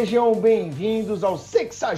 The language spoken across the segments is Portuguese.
Sejam bem-vindos ao 60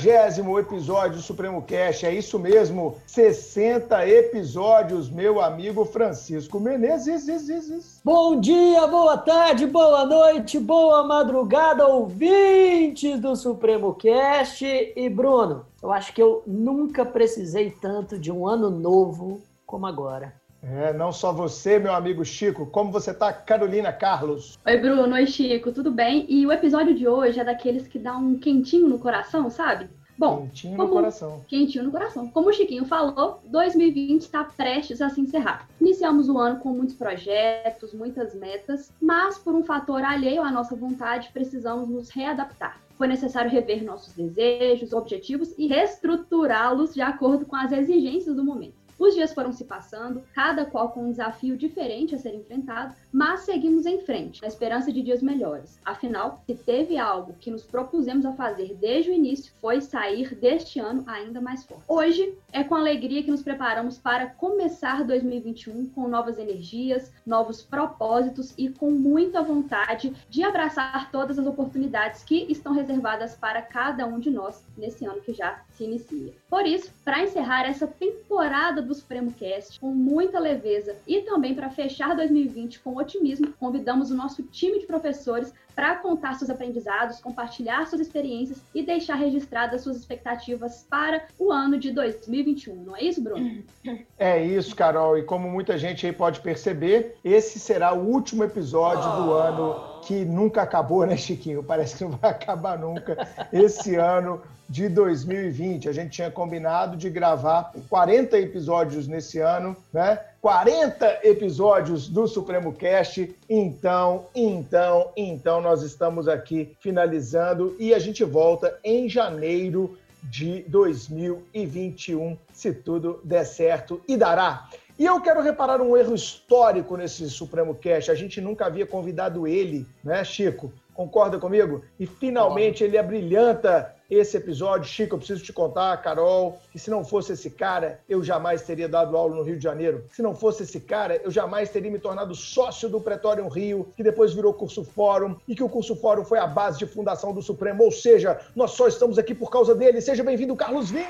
episódio do Supremo Cast. É isso mesmo, 60 episódios, meu amigo Francisco Menezes. Bom dia, boa tarde, boa noite, boa madrugada, ouvintes do Supremo Cast. E Bruno, eu acho que eu nunca precisei tanto de um ano novo como agora. É, não só você, meu amigo Chico, como você tá, Carolina Carlos? Oi, Bruno, oi, Chico, tudo bem? E o episódio de hoje é daqueles que dá um quentinho no coração, sabe? Bom, quentinho como... no coração. Quentinho no coração. Como o Chiquinho falou, 2020 está prestes a se encerrar. Iniciamos o ano com muitos projetos, muitas metas, mas por um fator alheio à nossa vontade, precisamos nos readaptar. Foi necessário rever nossos desejos, objetivos e reestruturá-los de acordo com as exigências do momento. Os dias foram se passando, cada qual com um desafio diferente a ser enfrentado, mas seguimos em frente, na esperança de dias melhores. Afinal, se teve algo que nos propusemos a fazer desde o início, foi sair deste ano ainda mais forte. Hoje é com alegria que nos preparamos para começar 2021 com novas energias, novos propósitos e com muita vontade de abraçar todas as oportunidades que estão reservadas para cada um de nós nesse ano que já se inicia. Por isso, para encerrar essa temporada do Supremo Cast com muita leveza e também para fechar 2020 com otimismo, convidamos o nosso time de professores para contar seus aprendizados, compartilhar suas experiências e deixar registradas suas expectativas para o ano de 2021. Não é isso, Bruno? É isso, Carol. E como muita gente aí pode perceber, esse será o último episódio do oh. ano que nunca acabou, né, Chiquinho? Parece que não vai acabar nunca esse ano de 2020. A gente tinha combinado de gravar 40 episódios nesse ano, né? 40 episódios do Supremo Cast. Então, então, então nós estamos aqui finalizando e a gente volta em janeiro de 2021, se tudo der certo e dará. E eu quero reparar um erro histórico nesse Supremo Cast. A gente nunca havia convidado ele, né, Chico? Concorda comigo? E finalmente ele abrilhanta esse episódio. Chico, eu preciso te contar, Carol, que se não fosse esse cara, eu jamais teria dado aula no Rio de Janeiro. Se não fosse esse cara, eu jamais teria me tornado sócio do Pretório Rio, que depois virou curso Fórum, e que o curso Fórum foi a base de fundação do Supremo. Ou seja, nós só estamos aqui por causa dele. Seja bem-vindo, Carlos Vinha.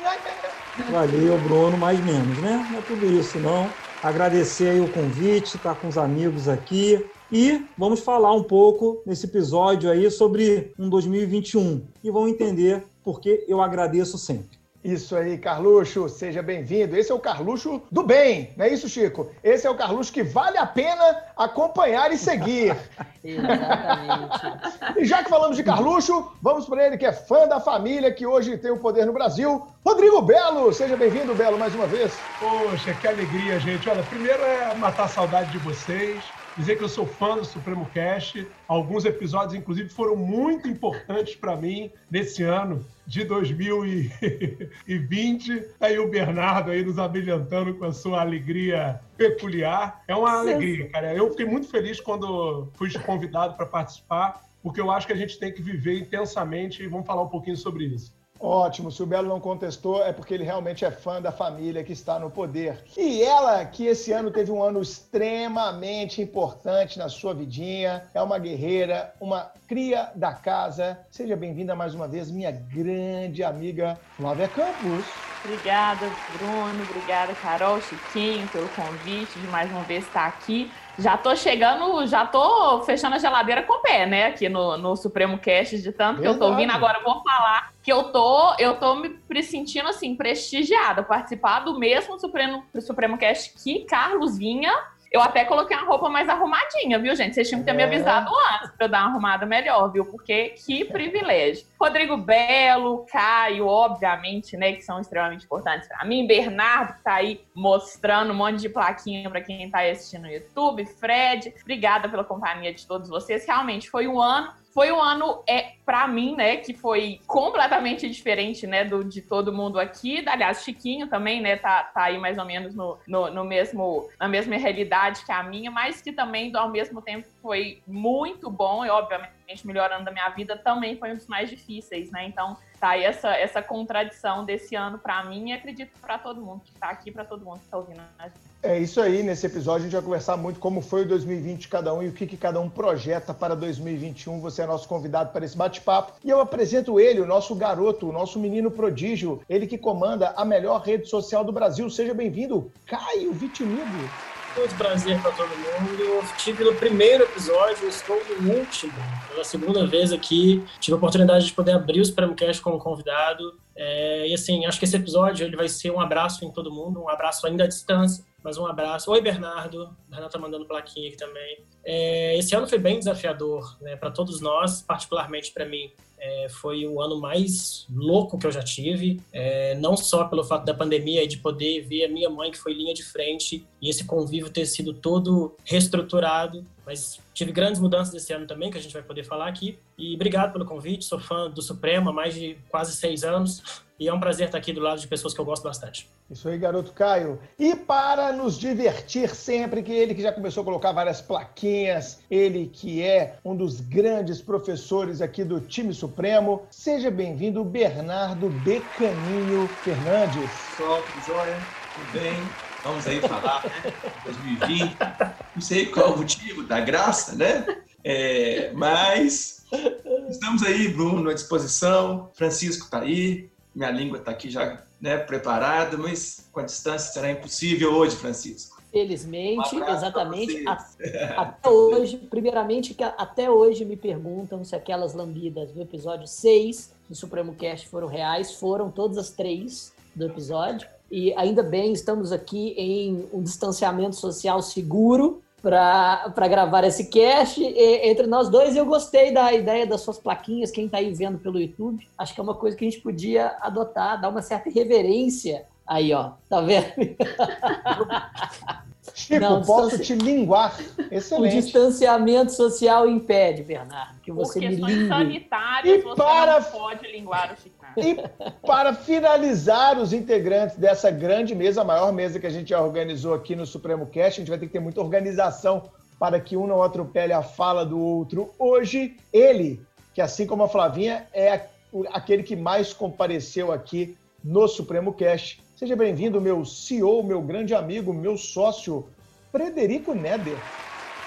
Valeu, Bruno, mais menos, né? Não é tudo isso, não. Agradecer aí o convite, estar tá com os amigos aqui. E vamos falar um pouco nesse episódio aí sobre um 2021 e vão entender porque eu agradeço sempre. Isso aí, Carluxo, seja bem-vindo. Esse é o Carluxo do bem, não é isso, Chico? Esse é o Carluxo que vale a pena acompanhar e seguir. Exatamente. E já que falamos de Carluxo, vamos para ele que é fã da família, que hoje tem o poder no Brasil, Rodrigo Belo. Seja bem-vindo, Belo, mais uma vez. Poxa, que alegria, gente. Olha, primeiro é matar a saudade de vocês dizer que eu sou fã do Supremo Cast. Alguns episódios, inclusive, foram muito importantes para mim nesse ano de 2020. Tá aí o Bernardo aí nos abrilhantando com a sua alegria peculiar. É uma alegria, cara. Eu fiquei muito feliz quando fui convidado para participar, porque eu acho que a gente tem que viver intensamente e vamos falar um pouquinho sobre isso. Ótimo, se o Belo não contestou, é porque ele realmente é fã da família que está no poder. E ela, que esse ano teve um ano extremamente importante na sua vidinha, é uma guerreira, uma cria da casa. Seja bem-vinda mais uma vez, minha grande amiga Flávia Campos. Obrigada, Bruno. Obrigada, Carol, Chiquinho, pelo convite de mais uma vez estar aqui. Já tô chegando, já tô fechando a geladeira com o pé, né? Aqui no, no Supremo Cast, de tanto Verdade. que eu tô ouvindo. Agora eu vou falar que eu tô, eu tô me sentindo assim, prestigiada, participar do mesmo Supremo, Supremo Cast que Carlos Vinha eu até coloquei uma roupa mais arrumadinha, viu, gente? Vocês tinham que ter me é. avisado antes para eu dar uma arrumada melhor, viu? Porque que privilégio. Rodrigo Belo, Caio, obviamente, né, que são extremamente importantes para mim. Bernardo, que tá aí mostrando um monte de plaquinha para quem tá assistindo no YouTube. Fred, obrigada pela companhia de todos vocês. Realmente foi um ano foi um ano, é, para mim, né, que foi completamente diferente, né, do, de todo mundo aqui. Aliás, Chiquinho também, né, tá, tá aí mais ou menos no, no, no, mesmo, na mesma realidade que a minha, mas que também, ao mesmo tempo, foi muito bom e, obviamente, melhorando a minha vida, também foi um dos mais difíceis, né? Então, tá aí essa, essa contradição desse ano para mim e acredito para todo mundo que está aqui, para todo mundo que está ouvindo a gente. É isso aí, nesse episódio a gente vai conversar muito como foi o 2020 de cada um e o que, que cada um projeta para 2021. Você é nosso convidado para esse bate-papo. E eu apresento ele, o nosso garoto, o nosso menino prodígio, ele que comanda a melhor rede social do Brasil. Seja bem-vindo, Caio Vitimigo. Muito prazer para todo mundo. Tive no primeiro episódio, estou no último. Pela segunda vez aqui, tive a oportunidade de poder abrir o Supremocast como convidado. É, e assim, acho que esse episódio ele vai ser um abraço em todo mundo, um abraço ainda à distância, mas um abraço. Oi, Bernardo. O Renato tá mandando plaquinha aqui também. É, esse ano foi bem desafiador, né, para todos nós, particularmente para mim. É, foi o ano mais louco que eu já tive, é, não só pelo fato da pandemia e de poder ver a minha mãe, que foi linha de frente, e esse convívio ter sido todo reestruturado, mas tive grandes mudanças esse ano também, que a gente vai poder falar aqui. E obrigado pelo convite, sou fã do Supremo há mais de quase seis anos. E é um prazer estar aqui do lado de pessoas que eu gosto bastante. Isso aí, garoto Caio. E para nos divertir sempre, que ele que já começou a colocar várias plaquinhas, ele que é um dos grandes professores aqui do time Supremo, seja bem-vindo, Bernardo Becaninho Fernandes. Pessoal, tudo jóia? Tudo bem? Vamos aí falar, né? 2020. Não sei qual o motivo da graça, né? É, mas estamos aí, Bruno, à disposição. Francisco está aí minha língua está aqui já né, preparada, mas com a distância será impossível hoje, Francisco. Felizmente, um exatamente. A, até hoje, primeiramente, que até hoje me perguntam se aquelas lambidas do episódio 6 do Supremo Cast foram reais. Foram todas as três do episódio. E ainda bem, estamos aqui em um distanciamento social seguro para gravar esse cast entre nós dois. Eu gostei da ideia das suas plaquinhas, quem está aí vendo pelo YouTube. Acho que é uma coisa que a gente podia adotar, dar uma certa reverência aí, ó. Tá vendo? Chico, não, posso te linguar. Excelente. O distanciamento social impede, Bernardo, que você Por me lingue. sanitárias, e você para... não pode linguar o Chico. E para finalizar os integrantes dessa grande mesa, a maior mesa que a gente já organizou aqui no Supremo Cast, a gente vai ter que ter muita organização para que um não atropele a fala do outro. Hoje, ele, que assim como a Flavinha, é aquele que mais compareceu aqui no Supremo Cast. Seja bem-vindo, meu CEO, meu grande amigo, meu sócio, Frederico Neder.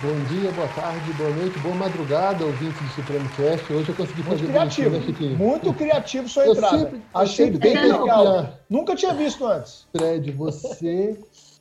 Bom dia, boa tarde, boa noite, boa madrugada, ouvinte do Supremo Cast. Hoje eu consegui muito fazer criativo, né, Muito criativo sua entrada. Sempre, Achei bem legal. Nunca tinha visto antes. Fred, você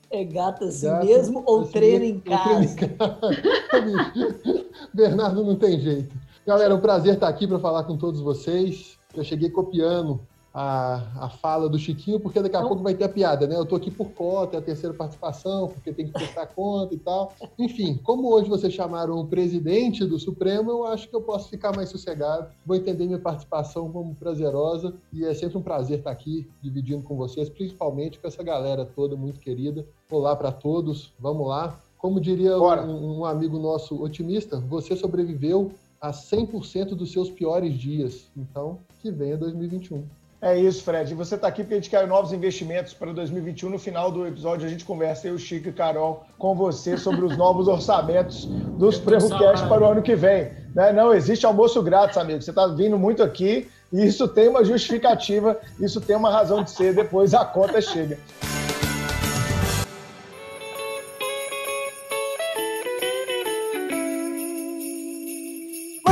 é gata assim gata, mesmo ou assim treina em casa? Treino em casa. Bernardo não tem jeito. Galera, é um prazer estar aqui para falar com todos vocês. Eu cheguei copiando a, a fala do Chiquinho, porque daqui a pouco vai ter a piada, né? Eu tô aqui por cota, é a terceira participação, porque tem que prestar conta e tal. Enfim, como hoje vocês chamaram o presidente do Supremo, eu acho que eu posso ficar mais sossegado. Vou entender minha participação como prazerosa e é sempre um prazer estar aqui dividindo com vocês, principalmente com essa galera toda muito querida. Olá para todos, vamos lá. Como diria um, um amigo nosso otimista, você sobreviveu a 100% dos seus piores dias. Então, que venha 2021. É isso, Fred. Você está aqui porque a gente quer novos investimentos para 2021. No final do episódio, a gente conversa, eu, Chico e Carol, com você sobre os novos orçamentos dos Prêmio para o ano que vem. Né? Não existe almoço grátis, amigo. Você está vindo muito aqui e isso tem uma justificativa, isso tem uma razão de ser, depois a conta chega.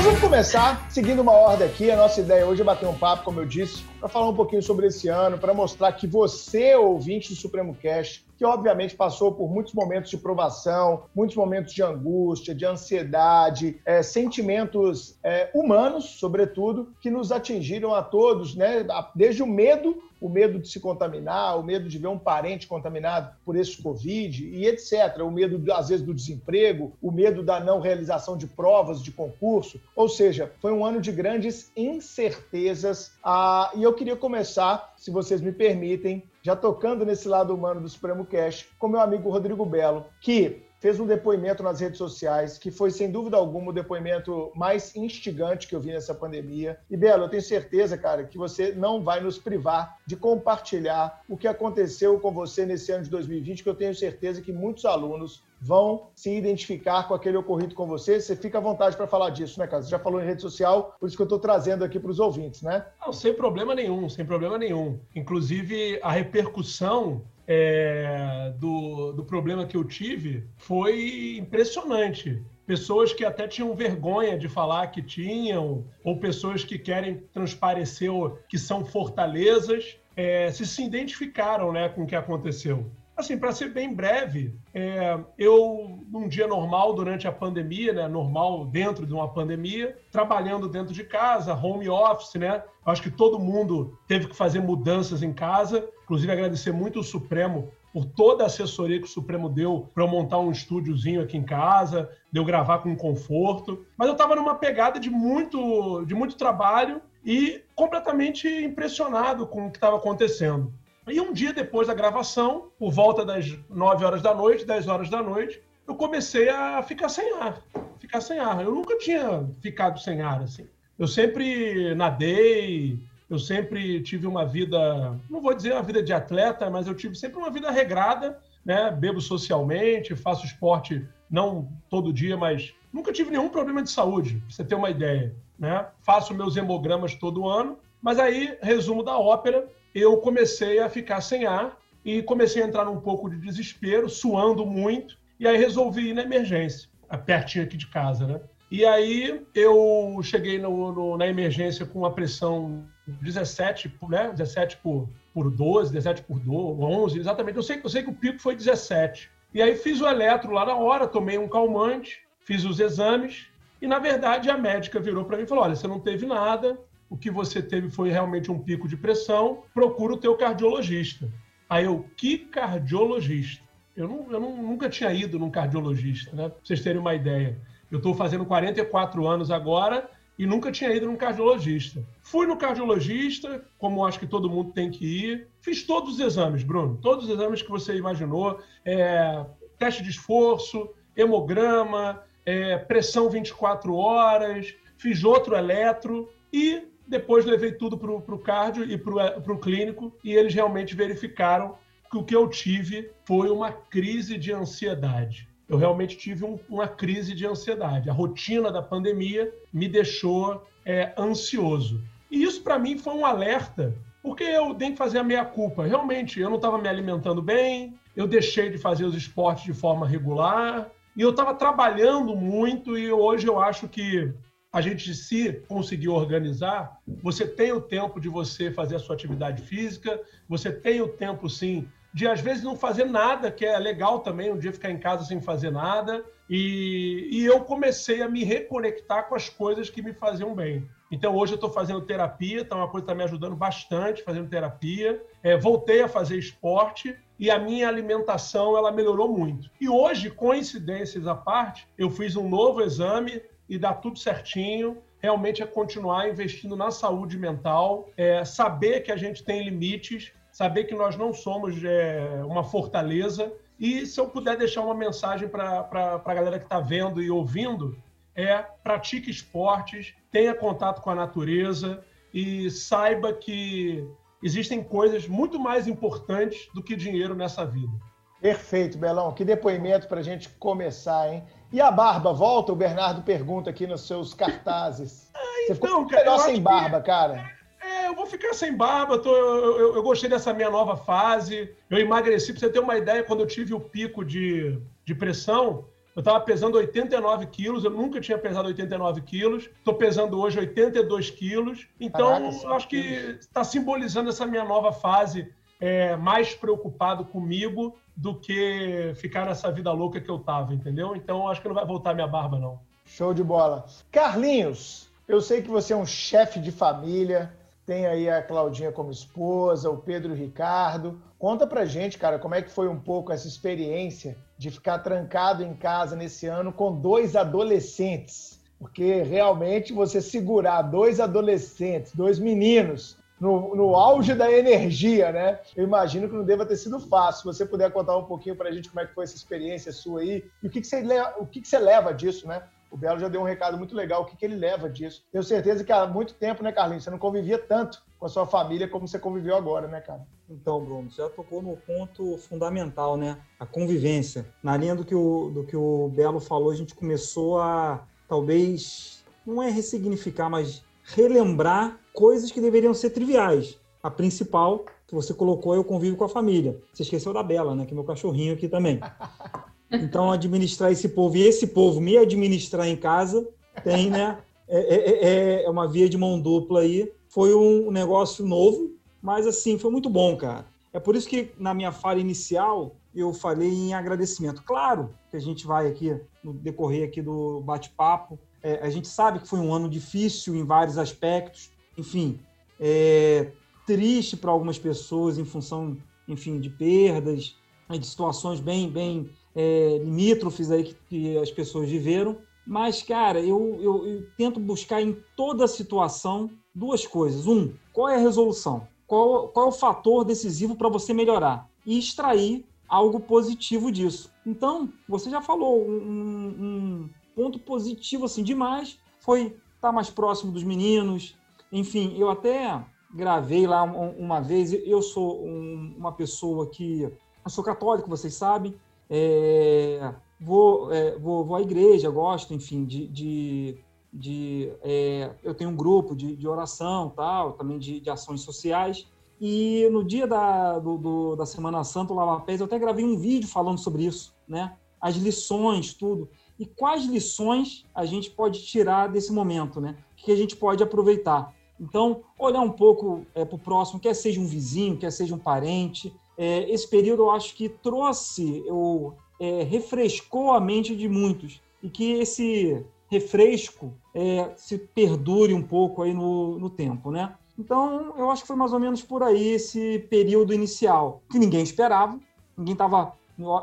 vamos começar seguindo uma ordem aqui. A nossa ideia hoje é bater um papo, como eu disse, para falar um pouquinho sobre esse ano, para mostrar que você, ouvinte do Supremo Cash, que obviamente passou por muitos momentos de provação, muitos momentos de angústia, de ansiedade, é, sentimentos é, humanos, sobretudo, que nos atingiram a todos, né? Desde o medo o medo de se contaminar, o medo de ver um parente contaminado por esse Covid e etc. O medo, às vezes, do desemprego, o medo da não realização de provas de concurso. Ou seja, foi um ano de grandes incertezas. Ah, e eu queria começar, se vocês me permitem, já tocando nesse lado humano do Supremo Cash, com meu amigo Rodrigo Belo, que fez um depoimento nas redes sociais, que foi, sem dúvida alguma, o depoimento mais instigante que eu vi nessa pandemia. E, Belo, eu tenho certeza, cara, que você não vai nos privar de compartilhar o que aconteceu com você nesse ano de 2020, que eu tenho certeza que muitos alunos vão se identificar com aquele ocorrido com você. Você fica à vontade para falar disso, né, cara? Você já falou em rede social, por isso que eu estou trazendo aqui para os ouvintes, né? Não, sem problema nenhum, sem problema nenhum. Inclusive, a repercussão é, do, do problema que eu tive foi impressionante pessoas que até tinham vergonha de falar que tinham, ou pessoas que querem transparecer que são fortalezas, é, se se identificaram né, com o que aconteceu. Assim, para ser bem breve, é, eu, num dia normal, durante a pandemia, né, normal dentro de uma pandemia, trabalhando dentro de casa, home office, né? Acho que todo mundo teve que fazer mudanças em casa. Inclusive, agradecer muito o Supremo por toda a assessoria que o Supremo deu para eu montar um estúdiozinho aqui em casa, de eu gravar com conforto. Mas eu estava numa pegada de muito, de muito trabalho e completamente impressionado com o que estava acontecendo. E um dia depois da gravação, por volta das 9 horas da noite, 10 horas da noite, eu comecei a ficar sem ar. Ficar sem ar. Eu nunca tinha ficado sem ar assim. Eu sempre nadei, eu sempre tive uma vida, não vou dizer uma vida de atleta, mas eu tive sempre uma vida regrada, né? Bebo socialmente, faço esporte não todo dia, mas nunca tive nenhum problema de saúde, pra você ter uma ideia, né? Faço meus hemogramas todo ano, mas aí, resumo da ópera, eu comecei a ficar sem ar e comecei a entrar num pouco de desespero, suando muito, e aí resolvi ir na emergência, pertinho aqui de casa, né? E aí eu cheguei no, no, na emergência com uma pressão 17, né? 17 por, por 12, 17 por 12, 11, exatamente. Eu sei, eu sei que o pico foi 17. E aí fiz o eletro lá na hora, tomei um calmante, fiz os exames, e na verdade a médica virou para mim e falou: olha, você não teve nada, o que você teve foi realmente um pico de pressão, procura o teu cardiologista. Aí eu, que cardiologista? Eu, não, eu não, nunca tinha ido num cardiologista, né? Pra vocês terem uma ideia. Eu estou fazendo 44 anos agora e nunca tinha ido num cardiologista. Fui no cardiologista, como acho que todo mundo tem que ir. Fiz todos os exames, Bruno. Todos os exames que você imaginou. É, teste de esforço, hemograma, é, pressão 24 horas. Fiz outro eletro e depois levei tudo para o cardio e para o clínico e eles realmente verificaram que o que eu tive foi uma crise de ansiedade. Eu realmente tive um, uma crise de ansiedade. A rotina da pandemia me deixou é, ansioso. E isso, para mim, foi um alerta, porque eu tenho que fazer a meia-culpa. Realmente, eu não estava me alimentando bem, eu deixei de fazer os esportes de forma regular, e eu estava trabalhando muito, e hoje eu acho que a gente se conseguir organizar, você tem o tempo de você fazer a sua atividade física, você tem o tempo, sim, de às vezes não fazer nada, que é legal também, um dia ficar em casa sem fazer nada. E, e eu comecei a me reconectar com as coisas que me faziam bem. Então hoje eu estou fazendo terapia, então é uma coisa está me ajudando bastante fazendo terapia. É, voltei a fazer esporte e a minha alimentação ela melhorou muito. E hoje, coincidências à parte, eu fiz um novo exame e dá tudo certinho. Realmente é continuar investindo na saúde mental, é saber que a gente tem limites, saber que nós não somos é, uma fortaleza. E se eu puder deixar uma mensagem para a galera que está vendo e ouvindo, é pratique esportes, tenha contato com a natureza e saiba que existem coisas muito mais importantes do que dinheiro nessa vida. Perfeito, Belão. Que depoimento para a gente começar, hein? E a barba, volta? O Bernardo pergunta aqui nos seus cartazes. Ah, Você então, ficou melhor sem barba, que... cara. É, eu vou ficar sem barba. Tô, eu, eu, eu, gostei dessa minha nova fase. Eu emagreci, para você ter uma ideia, quando eu tive o pico de, de pressão, eu estava pesando 89 quilos, eu nunca tinha pesado 89 quilos, estou pesando hoje 82 quilos. Então, Caraca, acho que está simbolizando essa minha nova fase, é, mais preocupado comigo do que ficar nessa vida louca que eu tava, entendeu? Então acho que não vai voltar minha barba, não. Show de bola. Carlinhos, eu sei que você é um chefe de família, tem aí a Claudinha como esposa, o Pedro e o Ricardo. Conta pra gente, cara, como é que foi um pouco essa experiência de ficar trancado em casa nesse ano com dois adolescentes. Porque realmente você segurar dois adolescentes, dois meninos, no, no auge da energia, né? Eu imagino que não deva ter sido fácil. Se você puder contar um pouquinho para a gente como é que foi essa experiência sua aí e o que, que, você, o que, que você leva disso, né? O Belo já deu um recado muito legal, o que, que ele leva disso. Tenho certeza que há muito tempo, né, Carlinhos, você não convivia tanto com a sua família como você conviveu agora, né, cara? Então, Bruno, você já tocou no ponto fundamental, né? A convivência. Na linha do que o, do que o Belo falou, a gente começou a, talvez, não é ressignificar, mas relembrar coisas que deveriam ser triviais. A principal que você colocou é o convívio com a família. Você esqueceu da Bela, né? Que é meu cachorrinho aqui também. Então, administrar esse povo e esse povo me administrar em casa tem, né? É, é, é, é uma via de mão dupla aí. Foi um negócio novo, mas assim, foi muito bom, cara. É por isso que na minha fala inicial eu falei em agradecimento. Claro que a gente vai aqui, no decorrer aqui do bate-papo, é, a gente sabe que foi um ano difícil em vários aspectos, enfim, é, triste para algumas pessoas em função, enfim, de perdas, de situações bem, bem é, limítrofes aí que, que, as pessoas viveram. Mas, cara, eu, eu, eu tento buscar em toda situação duas coisas. Um, qual é a resolução? Qual, qual é o fator decisivo para você melhorar? E extrair algo positivo disso. Então, você já falou, um, um ponto positivo assim demais foi estar tá mais próximo dos meninos. Enfim, eu até gravei lá uma vez. Eu sou um, uma pessoa que. Eu sou católico, vocês sabem. É, vou, é, vou, vou à igreja, gosto, enfim, de. de, de é, eu tenho um grupo de, de oração, tal, também de, de ações sociais. E no dia da, do, do, da Semana Santa, o Lava Pés, eu até gravei um vídeo falando sobre isso, né? As lições, tudo. E quais lições a gente pode tirar desse momento, né? O que a gente pode aproveitar? Então, olhar um pouco é, para o próximo, quer seja um vizinho, quer seja um parente. É, esse período eu acho que trouxe, eu, é, refrescou a mente de muitos. E que esse refresco é, se perdure um pouco aí no, no tempo, né? Então, eu acho que foi mais ou menos por aí esse período inicial, que ninguém esperava, ninguém estava,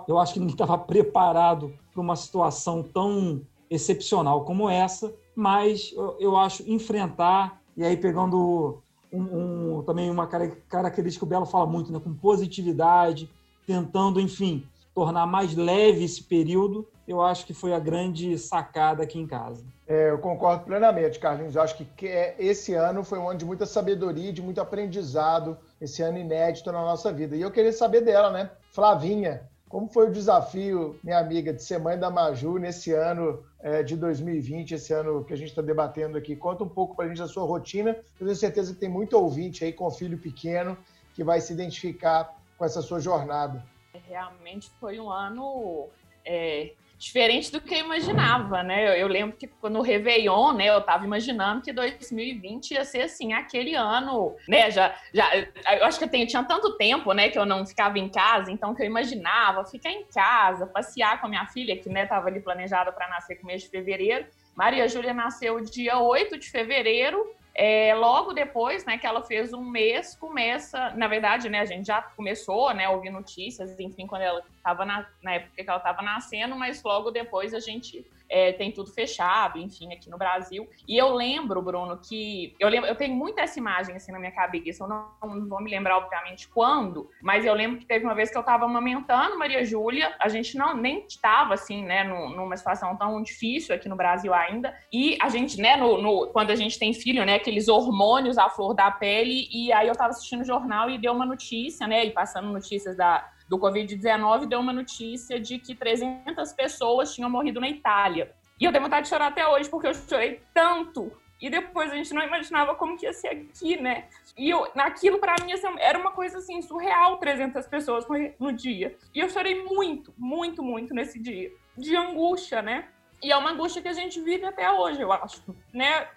eu acho que ninguém estava preparado para uma situação tão excepcional como essa, mas eu, acho enfrentar e aí pegando um, um, também uma característica que o Belo fala muito, né? com positividade, tentando, enfim, tornar mais leve esse período, eu acho que foi a grande sacada aqui em casa. É, eu concordo plenamente, Carlinhos. Eu acho que é, esse ano foi um ano de muita sabedoria, de muito aprendizado, esse ano inédito na nossa vida. E eu queria saber dela, né? Flavinha, como foi o desafio, minha amiga, de ser mãe da Maju nesse ano é, de 2020, esse ano que a gente está debatendo aqui? Conta um pouco para a gente da sua rotina. Eu tenho certeza que tem muito ouvinte aí com filho pequeno que vai se identificar com essa sua jornada. Realmente foi um ano é, diferente do que eu imaginava, né? Eu, eu lembro que no Réveillon, né, eu tava imaginando que 2020 ia ser assim, aquele ano, né? Já, já eu acho que eu tenho, tinha tanto tempo, né, que eu não ficava em casa, então que eu imaginava ficar em casa, passear com a minha filha, que né, tava ali planejada para nascer com mês de fevereiro. Maria Júlia nasceu dia 8 de fevereiro, é, logo depois, né, que ela fez um mês, começa, na verdade, né, a gente já começou, né, ouvir notícias, enfim, quando ela estava na, na época que ela estava nascendo, mas logo depois a gente é, tem tudo fechado, enfim, aqui no Brasil. E eu lembro, Bruno, que eu lembro, eu tenho muita essa imagem assim na minha cabeça. Eu não, não vou me lembrar obviamente quando, mas eu lembro que teve uma vez que eu estava amamentando Maria Júlia. A gente não nem estava assim, né, numa situação tão difícil aqui no Brasil ainda. E a gente, né, no, no, quando a gente tem filho, né, aqueles hormônios à flor da pele. E aí eu estava assistindo o jornal e deu uma notícia, né, e passando notícias da do Covid-19 deu uma notícia de que 300 pessoas tinham morrido na Itália. E eu tenho vontade de chorar até hoje, porque eu chorei tanto. E depois a gente não imaginava como que ia ser aqui, né? E eu, naquilo, para mim, assim, era uma coisa assim, surreal 300 pessoas no dia. E eu chorei muito, muito, muito nesse dia. De angústia, né? E é uma angústia que a gente vive até hoje, eu acho. Né?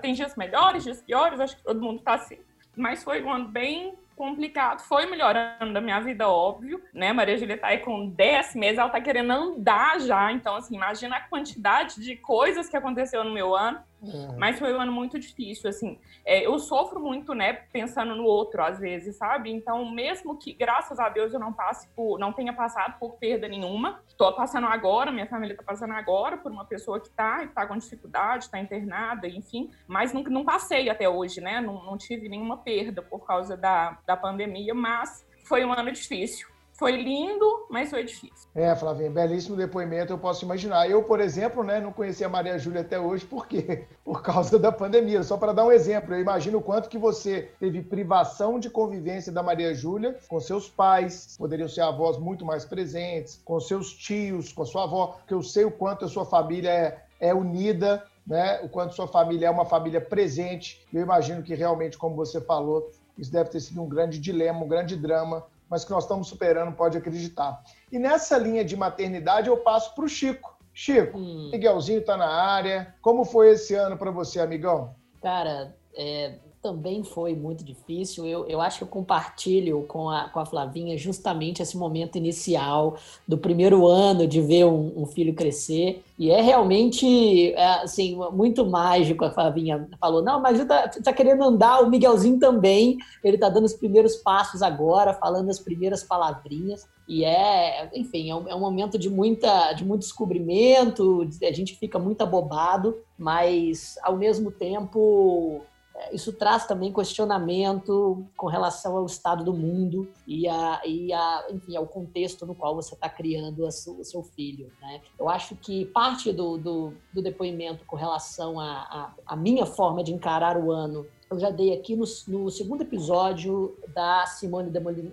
Tem dias melhores, dias piores, acho que todo mundo tá assim. Mas foi um ano bem complicado. Foi melhorando a minha vida, óbvio, né? Maria Júlia tá aí com 10 meses, ela tá querendo andar já. Então, assim, imagina a quantidade de coisas que aconteceu no meu ano. Uhum. Mas foi um ano muito difícil, assim. É, eu sofro muito, né, pensando no outro, às vezes, sabe? Então, mesmo que, graças a Deus, eu não passe por, não tenha passado por perda nenhuma, tô passando agora, minha família tá passando agora por uma pessoa que tá, tá com dificuldade, tá internada, enfim, mas não, não passei até hoje, né? Não, não tive nenhuma perda por causa da, da pandemia, mas foi um ano difícil Foi lindo, mas foi difícil. É, Flavinha, belíssimo depoimento, eu posso imaginar. Eu, por exemplo, né, não conhecia a Maria Júlia até hoje, por quê? Por causa da pandemia. Só para dar um exemplo, eu imagino o quanto que você teve privação de convivência da Maria Júlia com seus pais, poderiam ser avós muito mais presentes, com seus tios, com a sua avó, porque eu sei o quanto a sua família é, é unida, né? O quanto sua família é uma família presente. Eu imagino que realmente, como você falou, isso deve ter sido um grande dilema, um grande drama mas que nós estamos superando, pode acreditar. E nessa linha de maternidade, eu passo para o Chico. Chico, hum. Miguelzinho está na área. Como foi esse ano para você, amigão? Cara, é, também foi muito difícil. Eu, eu acho que eu compartilho com a, com a Flavinha justamente esse momento inicial do primeiro ano de ver um, um filho crescer. E é realmente, é, assim, muito mágico. A Flavinha falou, não, mas tá, tá querendo andar, o Miguelzinho também. Ele tá dando os primeiros passos agora, falando as primeiras palavrinhas. E é, enfim, é um, é um, momento de, muita, de muito descobrimento, a gente fica muito abobado, mas ao mesmo tempo isso traz também questionamento com relação ao estado do mundo e, a, e a, enfim, ao contexto no qual você está criando o seu filho. Né? Eu acho que parte do, do, do depoimento com relação à minha forma de encarar o ano eu já dei aqui no, no segundo episódio da Simone de, uh,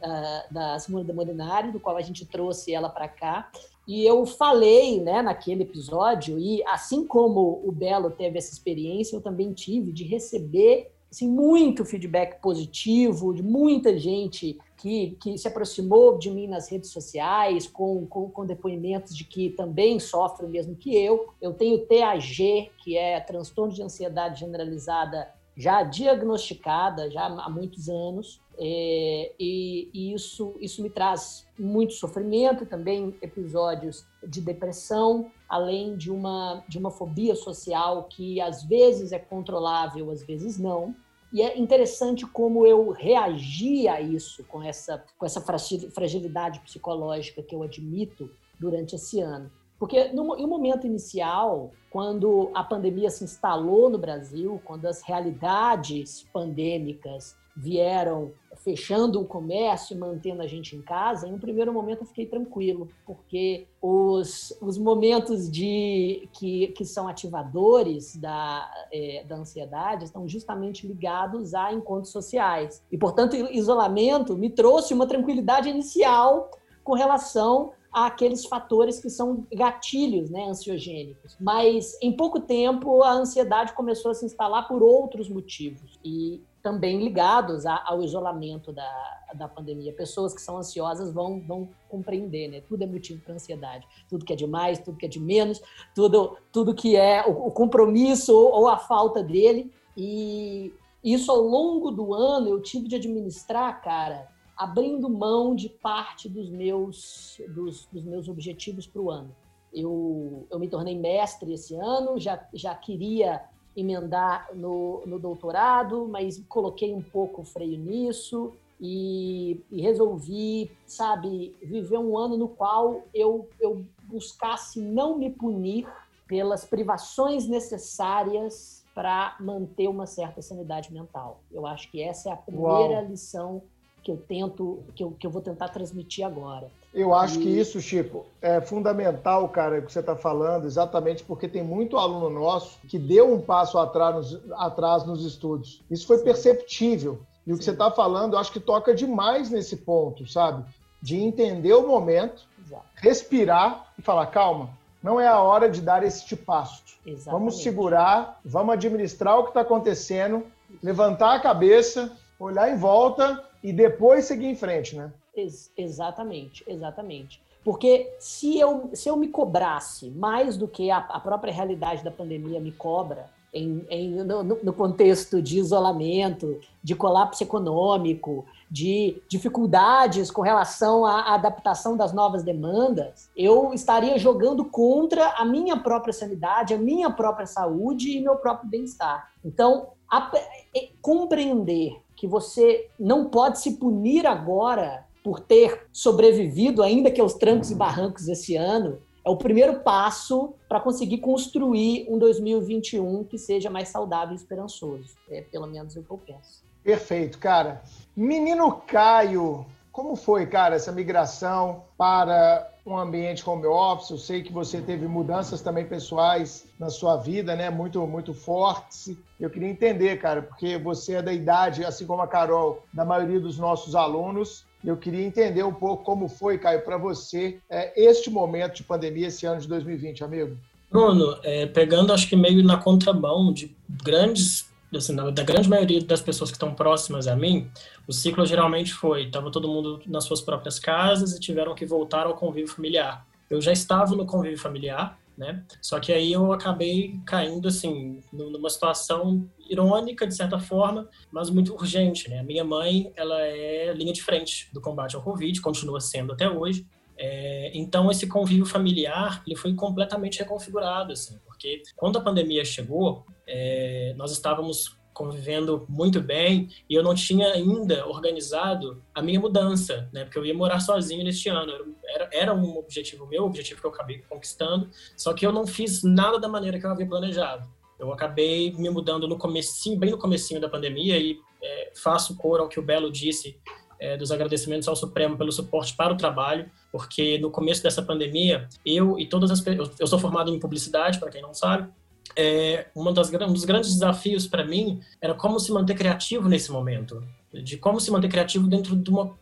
da Simone de Molinari, do qual a gente trouxe ela para cá. E eu falei, né, naquele episódio, e assim como o Belo teve essa experiência, eu também tive de receber assim, muito feedback positivo, de muita gente que, que se aproximou de mim nas redes sociais, com, com, com depoimentos de que também sofre o mesmo que eu. Eu tenho TAG, que é transtorno de ansiedade generalizada já diagnosticada já há muitos anos é, e, e, isso isso me traz muito sofrimento também episódios de depressão além de uma de uma fobia social que às vezes é controlável às vezes não. E é interessante como eu reagi a isso com essa com essa fragilidade psicológica que eu admito durante esse ano porque no, um momento inicial, quando a pandemia se instalou no Brasil, quando as realidades pandêmicas vieram fechando o comércio mantendo a gente em casa, em um primeiro momento eu fiquei tranquilo, porque os, os momentos de que, que são ativadores da, é, da ansiedade estão justamente ligados a encontros sociais. E, portanto, isolamento me trouxe uma tranquilidade inicial com relação àqueles fatores que são gatilhos né, ansiogênicos. Mas em pouco tempo a ansiedade começou a se instalar por outros motivos e também ligados ao isolamento da, da pandemia. Pessoas que são ansiosas vão, vão compreender, né? Tudo é motivo para ansiedade. Tudo que é demais, tudo que é de menos, tudo, tudo que é o, o compromisso ou, ou a falta dele. E isso ao longo do ano eu tive de administrar, cara, abrindo mão de parte dos meus, dos, dos meus objetivos para o ano. Eu, eu me tornei mestre esse ano, já, já queria emendar no, no doutorado, mas coloquei um pouco o freio nisso e, e, resolvi, sabe, viver um ano no qual eu, eu buscasse não me punir pelas privações necessárias para manter uma certa sanidade mental. Eu acho que essa é a primeira Uau. lição que eu tento, que eu, que eu vou tentar transmitir agora. Eu acho e... que isso, Chico, é fundamental, cara, o que você está falando, exatamente porque tem muito aluno nosso que deu um passo atrás nos, atrás nos estudos. Isso foi Sim. perceptível. E o que você está falando, eu acho que toca demais nesse ponto, sabe? De entender o momento, Exato. respirar e falar, calma, não é a hora de dar esse passo. Exatamente. Vamos segurar, vamos administrar o que está acontecendo, levantar a cabeça, olhar em volta e depois seguir em frente, né? Ex exatamente, exatamente. Porque se eu, se eu me cobrasse mais do que a, a própria realidade da pandemia me cobra, em, em, no, no, contexto de isolamento, de colapso econômico, de dificuldades com relação à adaptação das novas demandas, eu estaria jogando contra a minha própria sanidade, a minha própria saúde e meu próprio bem-estar. Então, a, é, compreender que você não pode se punir agora por ter sobrevivido, ainda que aos trancos e barrancos esse ano, é o primeiro passo para conseguir construir um 2021 que seja mais saudável e esperançoso. É pelo menos o que eu penso. Perfeito, cara. Menino Caio, como foi, cara, essa migração para um ambiente home office? Eu sei que você teve mudanças também pessoais na sua vida, né? Muito, muito fortes. Eu queria entender, cara, porque você é da idade, assim como a Carol, da maioria dos nossos alunos. Eu queria entender um pouco como foi, Caio, para você é, este momento de pandemia, esse ano de 2020, amigo. Bruno, é, pegando acho que meio na contramão de grandes assim, da grande maioria das pessoas que estão próximas a mim, o ciclo geralmente foi, estava todo mundo nas suas próprias casas e tiveram que voltar ao convívio familiar. Eu já estava no convívio familiar, né? Só que aí eu acabei caindo assim numa situação irônica de certa forma, mas muito urgente, né? A minha mãe, ela é linha de frente do combate ao Covid, continua sendo até hoje. É, então esse convívio familiar ele foi completamente reconfigurado, assim, porque quando a pandemia chegou, é, nós estávamos convivendo muito bem e eu não tinha ainda organizado a minha mudança, né? Porque eu ia morar sozinho neste ano. Era, era um objetivo meu, um objetivo que eu acabei conquistando, só que eu não fiz nada da maneira que eu havia planejado. Eu acabei me mudando no comecinho, bem no comecinho da pandemia e é, faço cor ao que o Belo disse é, dos agradecimentos ao Supremo pelo suporte para o trabalho, porque no começo dessa pandemia, eu e todas as eu sou formado em publicidade, para quem não sabe, é, uma das, um dos grandes desafios para mim era como se manter criativo nesse momento, de como se manter criativo dentro de uma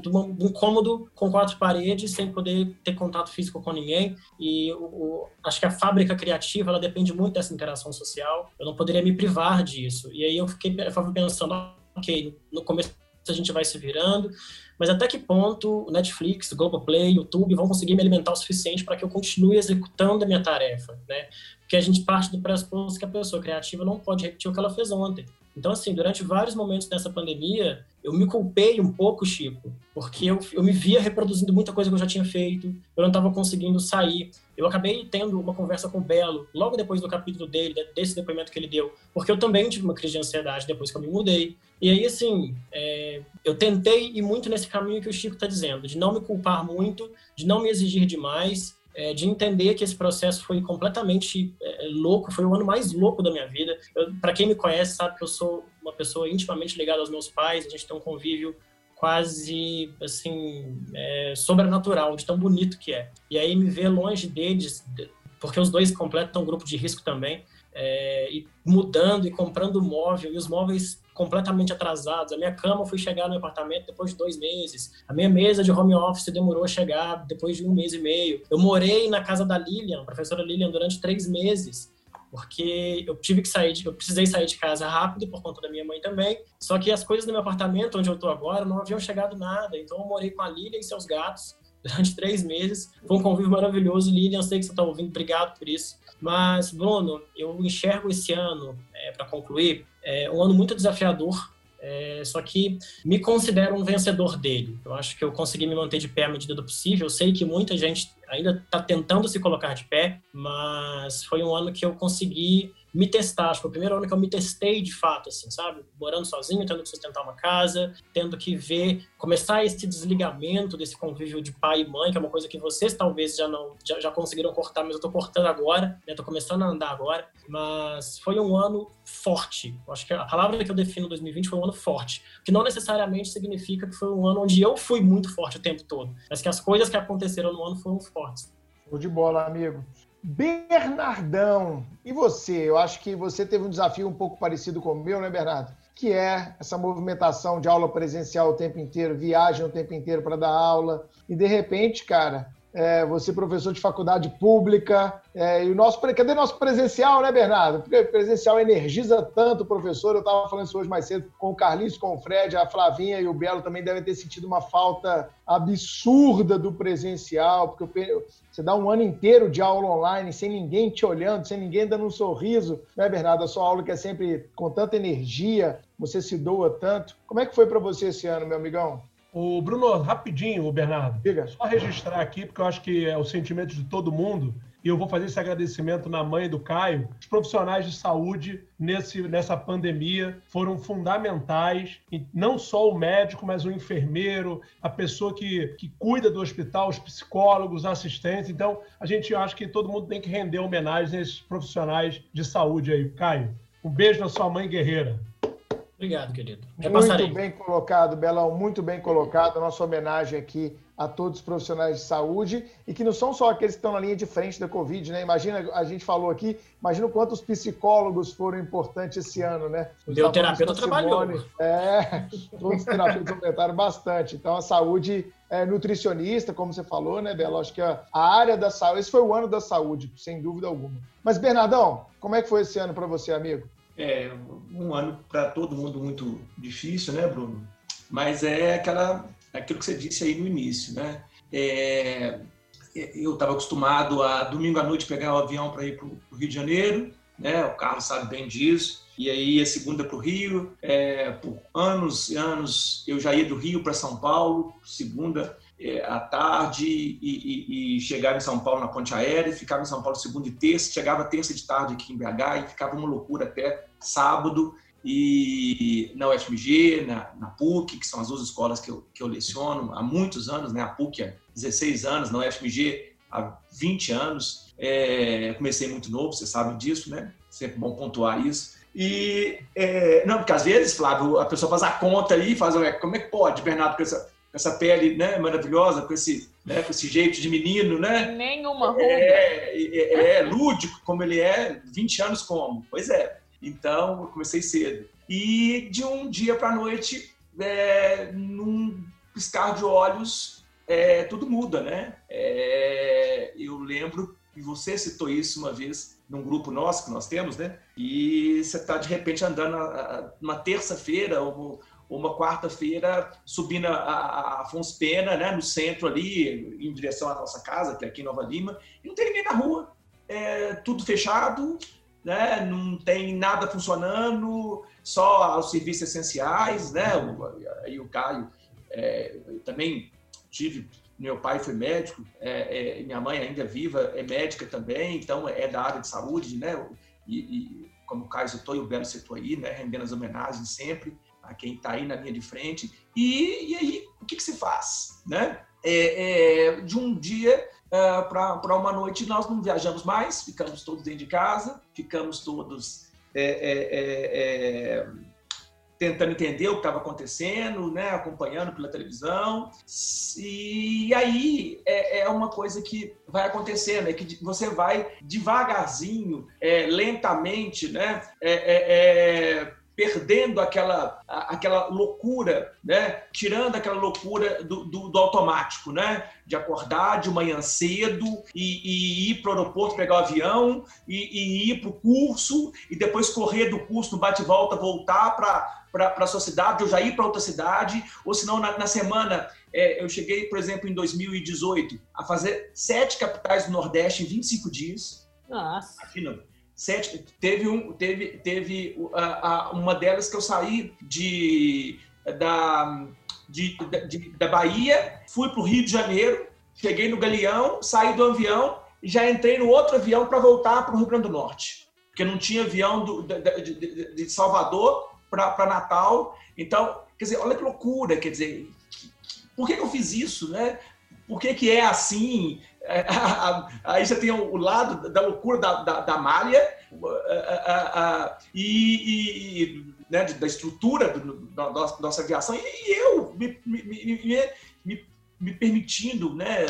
de, um cômodo com quatro paredes, sem poder ter contato físico com ninguém. E o, o, acho que a fábrica criativa ela depende muito dessa interação social. Eu não poderia me privar disso. E aí eu fiquei eu pensando, ok, no começo a gente vai se virando, mas até que ponto o Netflix, o Globoplay, YouTube vão conseguir me alimentar o suficiente para que eu continue executando a minha tarefa, né? Porque a gente parte do pressuposto que a pessoa criativa não pode repetir o que ela fez ontem. Então, assim, durante vários momentos dessa pandemia, eu me culpei um pouco, Chico, porque eu, eu me via reproduzindo muita coisa que eu já tinha feito, eu não estava conseguindo sair. Eu acabei tendo uma conversa com o Belo, logo depois do capítulo dele, desse depoimento que ele deu, porque eu também tive uma crise de ansiedade depois que eu me mudei. E aí, assim, é, eu tentei ir muito nesse caminho que o Chico está dizendo, de não me culpar muito, de não me exigir demais, é, de entender que esse processo foi completamente é, louco, foi o ano mais louco da minha vida. Para quem me conhece, sabe que eu sou uma pessoa intimamente ligada aos meus pais, a gente tem um convívio quase, assim, é, sobrenatural, de tão bonito que é. E aí me ver longe deles, porque os dois completam um grupo de risco também, é, e mudando e comprando móvel, e os móveis completamente atrasados. A minha cama foi chegar no apartamento depois de dois meses. A minha mesa de home office demorou a chegar depois de um mês e meio. Eu morei na casa da Lilian, professora Lilian, durante três meses porque eu tive que sair, de, eu precisei sair de casa rápido por conta da minha mãe também. Só que as coisas do meu apartamento, onde eu estou agora, não haviam chegado nada. Então eu morei com a Lilian e seus gatos durante três meses. Foi um convívio maravilhoso. Lilian, eu sei que você está ouvindo, obrigado por isso. Mas, Bruno, eu enxergo esse ano, é, para concluir, é um ano muito desafiador, é, só que me considero um vencedor dele. Eu acho que eu consegui me manter de pé à medida do possível. Eu sei que muita gente ainda está tentando se colocar de pé, mas foi um ano que eu consegui me testar. Acho que foi o primeiro ano que eu me testei de fato, assim, sabe? Morando sozinho, tendo que sustentar uma casa, tendo que ver, começar esse desligamento desse convívio de pai e mãe, que é uma coisa que vocês talvez já não já, já conseguiram cortar, mas eu tô cortando agora, né? Tô começando a andar agora. Mas foi um ano forte. Acho que a palavra que eu defino 2020 foi um ano forte, que não necessariamente significa que foi um ano onde eu fui muito forte o tempo todo, mas que as coisas que aconteceram no ano foram fortes. Show de bola, amigo. Bernardão, e você? Eu acho que você teve um desafio um pouco parecido com o meu, né, Bernardo? Que é essa movimentação de aula presencial o tempo inteiro, viagem o tempo inteiro para dar aula, e de repente, cara, é, você professor de faculdade pública, é, e o nosso, cadê nosso presencial, né, Bernardo? Porque presencial energiza tanto o professor, eu estava falando isso hoje mais cedo com o Carlinhos, com o Fred, a Flavinha e o Belo também devem ter sentido uma falta absurda do presencial, porque você dá um ano inteiro de aula online sem ninguém te olhando, sem ninguém dando um sorriso, né, Bernardo? A sua aula que é sempre com tanta energia, você se doa tanto. Como é que foi para você esse ano, meu amigão? O Bruno, rapidinho, o Bernardo. Diga. Só registrar aqui, porque eu acho que é o sentimento de todo mundo, e eu vou fazer esse agradecimento na mãe do Caio. Os profissionais de saúde nesse, nessa pandemia foram fundamentais, não só o médico, mas o enfermeiro, a pessoa que, que cuida do hospital, os psicólogos, assistentes. Então, a gente acha que todo mundo tem que render homenagem a esses profissionais de saúde aí. Caio, um beijo na sua mãe guerreira. Obrigado, querido. Muito bem colocado, Belão, muito bem colocado. Nossa homenagem aqui a todos os profissionais de saúde e que não são só aqueles que estão na linha de frente da Covid, né? Imagina, a gente falou aqui, imagina quantos psicólogos foram importantes esse ano, né? O Meu terapeuta trabalhou. É, todos os terapeutas aumentaram bastante. Então, a saúde é, nutricionista, como você falou, né, Bela? Acho que a, a, área da saúde, esse foi o ano da saúde, sem dúvida alguma. Mas, Bernardão, como é que foi esse ano para você, amigo? É, um ano para todo mundo muito difícil, né, Bruno? Mas é aquela aquilo que você disse aí no início, né? É, eu estava acostumado a domingo à noite pegar o avião para ir para o Rio de Janeiro, né? O Carlos sabe bem disso. E aí a segunda para o Rio. É, por anos e anos eu já ia do Rio para São Paulo, segunda é, à tarde e, e, e, chegava em São Paulo na ponte aérea, ficava em São Paulo segunda e terça, chegava terça de tarde aqui em BH e ficava uma loucura até sábado e na UFMG, na, na, PUC, que são as duas escolas que eu, que eu leciono há muitos anos, né? a PUC há 16 anos, na UFMG há 20 anos. É, comecei muito novo, você sabe disso, né? Sempre bom pontuar isso. E, é, não, porque às vezes, Flávio, a pessoa faz a conta aí, faz, como é que pode, Bernardo, com essa, com essa pele né, maravilhosa, com esse, né, com esse jeito de menino, né? Nenhuma ruga. É, é, é, lúdico como ele é, 20 anos como. Pois é. Então, eu comecei cedo. E de um dia para a noite, é, num piscar de olhos, é, tudo muda, né? É, eu lembro que você citou isso uma vez num grupo nosso que nós temos, né? E você está de repente andando uma terça-feira ou uma quarta-feira subindo a, a Afonso Pena, né? No centro ali, em direção à nossa casa, que é aqui em Nova Lima, e não tem ninguém na rua. É, tudo fechado, né? não tem nada funcionando, só os serviços essenciais, né? Aí o Caio é, também tive, meu pai foi médico, é, é, minha mãe ainda viva é médica também, então é da área de saúde, né? E, e como o Caio citou e o Belo citou aí, né? Rendendo as homenagens sempre a quem está aí na linha de frente. E, e aí, o que, que se faz, né? É, é, de um dia uh, é, para uma noite nós não viajamos mais, ficamos todos dentro de casa, ficamos todos é, é, é, é tentando entender o que estava acontecendo, né, acompanhando pela televisão. E aí é, é, uma coisa que vai acontecendo, é que você vai devagarzinho, lentamente, né, perdendo aquela, aquela loucura, né? tirando aquela loucura do, do, do automático, né? de acordar de manhã cedo e, e ir para o aeroporto pegar o avião e, e ir para o curso e depois correr do curso no bate-volta, voltar para a sua cidade ou já ir para outra cidade, ou senão na, na semana é, eu cheguei, por exemplo, em 2018 a fazer sete capitais do Nordeste em 25 dias. Nossa. Aqui não Sete, teve um, teve, teve a, a, uma delas que eu saí de, da, de, de, da Bahia, fui para o Rio de Janeiro, cheguei no Galeão, saí do avião e já entrei no outro avião para voltar para o Rio Grande do Norte, porque não tinha avião do, de, de, de Salvador para Natal. Então, quer dizer, olha que loucura, quer dizer, por que, que eu fiz isso, né? Por que, que é assim? Aí você tem o lado da loucura da, da, da malha e, e né, da estrutura da nossa, aviação e eu me, me, me, me permitindo, né,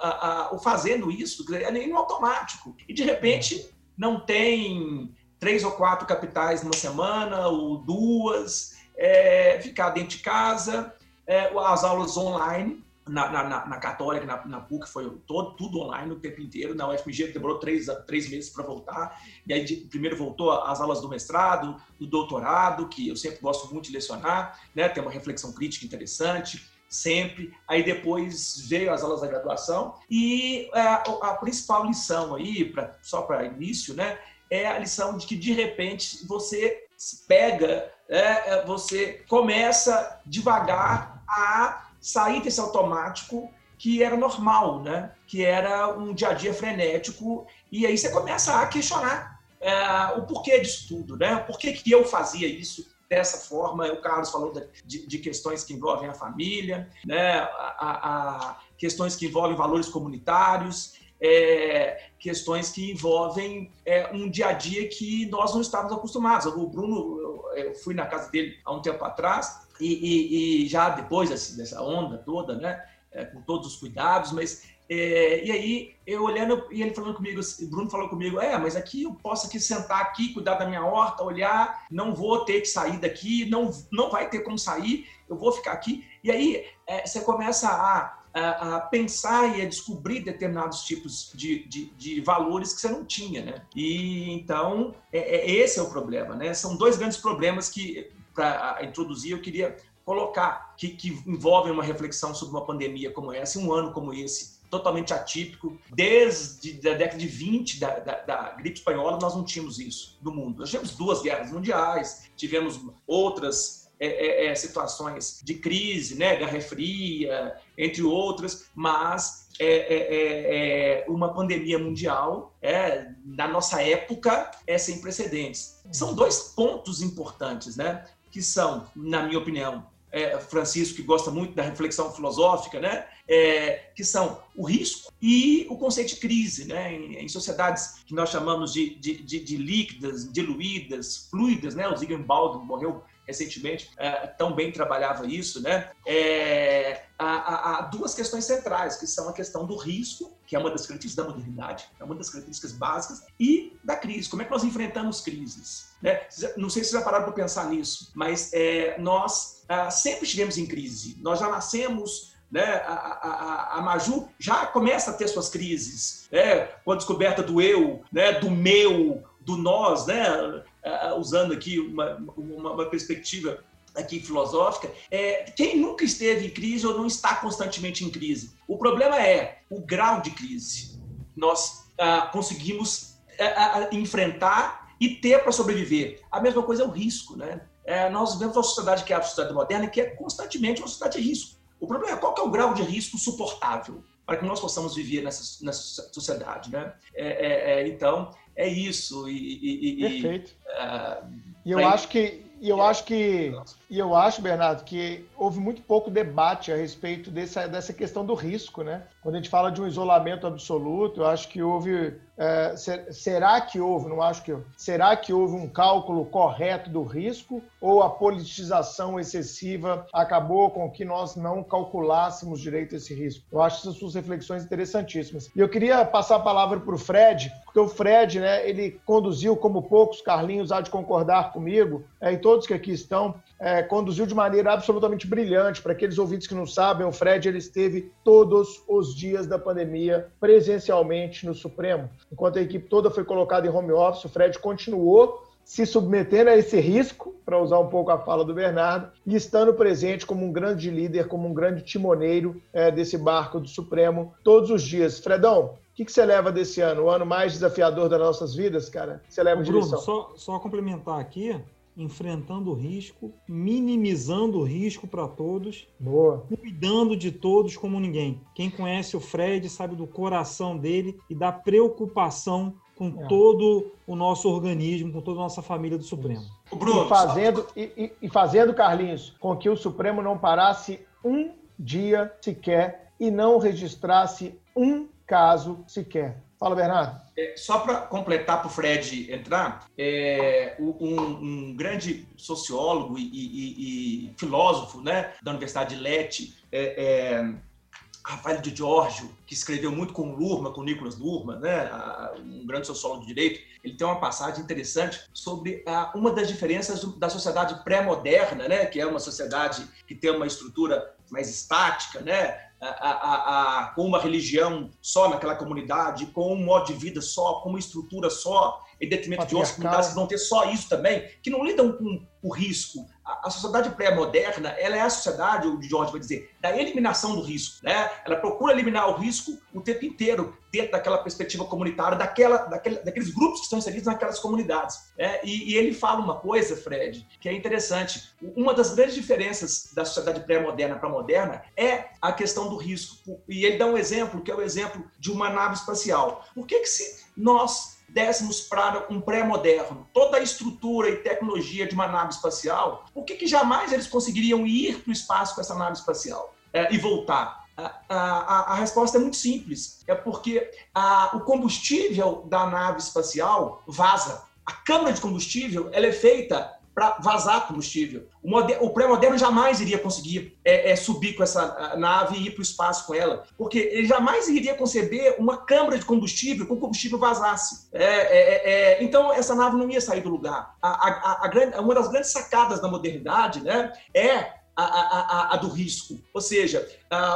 a, a, fazendo isso, é nem automático. E de repente não tem três ou quatro capitais numa semana ou duas, é, ficar dentro de casa, é, as aulas online na, na, na Católica, na, na, PUC, foi todo, tudo online o tempo inteiro. Na UFMG demorou três, três meses para voltar. E aí, de, primeiro voltou as aulas do mestrado, do doutorado, que eu sempre gosto muito de lecionar, né? tem uma reflexão crítica interessante, sempre. Aí depois veio as aulas da graduação. E a, é, a principal lição aí, pra, só para início, né? é a lição de que, de repente, você pega, é, você começa devagar a sair desse automático que era normal, né? que era um dia a dia frenético, e aí você começa a questionar é, o porquê disso tudo, né? por que, que eu fazia isso dessa forma. O Carlos falou de, de questões que envolvem a família, né? a, a, a questões que envolvem valores comunitários, é, questões que envolvem é, um dia a dia que nós não estávamos acostumados. O Bruno, eu, fui na casa dele há um tempo atrás e, e, e já depois dessa, dessa onda toda, né, é, com todos os cuidados, mas é, e aí, eu olhando, e ele falando comigo, o Bruno falou comigo, é, mas aqui eu posso aqui sentar aqui, cuidar da minha horta, olhar, não vou ter que sair daqui, não, não vai ter como sair, eu vou ficar aqui. E aí, é, você começa a, a, a, pensar e a descobrir determinados tipos de, de, de, valores que você não tinha, né? E então, é, é, esse é o problema, né? São dois grandes problemas que, para introduzir, eu queria colocar, que, que uma reflexão sobre uma pandemia como essa, um ano como esse, totalmente atípico. Desde a década de 20 da, da, da, gripe espanhola, nós não tínhamos isso no mundo. Nós tivemos duas guerras mundiais, tivemos outras é, é, é situações de crise, né, Guerra Fria, entre outras, mas é, é, é, é uma pandemia mundial, é, na nossa época, é sem precedentes. São dois pontos importantes, né, que são, na minha opinião, é, Francisco, que gosta muito da reflexão filosófica, né? É, que são o risco e o conceito de crise. Né? Em, em sociedades que nós chamamos de, de, de, de, líquidas, diluídas, fluidas, né? o Baldwin morreu recentemente, é, tão bem trabalhava isso, né? É, há, há, duas questões centrais, que são a questão do risco, que é uma das características da modernidade, é uma das características básicas, e da crise. Como é que nós enfrentamos crises? Né? Não sei se vocês já pararam para pensar nisso, mas é, nós ah, sempre estivemos em crise. Nós já nascemos né? A, a, a, Maju já começa a ter suas crises, né? com a descoberta do eu, né? do meu, do nós, né? Uh, usando aqui uma, uma, uma, perspectiva aqui filosófica, é, quem nunca esteve em crise ou não está constantemente em crise? O problema é o grau de crise. Nós uh, conseguimos uh, enfrentar e ter para sobreviver. A mesma coisa é o risco, né? É, nós vivemos uma sociedade que é a sociedade moderna, que é constantemente uma sociedade de risco. O problema é qual é o grau de risco suportável para que nós possamos viver nessa, nessa sociedade, né? É, é, é então, é isso. E, e, Perfeito. Uh, e eu acho que e eu acho que e eu acho, Bernardo, que houve muito pouco debate a respeito dessa, dessa questão do risco, né? Quando a gente fala de um isolamento absoluto, eu acho que houve é, será que houve, não acho que será que houve um cálculo correto do risco ou a politização excessiva acabou com que nós não calculássemos direito esse risco? Eu acho essas suas reflexões interessantíssimas. E eu queria passar a palavra para o Fred, porque o Fred, né, ele conduziu como poucos, Carlinhos há de concordar comigo, é, e todos que aqui estão, é, conduziu de maneira absolutamente brilhante. Para aqueles ouvintes que não sabem, o Fred ele esteve todos os dias da pandemia presencialmente no Supremo. Enquanto a equipe toda foi colocada em home office, o Fred continuou se submetendo a esse risco, para usar um pouco a fala do Bernardo, e estando presente como um grande líder, como um grande timoneiro é, desse barco do Supremo todos os dias. Fredão, o que, que, você leva desse ano? O ano mais desafiador das nossas vidas, cara? Você leva Bruno, direção? Só, só complementar aqui, enfrentando o risco, minimizando o risco para todos, Boa. cuidando de todos como ninguém. Quem conhece o Fred sabe do coração dele e da preocupação com é. todo o nosso organismo, com toda a nossa família do Supremo. O Bruno, e fazendo, e, e fazendo, Carlinhos, com que o Supremo não parasse um dia sequer e não registrasse um caso sequer. Fala, Bernardo. É, só para completar para o Fred entrar, é, um, um, grande sociólogo e, e, e, filósofo né, da Universidade de Lete, é, é, Rafael de Giorgio, que escreveu muito com Lurma, com Nicolas Lurma, né, um grande sociólogo de direito, ele tem uma passagem interessante sobre a, uma das diferenças da sociedade pré-moderna, né, que é uma sociedade que tem uma estrutura mais estática, né, a, a, a, com uma religião só naquela comunidade, com um modo de vida só, com uma estrutura só, em detrimento de outras comunidades que vão ter só isso também, que não lidam com o risco. A, sociedade pré-moderna, ela é a sociedade, o George vai dizer, da eliminação do risco. Né? Ela procura eliminar o risco o tempo inteiro, dentro daquela perspectiva comunitária, daquela, daquele, daqueles grupos que estão inseridos naquelas comunidades. Né? E, e, ele fala uma coisa, Fred, que é interessante. Uma das grandes diferenças da sociedade pré-moderna para moderna é a questão do risco. E ele dá um exemplo, que é o exemplo de uma nave espacial. Por que, que se nós dessemos para um pré-moderno, toda a estrutura e tecnologia de uma nave espacial, por que, que jamais eles conseguiriam ir para o espaço com essa nave espacial? É, e voltar. A, a, a, resposta é muito simples. É porque a, o combustível da nave espacial vaza. A câmara de combustível ela é feita para vazar combustível. O, o pré-moderno jamais iria conseguir é, é, subir com essa nave e ir para o espaço com ela, porque ele jamais iria conceber uma câmara de combustível com combustível vazasse. É, é, é, é então, essa nave não ia sair do lugar. A, a, a grande, uma das grandes sacadas da modernidade né, é a, a, a, do risco. Ou seja,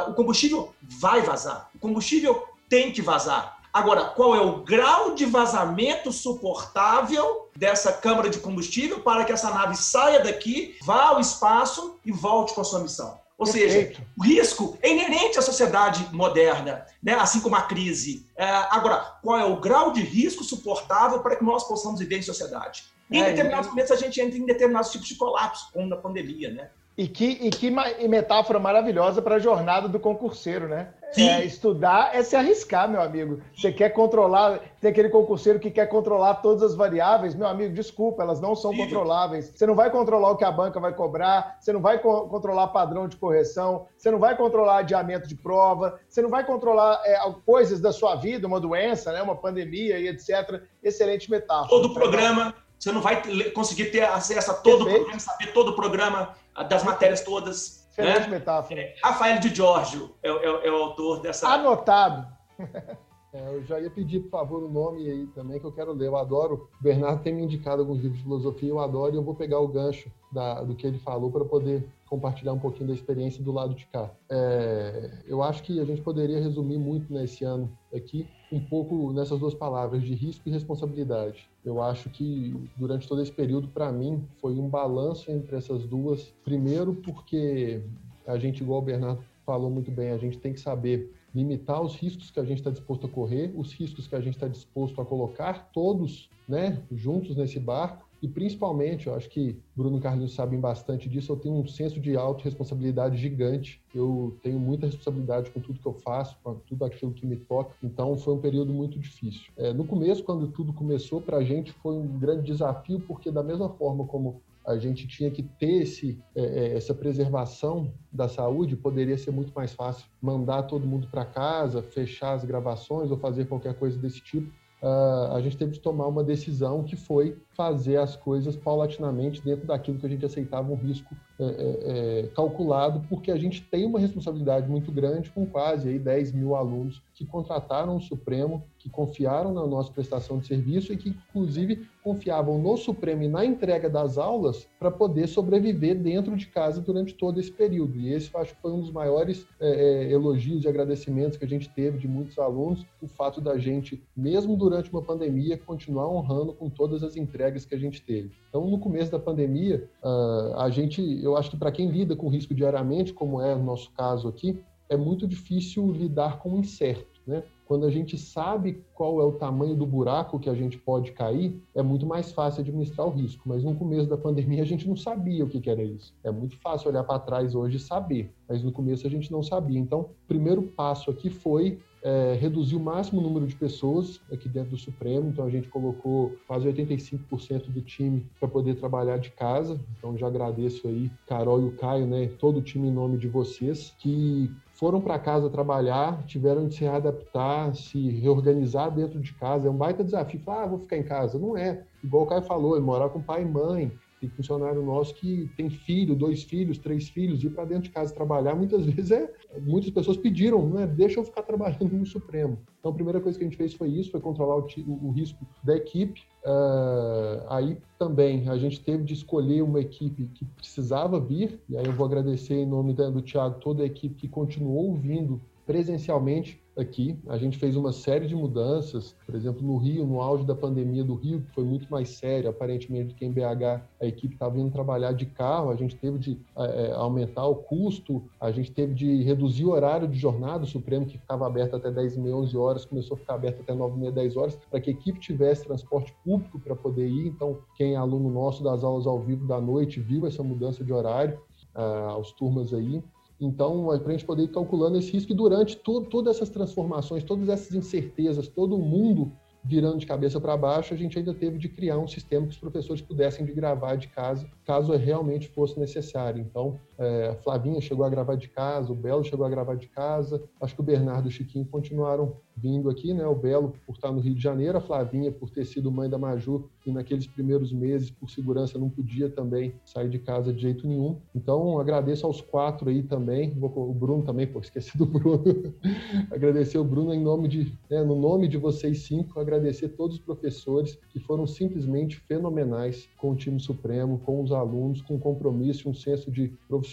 o combustível vai vazar. O combustível tem que vazar. Agora, qual é o grau de vazamento suportável dessa câmara de combustível para que essa nave saia daqui, vá ao espaço e volte com a sua missão? Ou Perfeito. seja, o risco é inerente à sociedade moderna, né? assim como a crise. É, agora, qual é o grau de risco suportável para que nós possamos viver em sociedade? Em é, determinados momentos, a gente entra em determinados tipos de colapso, como na pandemia, né? E que, e que metáfora maravilhosa para a jornada do concurseiro, né? É, estudar é se arriscar, meu amigo. Você quer controlar, tem aquele concurseiro que quer controlar todas as variáveis, meu amigo, desculpa, elas não são Sim. controláveis. Você não vai controlar o que a banca vai cobrar, você não vai co controlar padrão de correção, você não vai controlar adiamento de prova, você não vai controlar é, coisas da sua vida, uma doença, né, uma pandemia e etc. Excelente metáfora. Todo o programa você não vai conseguir ter acesso a todo Perfeito. o programa, saber todo o programa, das matérias todas. Excelente né? metáfora. É, Rafael de Giorgio é, é, é, o autor dessa. Anotado. É, eu já ia pedir, por favor, o nome aí também, que eu quero ler. Eu adoro. O Bernardo tem me indicado alguns livros de filosofia, eu adoro, e eu vou pegar o gancho da, do que ele falou para poder compartilhar um pouquinho da experiência do lado de cá. É, eu acho que a gente poderia resumir muito nesse ano aqui, um pouco nessas duas palavras, de risco e responsabilidade. Eu acho que durante todo esse período, para mim, foi um balanço entre essas duas. Primeiro, porque a gente, igual o Bernardo falou muito bem, a gente tem que saber limitar os riscos que a gente está disposto a correr, os riscos que a gente está disposto a colocar, todos né, juntos nesse barco, e principalmente, eu acho que Bruno e Carlinhos sabem bastante disso, eu tenho um senso de autorresponsabilidade gigante. Eu tenho muita responsabilidade com tudo que eu faço, com tudo aquilo que me toca. Então, foi um período muito difícil. É, no começo, quando tudo começou, para a gente foi um grande desafio, porque da mesma forma como a gente tinha que ter esse, é, é, essa preservação da saúde, poderia ser muito mais fácil mandar todo mundo para casa, fechar as gravações ou fazer qualquer coisa desse tipo. Uh, a gente teve que tomar uma decisão que foi fazer as coisas paulatinamente dentro daquilo que a gente aceitava um risco é, é, é, calculado, porque a gente tem uma responsabilidade muito grande com quase aí 10 mil alunos que contrataram o Supremo, que confiaram na nossa prestação de serviço e que, inclusive, confiavam no Supremo e na entrega das aulas para poder sobreviver dentro de casa durante todo esse período. E esse, acho que foi um dos maiores é, é, elogios e agradecimentos que a gente teve de muitos alunos, o fato da gente, mesmo durante uma pandemia, continuar honrando com todas as entregas que a gente teve. Então, no começo da pandemia, uh, a gente, eu acho que para quem lida com risco diariamente, como é o nosso caso aqui, é muito difícil lidar com o incerto, né? Quando a gente sabe qual é o tamanho do buraco que a gente pode cair, é muito mais fácil administrar o risco. Mas no começo da pandemia a gente não sabia o que era isso. É muito fácil olhar para trás hoje e saber, mas no começo a gente não sabia. Então, o primeiro passo aqui foi é, reduzir o máximo número de pessoas aqui dentro do Supremo. Então, a gente colocou quase 85% do time para poder trabalhar de casa. Então, já agradeço aí, Carol e o Caio, né, todo o time em nome de vocês, que foram para casa trabalhar, tiveram de se readaptar, se reorganizar dentro de casa. É um baita desafio. Ah, vou ficar em casa. Não é. Igual o Caio falou, é morar com pai e mãe. Tem funcionário nosso que tem filho, dois filhos, três filhos, ir para dentro de casa trabalhar, muitas vezes é. Muitas pessoas pediram, né? Deixa eu ficar trabalhando no Supremo. Então a primeira coisa que a gente fez foi isso, foi controlar o, o, risco da equipe. Uh, aí também a gente teve de escolher uma equipe que precisava vir, e aí eu vou agradecer em nome do, Thiago toda a equipe que continuou vindo presencialmente aqui. A gente fez uma série de mudanças, por exemplo, no Rio, no auge da pandemia do Rio, que foi muito mais sério, aparentemente, do que em BH, a equipe estava vindo trabalhar de carro, a gente teve de é, aumentar o custo, a gente teve de reduzir o horário de jornada, o Supremo, que ficava aberto até 10 e 11 horas, começou a ficar aberto até 9 e meia, 10 horas, para que a equipe tivesse transporte público para poder ir. Então, quem é aluno nosso das aulas ao vivo da noite viu essa mudança de horário, uh, as turmas aí. Então, para a gente poder ir calculando esse risco, e durante todas essas transformações, todas essas incertezas, todo o mundo virando de cabeça para baixo, a gente ainda teve de criar um sistema que os professores pudessem de gravar de casa, caso realmente fosse necessário. Então, É, a Flavinha chegou a gravar de casa, o Belo chegou a gravar de casa. Acho que o Bernardo e o Chiquinho continuaram vindo aqui, né? O Belo por estar no Rio de Janeiro, a Flavinha por ter sido mãe da Maju e naqueles primeiros meses, por segurança, não podia também sair de casa de jeito nenhum. Então, agradeço aos quatro aí também. O Bruno também, pô, esqueci do Bruno. agradecer o Bruno em nome de, né, no nome de vocês cinco, agradecer todos os professores que foram simplesmente fenomenais com o time supremo, com os alunos, com compromisso, um senso de profissionalismo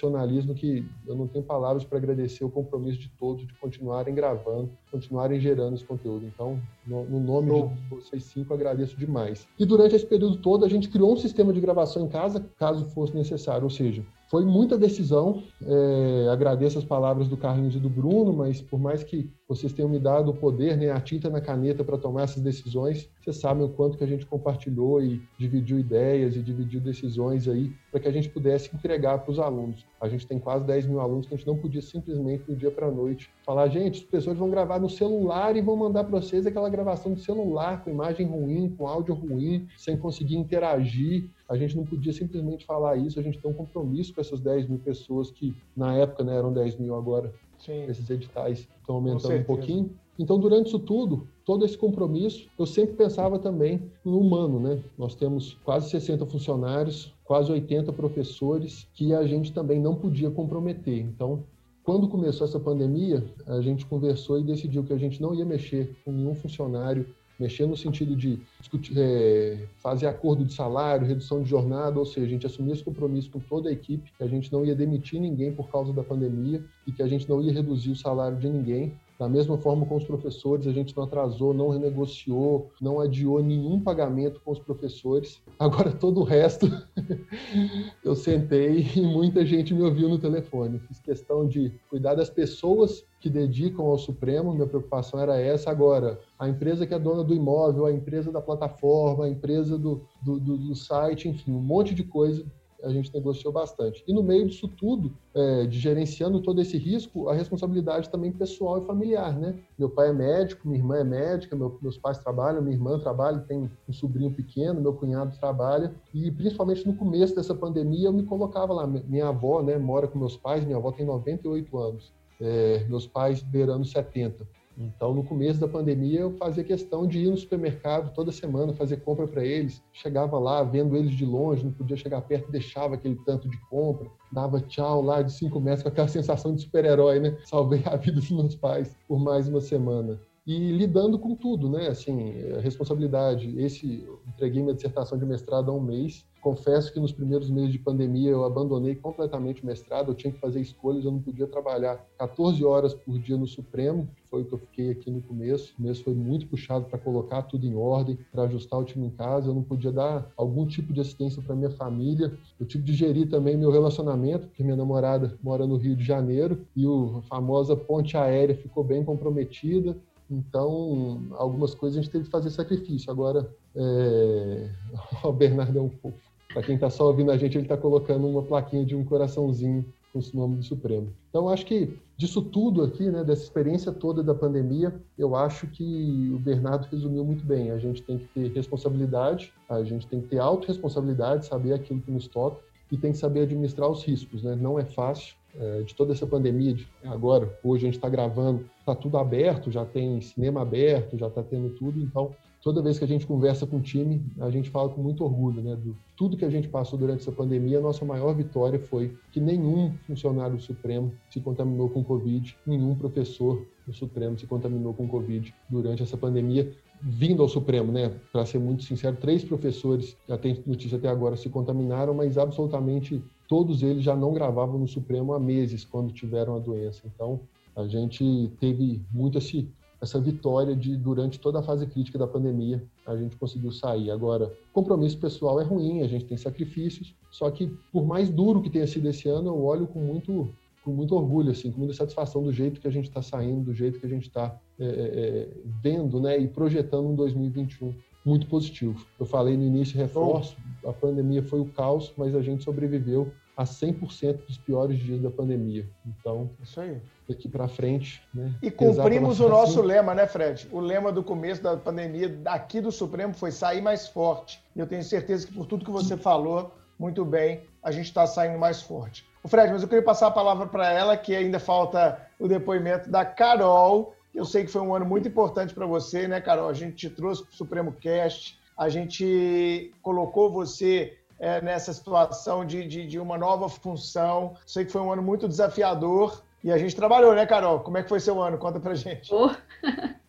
que eu não tenho palavras para agradecer o compromisso de todos de continuarem gravando, continuarem gerando esse conteúdo. Então, no, no nome Bom. de vocês cinco, agradeço demais. E durante esse período todo, a gente criou um sistema de gravação em casa, caso fosse necessário, ou seja, foi muita decisão. É, agradeço as palavras do Carlinhos e do Bruno, mas por mais que vocês tenham me dado o poder, né, a tinta na caneta para tomar essas decisões, vocês sabem o quanto que a gente compartilhou e dividiu ideias e dividiu decisões aí para que a gente pudesse entregar para os alunos. A gente tem quase 10 mil alunos que a gente não podia simplesmente do dia para a noite falar, gente, os professores vão gravar no celular e vão mandar para vocês aquela gravação do celular com imagem ruim, com áudio ruim, sem conseguir interagir. A gente não podia simplesmente falar isso, a gente tem um compromisso com essas 10 mil pessoas que na época né, eram 10 mil agora. Sim. Esses editais estão aumentando um pouquinho. Então, durante isso tudo, todo esse compromisso, eu sempre pensava também no humano, né? Nós temos quase 60 funcionários, quase 80 professores que a gente também não podia comprometer. Então, quando começou essa pandemia, a gente conversou e decidiu que a gente não ia mexer com nenhum funcionário mexer no sentido de discutir, é, fazer acordo de salário, redução de jornada, ou seja, a gente assumir esse compromisso com toda a equipe, que a gente não ia demitir ninguém por causa da pandemia e que a gente não ia reduzir o salário de ninguém. Da mesma forma com os professores, a gente não atrasou, não renegociou, não adiou nenhum pagamento com os professores. Agora, todo o resto, eu sentei e muita gente me ouviu no telefone. Fiz questão de cuidar das pessoas que dedicam ao Supremo, minha preocupação era essa. Agora, a empresa que é dona do imóvel, a empresa da plataforma, a empresa do, do, do, do site, enfim, um monte de coisa a gente negociou bastante. E no meio disso tudo, é, de gerenciando todo esse risco, a responsabilidade também pessoal e familiar, né? Meu pai é médico, minha irmã é médica, meu, meus pais trabalham, minha irmã trabalha, tem um sobrinho pequeno, meu cunhado trabalha, e principalmente no começo dessa pandemia eu me colocava lá. Minha avó, né, mora com meus pais, minha avó tem 98 anos, é, meus pais beirando 70. Então, no começo da pandemia, eu fazia questão de ir no supermercado toda semana, fazer compra para eles. Chegava lá, vendo eles de longe, não podia chegar perto, deixava aquele tanto de compra, dava tchau lá de cinco metros, com aquela sensação de super-herói, né? Salvei a vida dos meus pais por mais uma semana e lidando com tudo, né? Assim, responsabilidade. Esse, entreguei minha dissertação de mestrado há um mês. Confesso que nos primeiros meses de pandemia eu abandonei completamente o mestrado. Eu tinha que fazer escolhas, eu não podia trabalhar 14 horas por dia no Supremo, que foi o que eu fiquei aqui no começo. O mês foi muito puxado para colocar tudo em ordem, para ajustar o time em casa. Eu não podia dar algum tipo de assistência para minha família. Eu tive de gerir também meu relacionamento, porque minha namorada mora no Rio de Janeiro e a famosa ponte aérea ficou bem comprometida. Então, algumas coisas a gente teve que fazer sacrifício. Agora, é... o Bernardo é um pouco. Para quem está só ouvindo a gente, ele está colocando uma plaquinha de um coraçãozinho com o nome do Supremo. Então, acho que disso tudo aqui, né, dessa experiência toda da pandemia, eu acho que o Bernardo resumiu muito bem. A gente tem que ter responsabilidade, a gente tem que ter autorresponsabilidade, saber aquilo que nos toca e tem que saber administrar os riscos. Né? Não é fácil, é, de toda essa pandemia, de, agora, hoje a gente está gravando, está tudo aberto, já tem cinema aberto, já está tendo tudo, então toda vez que a gente conversa com o time, a gente fala com muito orgulho, né? Do tudo que a gente passou durante essa pandemia, a nossa maior vitória foi que nenhum funcionário do Supremo se contaminou com Covid, nenhum professor do Supremo se contaminou com Covid durante essa pandemia, vindo ao Supremo, né? Para ser muito sincero, três professores, já tem notícia até agora, se contaminaram, mas absolutamente todos eles já não gravavam no Supremo há meses quando tiveram a doença. Então, a gente teve muito esse, essa vitória de, durante toda a fase crítica da pandemia, a gente conseguiu sair. Agora, compromisso pessoal é ruim, a gente tem sacrifícios, só que, por mais duro que tenha sido esse ano, eu olho com muito, com muito orgulho, assim, com muita satisfação do jeito que a gente está saindo, do jeito que a gente está é, é, é, vendo né, e projetando um 2021 muito positivo. Eu falei no início, reforço, a pandemia foi o caos, mas a gente sobreviveu a 100% dos piores dias da pandemia. Então, isso aí. Daqui para frente, né? E cumprimos o nosso lema, né, Fred? O lema do começo da pandemia daqui do Supremo foi sair mais forte. E eu tenho certeza que por tudo que você falou, muito bem, a gente está saindo mais forte. O Fred, mas eu queria passar a palavra para ela, que ainda falta o depoimento da Carol. Eu sei que foi um ano muito importante para você, né, Carol? A gente te trouxe para o Supremo Cast, a gente colocou você é, nessa situação de, de, de, uma nova função. Sei que foi um ano muito desafiador e a gente trabalhou, né, Carol? Como é que foi seu ano? Conta pra gente. Oh.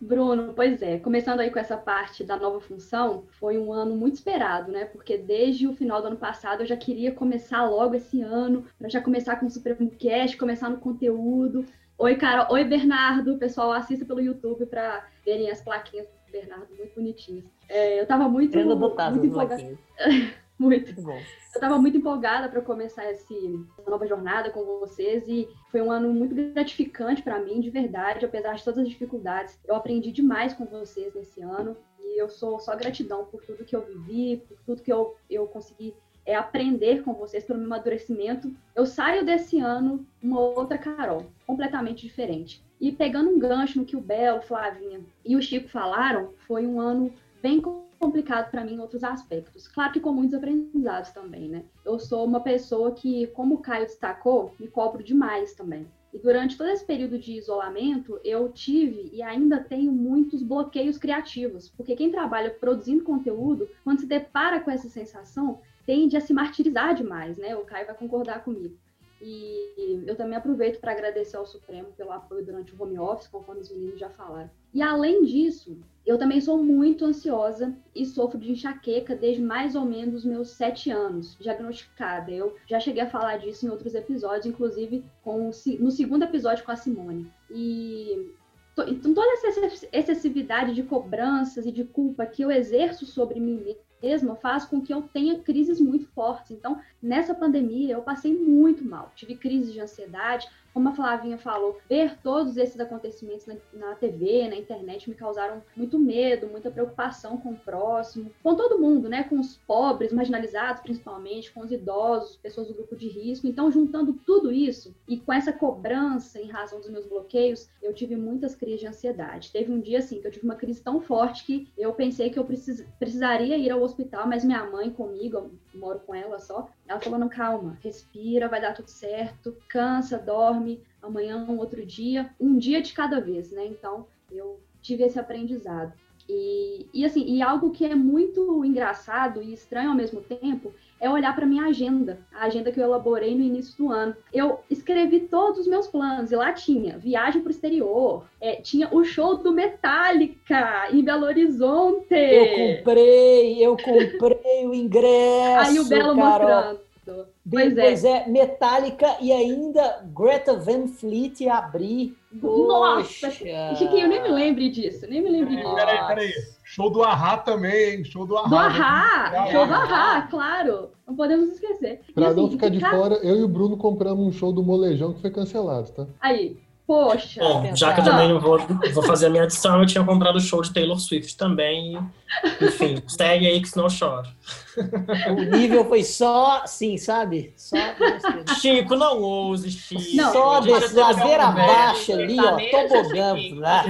Bruno, pois é, começando aí com essa parte da nova função, foi um ano muito esperado, né? Porque desde o final do ano passado eu já queria começar logo esse ano, para já começar com o Supremo Cast, começar no conteúdo. Oi, Carol. Oi, Bernardo. Pessoal, assista pelo YouTube para verem as plaquinhas do Bernardo, muito bonitinhas. É, eu tava muito, muito empolgada. muito. muito bom. Eu estava muito empolgada para começar esse, essa nova jornada com vocês e foi um ano muito gratificante para mim, de verdade, apesar de todas as dificuldades. Eu aprendi demais com vocês nesse ano e eu sou só gratidão por tudo que eu vivi, por tudo que eu, eu consegui é, aprender com vocês, pelo meu amadurecimento. Eu saio desse ano uma outra Carol, completamente diferente. E pegando um gancho no que o Belo, Flavinha e o Chico falaram, foi um ano bem complicado para mim em outros aspectos. Claro que com muitos aprendizados também, né? Eu sou uma pessoa que, como o Caio destacou, me cobro demais também. E durante todo esse período de isolamento, eu tive e ainda tenho muitos bloqueios criativos, porque quem trabalha produzindo conteúdo, quando se depara com essa sensação, tende a se martirizar demais, né? O Caio vai concordar comigo. E eu também aproveito para agradecer ao Supremo pelo apoio durante o home office, conforme os meninos já falaram. E além disso, eu também sou muito ansiosa e sofro de enxaqueca desde mais ou menos os meus sete anos, diagnosticada. Eu já cheguei a falar disso em outros episódios, inclusive com, no segundo episódio com a Simone. E então, toda essa excessividade de cobranças e de culpa que eu exerço sobre mim mesma faz com que eu tenha crises muito fortes. Então, nessa pandemia, eu passei muito mal. Tive crises de ansiedade, como a Flavinha falou, ver todos esses acontecimentos na, na, TV, na internet, me causaram muito medo, muita preocupação com o próximo, com todo mundo, né? Com os pobres, marginalizados principalmente, com os idosos, pessoas do grupo de risco. Então, juntando tudo isso e com essa cobrança em razão dos meus bloqueios, eu tive muitas crises de ansiedade. Teve um dia, assim, que eu tive uma crise tão forte que eu pensei que eu precis, precisaria ir ao hospital, mas minha mãe comigo, moro com ela só, ela falou: não, calma, respira, vai dar tudo certo, cansa, dorme amanhã um outro dia, um dia de cada vez, né? Então, eu tive esse aprendizado. E, e assim, e algo que é muito engraçado e estranho ao mesmo tempo é olhar para minha agenda, a agenda que eu elaborei no início do ano. Eu escrevi todos os meus planos e lá tinha viagem para o exterior, é, tinha o show do Metallica em Belo Horizonte. Eu comprei, eu comprei o ingresso. Aí o Belo Carol. mostrando. Pois, pois é. é. Metallica e ainda Greta Van Fleet abrir. Nossa! Chiquinho, nem me lembre disso, nem me lembre disso. Peraí, peraí. Show do Ahá também, show do Ahá. Do Ahá, show do Ahá, claro. Não podemos esquecer. Pra assim, não ficar de fora, eu e o Bruno compramos um show do Molejão que foi cancelado, tá? Aí, Poxa. Bom, já que eu também vou, vou fazer a minha adição, eu tinha comprado o show de Taylor Swift também. Enfim, segue aí que senão eu choro. O nível foi só, sim, sabe? Só. Chico, não ouse, Chico. Não, só desse ladeira abaixo ali, ó, tobogã.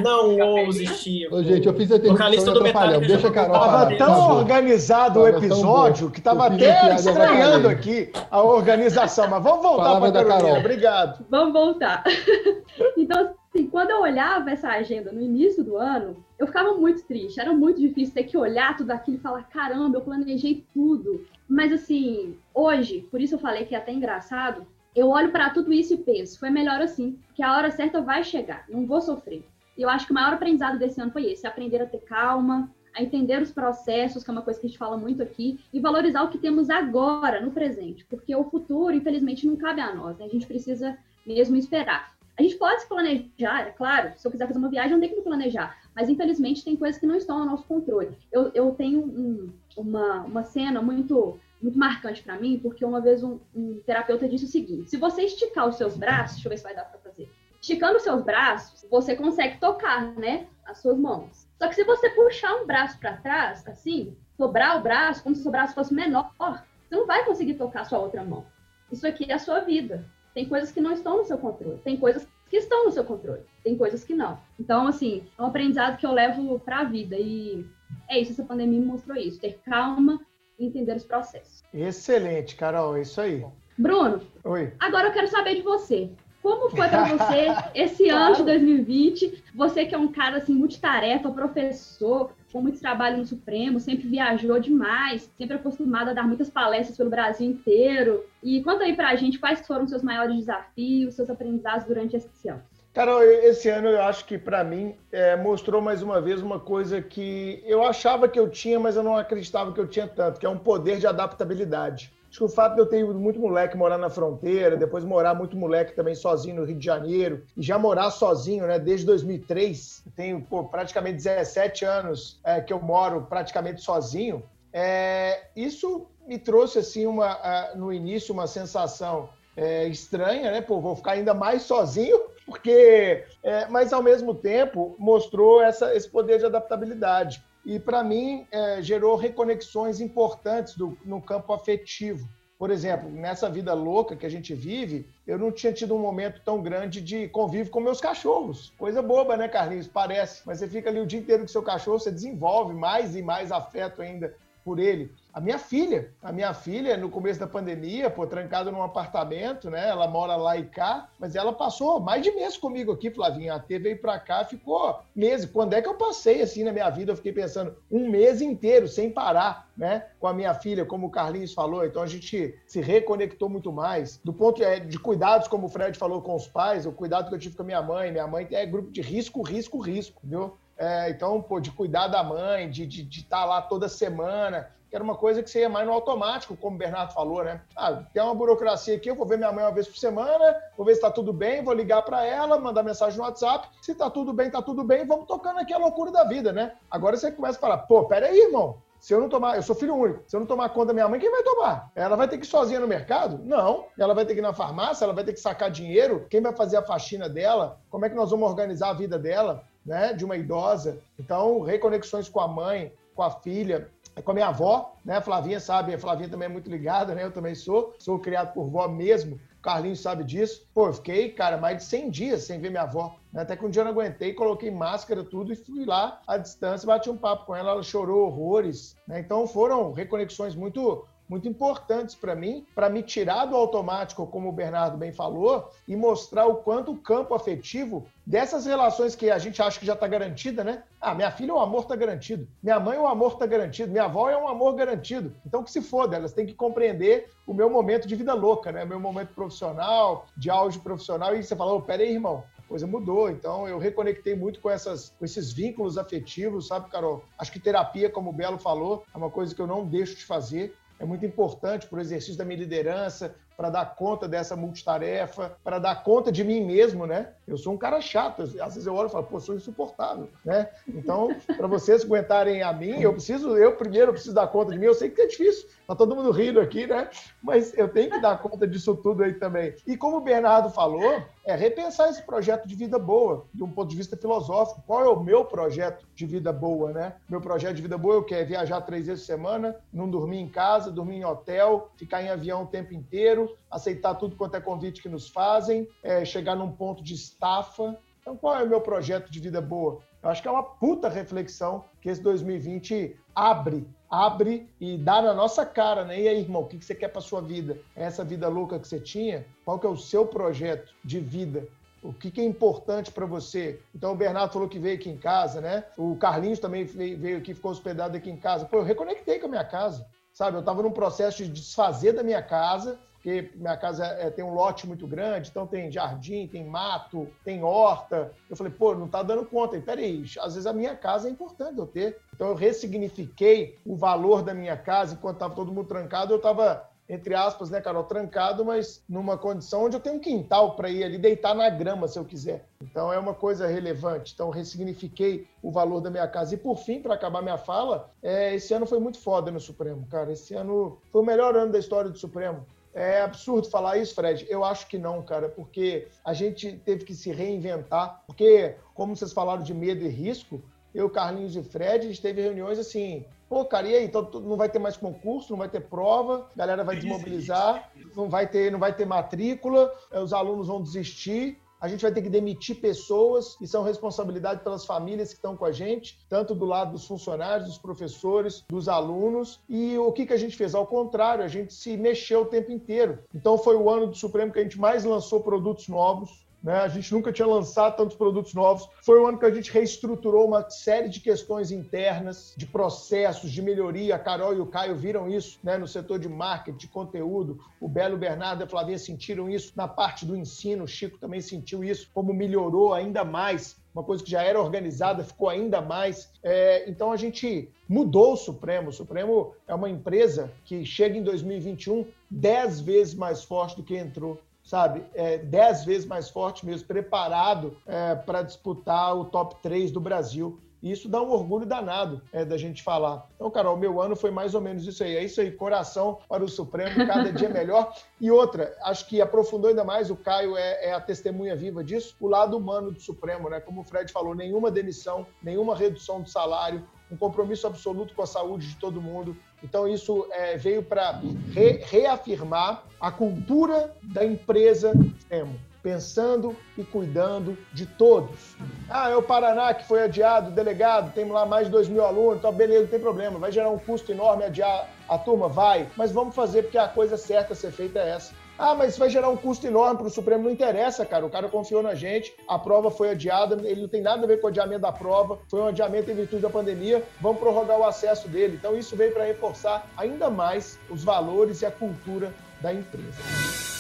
Não ouse, Chico. Ô, gente, eu fiz a Vocalista do Metallica. Deixa a Carol Tava tão organizado o episódio que tava até estranhando aqui a organização. Mas vamos voltar para Carolina. Carol. Obrigado. Vamos voltar. Então, assim, quando eu olhava essa agenda no início do ano, eu ficava muito triste. Era muito difícil ter que olhar tudo aquilo e falar: caramba, eu planejei tudo. Mas, assim, hoje, por isso eu falei que é até engraçado, eu olho para tudo isso e penso: foi melhor assim, que a hora certa vai chegar, não vou sofrer. E eu acho que o maior aprendizado desse ano foi esse: aprender a ter calma, a entender os processos, que é uma coisa que a gente fala muito aqui, e valorizar o que temos agora, no presente, porque o futuro, infelizmente, não cabe a nós, né? a gente precisa mesmo esperar. A gente pode se planejar, é claro. Se eu quiser fazer uma viagem, eu tenho que me planejar. Mas, infelizmente, tem coisas que não estão ao nosso controle. Eu, eu tenho um, uma, uma cena muito muito marcante para mim, porque uma vez um, um, terapeuta disse o seguinte: se você esticar os seus braços, deixa eu ver se vai dar para fazer. Esticando os seus braços, você consegue tocar, né, as suas mãos. Só que se você puxar um braço para trás, assim, dobrar o braço, como se o seu braço fosse menor, você não vai conseguir tocar a sua outra mão. Isso aqui é a sua vida. Tem coisas que não estão no seu controle, tem coisas que estão no seu controle, tem coisas que não. Então, assim, é um aprendizado que eu levo para a vida e é isso, essa pandemia me mostrou isso, ter calma e entender os processos. Excelente, Carol, é isso aí. Bruno, Oi. agora eu quero saber de você. Como foi para você esse ano de 2020? Você que é um cara assim multitarefa, professor, com muito trabalho no Supremo, sempre viajou demais, sempre acostumado a dar muitas palestras pelo Brasil inteiro. E conta aí pra gente quais foram os seus maiores desafios, seus aprendizados durante esse ano. Carol, esse ano eu acho que para mim é, mostrou mais uma vez uma coisa que eu achava que eu tinha, mas eu não acreditava que eu tinha tanto, que é um poder de adaptabilidade. Acho que o fato de eu ter muito moleque morar na fronteira, depois morar muito moleque também sozinho no Rio de Janeiro, e já morar sozinho, né, desde 2003, eu tenho pô, praticamente 17 anos é, que eu moro praticamente sozinho, é, isso me trouxe, assim, uma, no início, uma sensação é, estranha, né, pô, vou ficar ainda mais sozinho, porque, é, mas ao mesmo tempo mostrou essa, esse poder de adaptabilidade e, para mim, é, gerou reconexões importantes do, no campo afetivo. Por exemplo, nessa vida louca que a gente vive, eu não tinha tido um momento tão grande de convívio com meus cachorros. Coisa boba, né, Carlinhos? Parece. Mas você fica ali o dia inteiro com seu cachorro, você desenvolve mais e mais afeto ainda por ele. A minha filha, a minha filha, no começo da pandemia, pô, trancada num apartamento, né? Ela mora lá e cá, mas ela passou mais de mês comigo aqui, Flavinha. A T veio pra cá, ficou meses. Quando é que eu passei assim na minha vida? Eu fiquei pensando um mês inteiro, sem parar, né? Com a minha filha, como o Carlinhos falou. Então a gente se reconectou muito mais. Do ponto é, de cuidados, como o Fred falou com os pais, o cuidado que eu tive com a minha mãe. Minha mãe é grupo de risco, risco, risco, viu? É, então, pô, de cuidar da mãe, de estar de, de tá lá toda semana, que era uma coisa que você ia mais no automático, como o Bernardo falou, né? Ah, tem uma burocracia aqui, eu vou ver minha mãe uma vez por semana, vou ver se está tudo bem, vou ligar para ela, mandar mensagem no WhatsApp, se está tudo bem, está tudo bem, vamos tocando aqui a loucura da vida, né? Agora você começa a falar, pô, peraí, irmão, se eu não tomar, eu sou filho único, se eu não tomar conta da minha mãe, quem vai tomar? Ela vai ter que ir sozinha no mercado? Não. Ela vai ter que ir na farmácia, ela vai ter que sacar dinheiro, quem vai fazer a faxina dela? Como é que nós vamos organizar a vida dela, né, de uma idosa? Então, reconexões com a mãe, com a filha, com a minha avó, né? Flavinha sabe, a Flavinha também é muito ligada, né? Eu também sou, sou criado por vó mesmo. Carlinhos sabe disso. Pô, eu fiquei, cara, mais de 100 dias sem ver minha avó. Né? Até que um dia eu não aguentei, coloquei máscara, tudo, e fui lá à distância, bati um papo com ela, ela chorou horrores. Né? Então foram reconexões muito muito importantes para mim, para me tirar do automático, como o Bernardo bem falou, e mostrar o quanto o campo afetivo dessas relações que a gente acha que já está garantida, né? Ah, minha filha, o amor está garantido. Minha mãe, o amor está garantido. Minha avó é um amor garantido. Então, que se foda, elas têm que compreender o meu momento de vida louca, né? Meu momento profissional, de auge profissional. E você falou, oh, peraí, irmão, coisa mudou. Então, eu reconectei muito com, essas, com esses vínculos afetivos, sabe, Carol? Acho que terapia, como o Belo falou, é uma coisa que eu não deixo de fazer é muito importante para o exercício da minha liderança, para dar conta dessa multitarefa, para dar conta de mim mesmo, né? Eu sou um cara chato, às vezes eu olho e falo, pô, sou insuportável, né? Então, para vocês aguentarem a mim, eu preciso, eu primeiro preciso dar conta de mim, eu sei que é difícil, tá todo mundo rindo aqui, né? Mas eu tenho que dar conta disso tudo aí também. E como o Bernardo falou, é repensar esse projeto de vida boa, de um ponto de vista filosófico. Qual é o meu projeto de vida boa, né? Meu projeto de vida boa eu quero viajar três vezes por semana, não dormir em casa, dormir em hotel, ficar em avião o tempo inteiro, aceitar tudo quanto é convite que nos fazem, é, chegar num ponto de estafa. Então, qual é o meu projeto de vida boa? Eu acho que é uma puta reflexão que esse 2020 abre, abre e dá na nossa cara, né? E aí, irmão, o que você quer para sua vida? É essa vida louca que você tinha? Qual que é o seu projeto de vida? O que, que é importante para você? Então, o Bernardo falou que veio aqui em casa, né? O Carlinhos também veio aqui, ficou hospedado aqui em casa. Pô, eu reconectei com a minha casa, sabe? Eu estava num processo de desfazer da minha casa porque minha casa é, tem um lote muito grande, então tem jardim, tem mato, tem horta. Eu falei, pô, não tá dando conta. E peraí, às vezes a minha casa é importante eu ter. Então eu ressignifiquei o valor da minha casa enquanto estava todo mundo trancado. Eu estava entre aspas, né, Carol, trancado, mas numa condição onde eu tenho um quintal para ir ali deitar na grama se eu quiser. Então é uma coisa relevante. Então ressignifiquei o valor da minha casa. E por fim, para acabar minha fala, é, esse ano foi muito foda no Supremo, cara. Esse ano foi o melhor ano da história do Supremo. É absurdo falar isso, Fred. Eu acho que não, cara, porque a gente teve que se reinventar. Porque, como vocês falaram de medo e risco, eu, Carlinhos e Fred, a gente teve reuniões assim. Pô, cara, e aí? Então, não vai ter mais concurso, não vai ter prova, a galera vai desmobilizar, não vai ter, não vai ter matrícula, os alunos vão desistir. A gente vai ter que demitir pessoas e são responsabilidade pelas famílias que estão com a gente, tanto do lado dos funcionários, dos professores, dos alunos. E o que, que a gente fez? Ao contrário, a gente se mexeu o tempo inteiro. Então foi o ano do Supremo que a gente mais lançou produtos novos, né? A gente nunca tinha lançado tantos produtos novos. Foi o ano que a gente reestruturou uma série de questões internas, de processos, de melhoria. A Carol e o Caio viram isso né? no setor de marketing, de conteúdo. O Belo, Bernardo e a Flavinha sentiram isso na parte do ensino. O Chico também sentiu isso, como melhorou ainda mais uma coisa que já era organizada ficou ainda mais. É, então a gente mudou o Supremo. O Supremo é uma empresa que chega em 2021 dez vezes mais forte do que entrou sabe, é, dez vezes mais forte mesmo, preparado é, para disputar o top 3 do Brasil. E isso dá um orgulho danado é, da gente falar. Então, Carol, meu ano foi mais ou menos isso aí. É isso aí, coração para o Supremo, cada dia melhor. E outra, acho que aprofundou ainda mais, o Caio é, é, a testemunha viva disso, o lado humano do Supremo, né? Como o Fred falou, nenhuma demissão, nenhuma redução do salário, um compromisso absoluto com a saúde de todo mundo. Então, isso é, veio para re, reafirmar a cultura da empresa Supremo pensando e cuidando de todos. Ah, é o Paraná que foi adiado, delegado, tem lá mais de 2 mil alunos, então beleza, não tem problema, vai gerar um custo enorme adiar a turma? Vai, mas vamos fazer porque a coisa certa a ser feita é essa. Ah, mas vai gerar um custo enorme para o Supremo. Não interessa, cara. O cara confiou na gente, a prova foi adiada, ele não tem nada a ver com o adiamento da prova, foi um adiamento em virtude da pandemia, vamos prorrogar o acesso dele. Então, isso veio para reforçar ainda mais os valores e a cultura da empresa.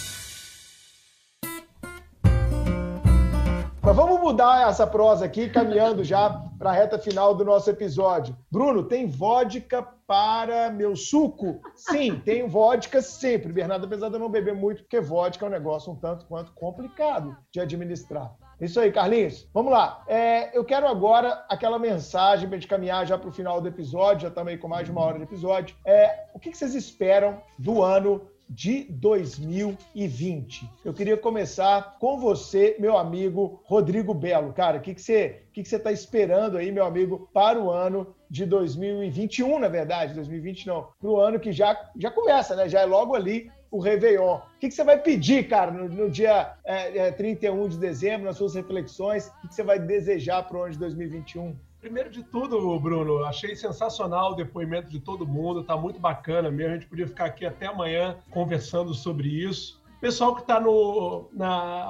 Mas vamos mudar essa prosa aqui, caminhando já para a reta final do nosso episódio. Bruno, tem vodka para meu suco? Sim, tenho vodka sempre. Bernardo, apesar de eu não beber muito, porque vodka é um negócio um tanto quanto complicado de administrar. Isso aí, Carlinhos. Vamos lá. É, eu quero agora aquela mensagem para a gente caminhar já para o final do episódio, já estamos aí com mais de uma hora de episódio. É, o que, que vocês esperam do ano de 2020. Eu queria começar com você, meu amigo Rodrigo Belo. Cara, o que, que você o que, você está esperando aí, meu amigo, para o ano de 2021, na verdade, 2020 não, para o ano que já, já começa, né? Já é logo ali o Réveillon. O que, que você vai pedir, cara, no, no dia é, é, 31 de dezembro, nas suas reflexões? O que, que você vai desejar para o ano de 2021? Primeiro de tudo, Bruno, achei sensacional o depoimento de todo mundo, tá muito bacana mesmo. A gente podia ficar aqui até amanhã conversando sobre isso. Pessoal que está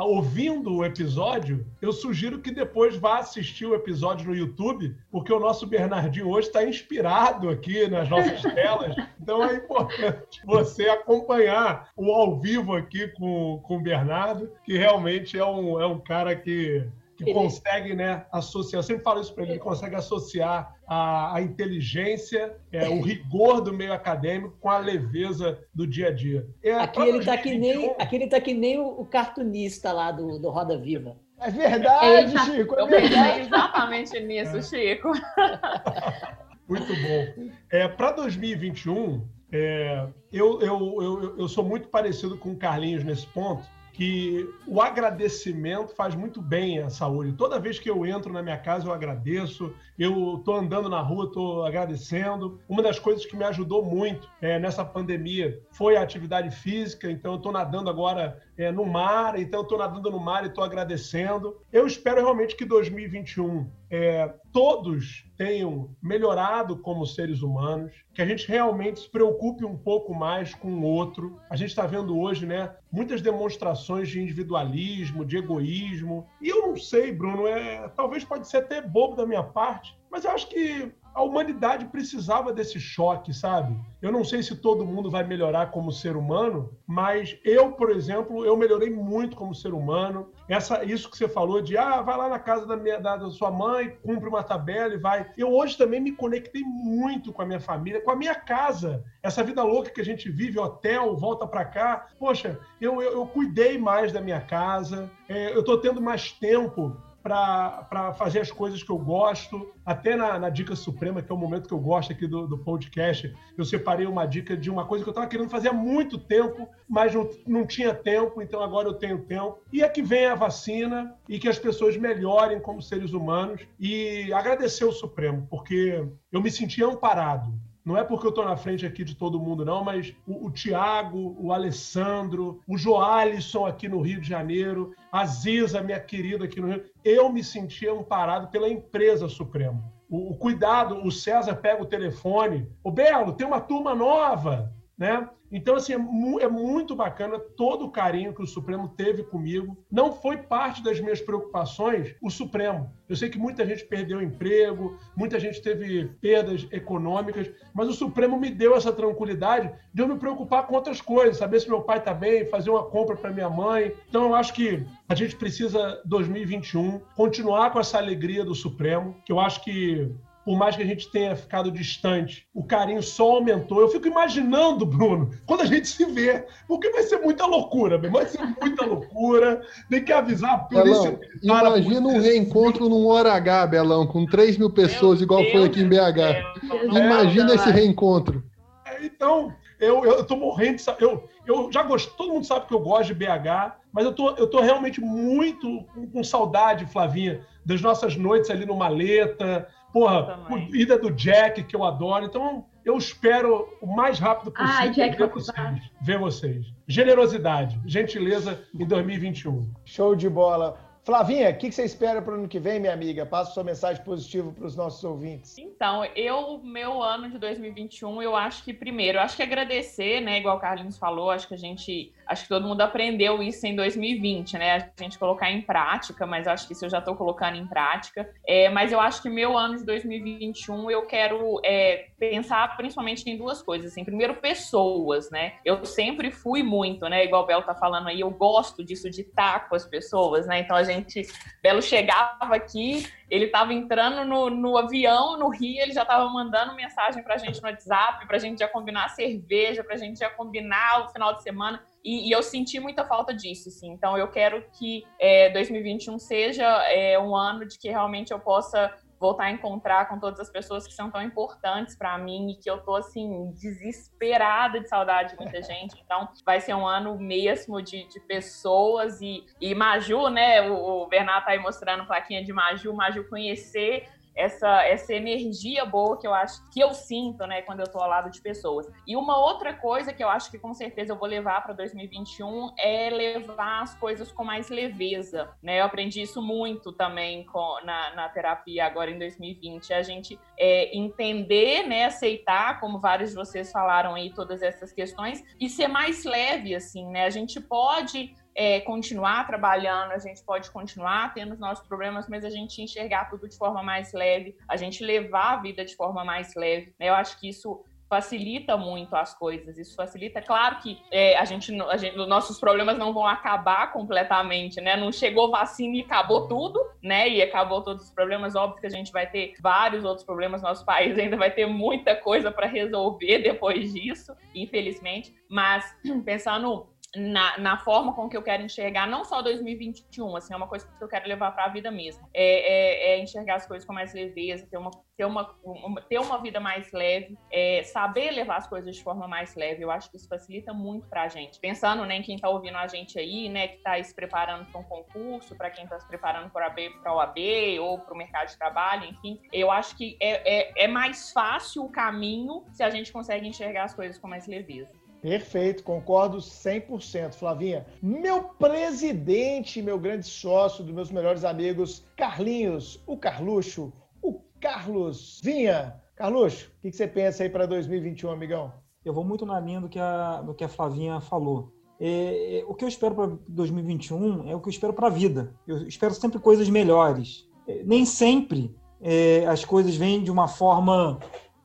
ouvindo o episódio, eu sugiro que depois vá assistir o episódio no YouTube, porque o nosso Bernardinho hoje está inspirado aqui nas nossas telas. Então é importante você acompanhar o ao vivo aqui com, com o Bernardo, que realmente é um, é um cara que que consegue né, associar, eu sempre falo isso para ele, ele consegue associar a, a inteligência, é, o rigor do meio acadêmico com a leveza do dia a dia. É, aqui, ele está que nem, aqui ele tá que nem o, o cartunista lá do, do Roda Viva. É verdade, é, Chico. É eu pensei exatamente nisso, é. Chico. Muito bom. É, Para 2021, é, eu, eu, eu, eu sou muito parecido com o Carlinhos nesse ponto, que o agradecimento faz muito bem à saúde. Toda vez que eu entro na minha casa, eu agradeço. Eu estou andando na rua, estou agradecendo. Uma das coisas que me ajudou muito é, nessa pandemia foi a atividade física. Então, eu estou nadando agora é, no mar. Então, estou nadando no mar e estou agradecendo. Eu espero realmente que 2021 é, todos tenham melhorado como seres humanos, que a gente realmente se preocupe um pouco mais com o outro. A gente está vendo hoje, né, muitas demonstrações de individualismo, de egoísmo. E eu não sei, Bruno, é, talvez pode ser até bobo da minha parte, mas eu acho que a humanidade precisava desse choque, sabe? Eu não sei se todo mundo vai melhorar como ser humano, mas eu, por exemplo, eu melhorei muito como ser humano. Essa, isso que você falou de, ah, vai lá na casa da, minha, da, sua mãe, cumpre uma tabela e vai. Eu hoje também me conectei muito com a minha família, com a minha casa. Essa vida louca que a gente vive, hotel, volta para cá. Poxa, eu, eu, eu, cuidei mais da minha casa, é, eu estou tendo mais tempo para fazer as coisas que eu gosto. Até na, na, Dica Suprema, que é o momento que eu gosto aqui do, do podcast, eu separei uma dica de uma coisa que eu estava querendo fazer há muito tempo, mas não, não tinha tempo, então agora eu tenho tempo. E é que vem a vacina e que as pessoas melhorem como seres humanos. E agradecer o Supremo, porque eu me senti amparado não é porque eu estou na frente aqui de todo mundo, não, mas o, o Tiago, o Alessandro, o Joalisson aqui no Rio de Janeiro, a Ziza, minha querida aqui no Rio, eu me sentia amparado pela empresa Supremo. O, o cuidado, o César pega o telefone, o Belo, tem uma turma nova, né? Então, assim, é, mu é, muito bacana todo o carinho que o Supremo teve comigo. Não foi parte das minhas preocupações o Supremo. Eu sei que muita gente perdeu emprego, muita gente teve perdas econômicas, mas o Supremo me deu essa tranquilidade de eu me preocupar com outras coisas, saber se meu pai está bem, fazer uma compra para minha mãe. Então, eu acho que a gente precisa, 2021, continuar com essa alegria do Supremo, que eu acho que por mais que a gente tenha ficado distante, o carinho só aumentou. Eu fico imaginando, Bruno, quando a gente se vê, porque vai ser muita loucura, vai ser muita loucura. Tem que avisar a polícia. Belão, imagina um reencontro num hora H, Belão, com 3 mil pessoas, Meu igual Deus foi aqui em BH. Imagina esse reencontro. É, então, eu, eu tô morrendo de eu, eu já gosto, todo mundo sabe que eu gosto de BH, mas eu tô, eu tô realmente muito com, com saudade, Flavinha, das nossas noites ali no Maleta, Porra, ida do Jack, que eu adoro. Então, eu espero o mais rápido possível ah, Jack ver, vocês, ver vocês. Generosidade, gentileza em 2021. Show de bola. Flavinha, o que, você espera para o ano que vem, minha amiga? Passa sua mensagem positiva para os nossos ouvintes. Então, eu, meu ano de 2021, eu acho que, primeiro, eu acho que agradecer, né? Igual o Carlinhos falou, acho que a gente acho que todo mundo aprendeu isso em 2020, né? A gente colocar em prática, mas acho que isso eu já estou colocando em prática. É, mas eu acho que meu ano de 2021 eu quero é, pensar principalmente em duas coisas. Assim, primeiro, pessoas, né? Eu sempre fui muito, né? Igual o Belo tá falando aí, eu gosto disso de estar com as pessoas, né? Então a gente, Belo chegava aqui, ele estava entrando no, no avião no Rio, ele já estava mandando mensagem para a gente no WhatsApp, para a gente já combinar cerveja, para a gente já combinar o final de semana. E, e, eu senti muita falta disso, assim. Então, eu quero que é, 2021 seja é, um ano de que realmente eu possa voltar a encontrar com todas as pessoas que são tão importantes para mim e que eu tô assim desesperada de saudade de muita gente. Então, vai ser um ano mesmo de, de pessoas e, e Maju, né? O, o Bernardo tá aí mostrando plaquinha de Maju, Maju conhecer essa, essa energia boa que eu acho que eu sinto, né, quando eu tô ao lado de pessoas. E uma outra coisa que eu acho que com certeza eu vou levar para 2021 é levar as coisas com mais leveza, né? Eu aprendi isso muito também com, na, na terapia agora em 2020, a gente é, entender, né, aceitar, como vários de vocês falaram aí, todas essas questões e ser mais leve, assim, né? A gente pode é, continuar trabalhando, a gente pode continuar tendo os nossos problemas, mas a gente enxergar tudo de forma mais leve, a gente levar a vida de forma mais leve. Né? Eu acho que isso facilita muito as coisas. Isso facilita, claro que é, a, gente, a gente, nossos problemas não vão acabar completamente, né? Não chegou vacina e acabou tudo, né? E acabou todos os problemas. Óbvio que a gente vai ter vários outros problemas. Nosso país ainda vai ter muita coisa para resolver depois disso, infelizmente. Mas pensando na, na, forma com que eu quero enxergar, não só 2021, assim, é uma coisa que eu quero levar para a vida mesmo. É, é, é, enxergar as coisas com mais leveza, ter uma, ter uma, uma ter uma vida mais leve, é, saber levar as coisas de forma mais leve. Eu acho que isso facilita muito para a gente. Pensando né, em quem está ouvindo a gente aí, né, que está se preparando para um concurso, para quem está se preparando para a OAB ou para o mercado de trabalho, enfim, eu acho que é, é, é mais fácil o caminho se a gente consegue enxergar as coisas com mais leveza. Perfeito, concordo 100%, Flavinha. Meu presidente, meu grande sócio, dos meus melhores amigos, Carlinhos, o Carluxo, o Carlos Vinha. Carluxo, o que, você pensa aí para 2021, amigão? Eu vou muito na linha do que a, do que a Flavinha falou. É, é, o que eu espero para 2021 é o que eu espero para a vida. Eu espero sempre coisas melhores. É, nem sempre é, as coisas vêm de uma forma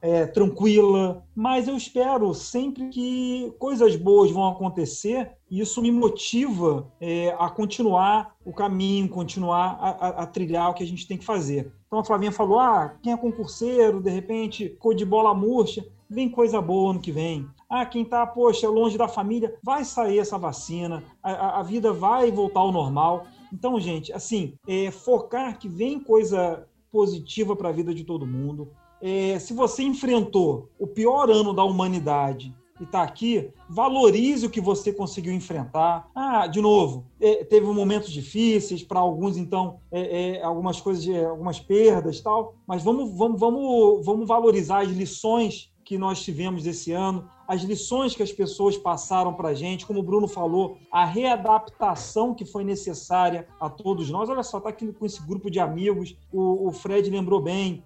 é, tranquila, mas eu espero sempre que coisas boas vão acontecer e isso me motiva é, a continuar o caminho, continuar a, a, a, trilhar o que a gente tem que fazer. Então a Flavinha falou: ah, quem é concurseiro, de repente, cor de bola murcha, vem coisa boa no que vem. Ah, quem está, poxa, longe da família, vai sair essa vacina, a, a vida vai voltar ao normal. Então, gente, assim, é, focar que vem coisa positiva para a vida de todo mundo, é, se você enfrentou o pior ano da humanidade e está aqui, valorize o que você conseguiu enfrentar. Ah, de novo, é, teve momentos difíceis para alguns, então é, é, algumas coisas, algumas perdas, tal. Mas vamos, vamos, vamos, vamos valorizar as lições que nós tivemos esse ano, as lições que as pessoas passaram para a gente, como o Bruno falou, a readaptação que foi necessária a todos nós. Olha só, está aqui com esse grupo de amigos, o, o Fred lembrou bem,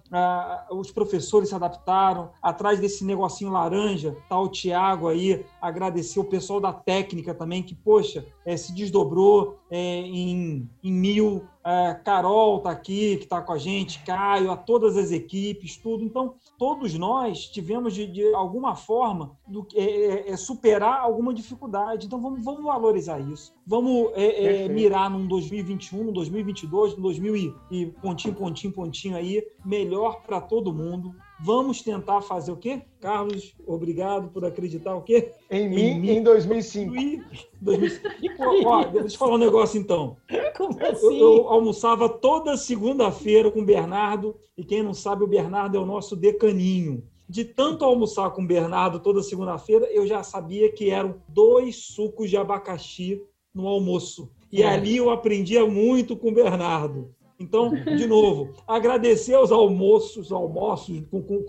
os professores se adaptaram, atrás desse negocinho laranja, tá o Tiago aí, agradecer o pessoal da técnica também, que, poxa, é, se desdobrou é, em, em mil é, Carol está aqui, que está com a gente, Caio, a todas as equipes, tudo. Então, todos nós tivemos, de, de alguma forma, do, é, é, é superar alguma dificuldade. Então, vamos, vamos valorizar isso. Vamos mirar num 2021, num 2022, num 2000 e, e pontinho, pontinho, pontinho aí, melhor para todo mundo. Vamos tentar fazer o quê? Carlos, obrigado por acreditar o quê? Em, em mim, em 2005. 2005. Ó, deixa eu falar um negócio então. Como assim? Eu, eu almoçava toda segunda-feira com o Bernardo, e quem não sabe, o Bernardo é o nosso decaninho. De tanto almoçar com o Bernardo toda segunda-feira, eu já sabia que eram dois sucos de abacaxi no almoço. E é. ali eu aprendia muito com o Bernardo. Então, de novo, agradecer aos almoços, almoços com, com,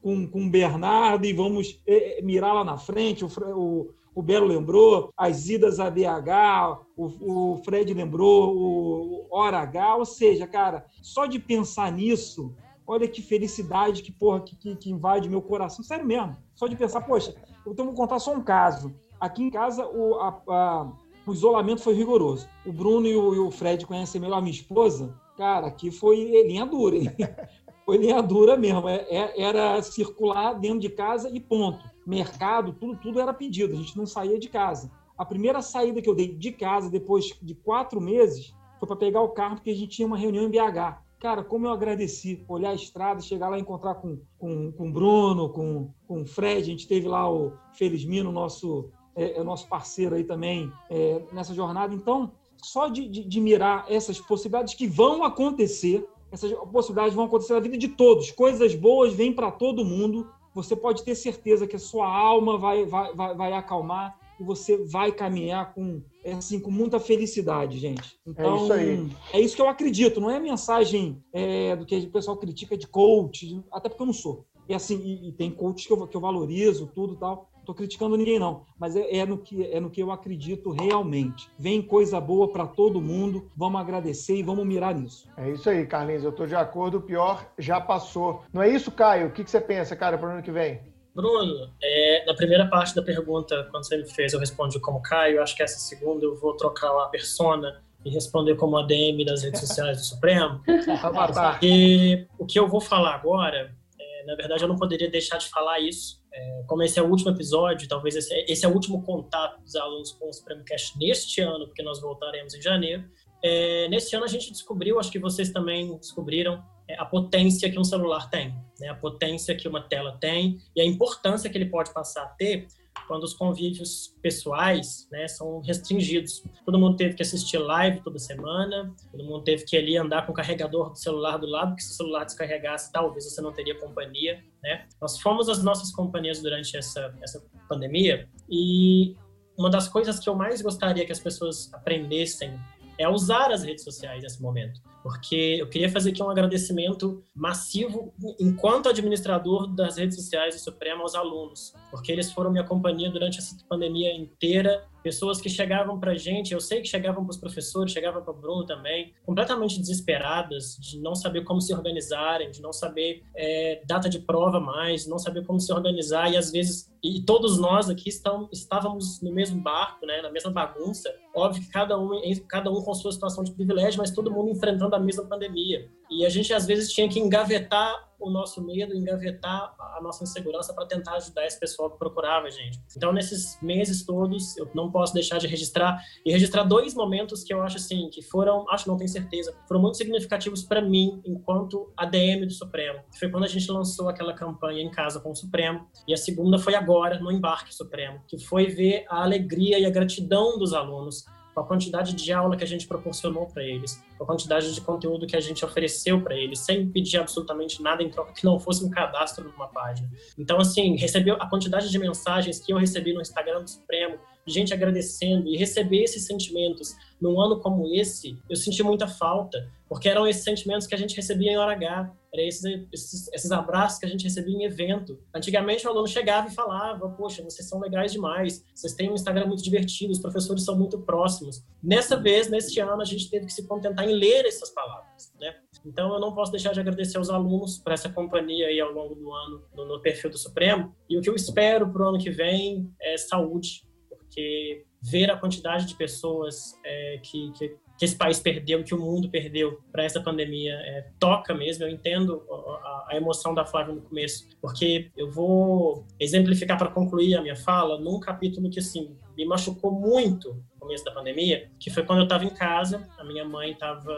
com, com, Bernardo e vamos é, mirar lá na frente. O, o, o Belo lembrou, as idas a BH, o, o Fred lembrou, o Hora H, ou seja, cara, só de pensar nisso, olha que felicidade que, porra, que, que, que invade meu coração. Sério mesmo. Só de pensar, poxa, então vou contar só um caso. Aqui em casa, o, a, a, o isolamento foi rigoroso. O Bruno e o, e o Fred conhecem melhor a minha esposa. Cara, aqui foi linha dura, hein? Foi linha dura mesmo. É, é, era circular dentro de casa e ponto. Mercado, tudo, tudo era pedido. A gente não saía de casa. A primeira saída que eu dei de casa, depois de quatro meses, foi para pegar o carro, porque a gente tinha uma reunião em BH. Cara, como eu agradeci olhar a estrada, chegar lá e encontrar com, com, com o Bruno, com, com o Fred. A gente teve lá o Felizmino, nosso, é, é nosso parceiro aí também é, nessa jornada. Então, só de, de, de mirar essas possibilidades que vão acontecer, essas possibilidades vão acontecer na vida de todos. Coisas boas vêm para todo mundo. Você pode ter certeza que a sua alma vai, vai, vai, vai acalmar e você vai caminhar com, assim, com muita felicidade, gente. Então, é isso aí. É isso que eu acredito. Não é mensagem é, do que o pessoal critica de coach, até porque eu não sou. E assim, e, e tem coaches que eu, que eu valorizo, tudo tal estou criticando ninguém não, mas é, é, no que é no que eu acredito realmente. Vem coisa boa para todo mundo, vamos agradecer e vamos mirar nisso. É isso aí, Carlinhos, eu estou de acordo, o pior já passou. Não é isso, Caio? O que, que você pensa, cara, para o ano que vem? Bruno, é, na primeira parte da pergunta, quando você me fez, eu respondi como Caio. Acho que essa segunda eu vou trocar uma persona e responder como ADM das redes sociais do Supremo. e o que eu vou falar agora, é, na verdade, eu não poderia deixar de falar isso, é, como esse é o último episódio, talvez esse, esse é o último contato dos alunos com o Supremo Cast neste ano, porque nós voltaremos em janeiro. É, nesse ano a gente descobriu, acho que vocês também descobriram, é, a potência que um celular tem, né? a potência que uma tela tem e a importância que ele pode passar a ter quando os convívios pessoais né, são restringidos. Todo mundo teve que assistir live toda semana, todo mundo teve que ali andar com o carregador do celular do lado, porque se o celular descarregasse, talvez você não teria companhia. Né? Nós fomos as nossas companhias durante essa, essa pandemia e uma das coisas que eu mais gostaria que as pessoas aprendessem é usar as redes sociais nesse momento porque eu queria fazer aqui um agradecimento massivo, enquanto administrador das redes sociais do Supremo, aos alunos, porque eles foram minha companhia durante essa pandemia inteira. Pessoas que chegavam para a gente, eu sei que chegavam para os professores, chegavam para o Bruno também, completamente desesperadas, de não saber como se organizarem, de não saber é, data de prova mais, não saber como se organizar, e às vezes, e todos nós aqui estão, estávamos no mesmo barco, né, na mesma bagunça. Óbvio que cada um, cada um com sua situação de privilégio, mas todo mundo enfrentando da mesma pandemia. E a gente, às vezes, tinha que engavetar o nosso medo, engavetar a nossa insegurança para tentar ajudar esse pessoal que procurava a gente. Então, nesses meses todos, eu não posso deixar de registrar e registrar dois momentos que eu acho assim, que foram, acho não tenho certeza, foram muito significativos para mim enquanto ADM do Supremo. Foi quando a gente lançou aquela campanha em casa com o Supremo e a segunda foi agora no Embarque Supremo, que foi ver a alegria e a gratidão dos alunos com a quantidade de aula que a gente proporcionou para eles, com a quantidade de conteúdo que a gente ofereceu para eles, sem pedir absolutamente nada em troca que não fosse um cadastro numa página. Então, assim, recebeu a quantidade de mensagens que eu recebi no Instagram do Supremo, gente agradecendo e receber esses sentimentos num ano como esse, eu senti muita falta, porque eram esses sentimentos que a gente recebia em hora H, eram esses, esses, esses abraços que a gente recebia em evento. Antigamente o aluno chegava e falava, poxa, vocês são legais demais, vocês têm um Instagram muito divertido, os professores são muito próximos. Nessa vez, neste ano, a gente teve que se contentar em ler essas palavras, né? Então eu não posso deixar de agradecer aos alunos por essa companhia aí ao longo do ano no, no perfil do Supremo, e o que eu espero para o ano que vem é saúde, porque ver a quantidade de pessoas é, que, que, que, esse país perdeu, que o mundo perdeu para essa pandemia, é, toca mesmo. Eu entendo a, a, emoção da Flávia no começo, porque eu vou exemplificar para concluir a minha fala num capítulo que, assim, me machucou muito no começo da pandemia, que foi quando eu estava em casa, a minha mãe estava,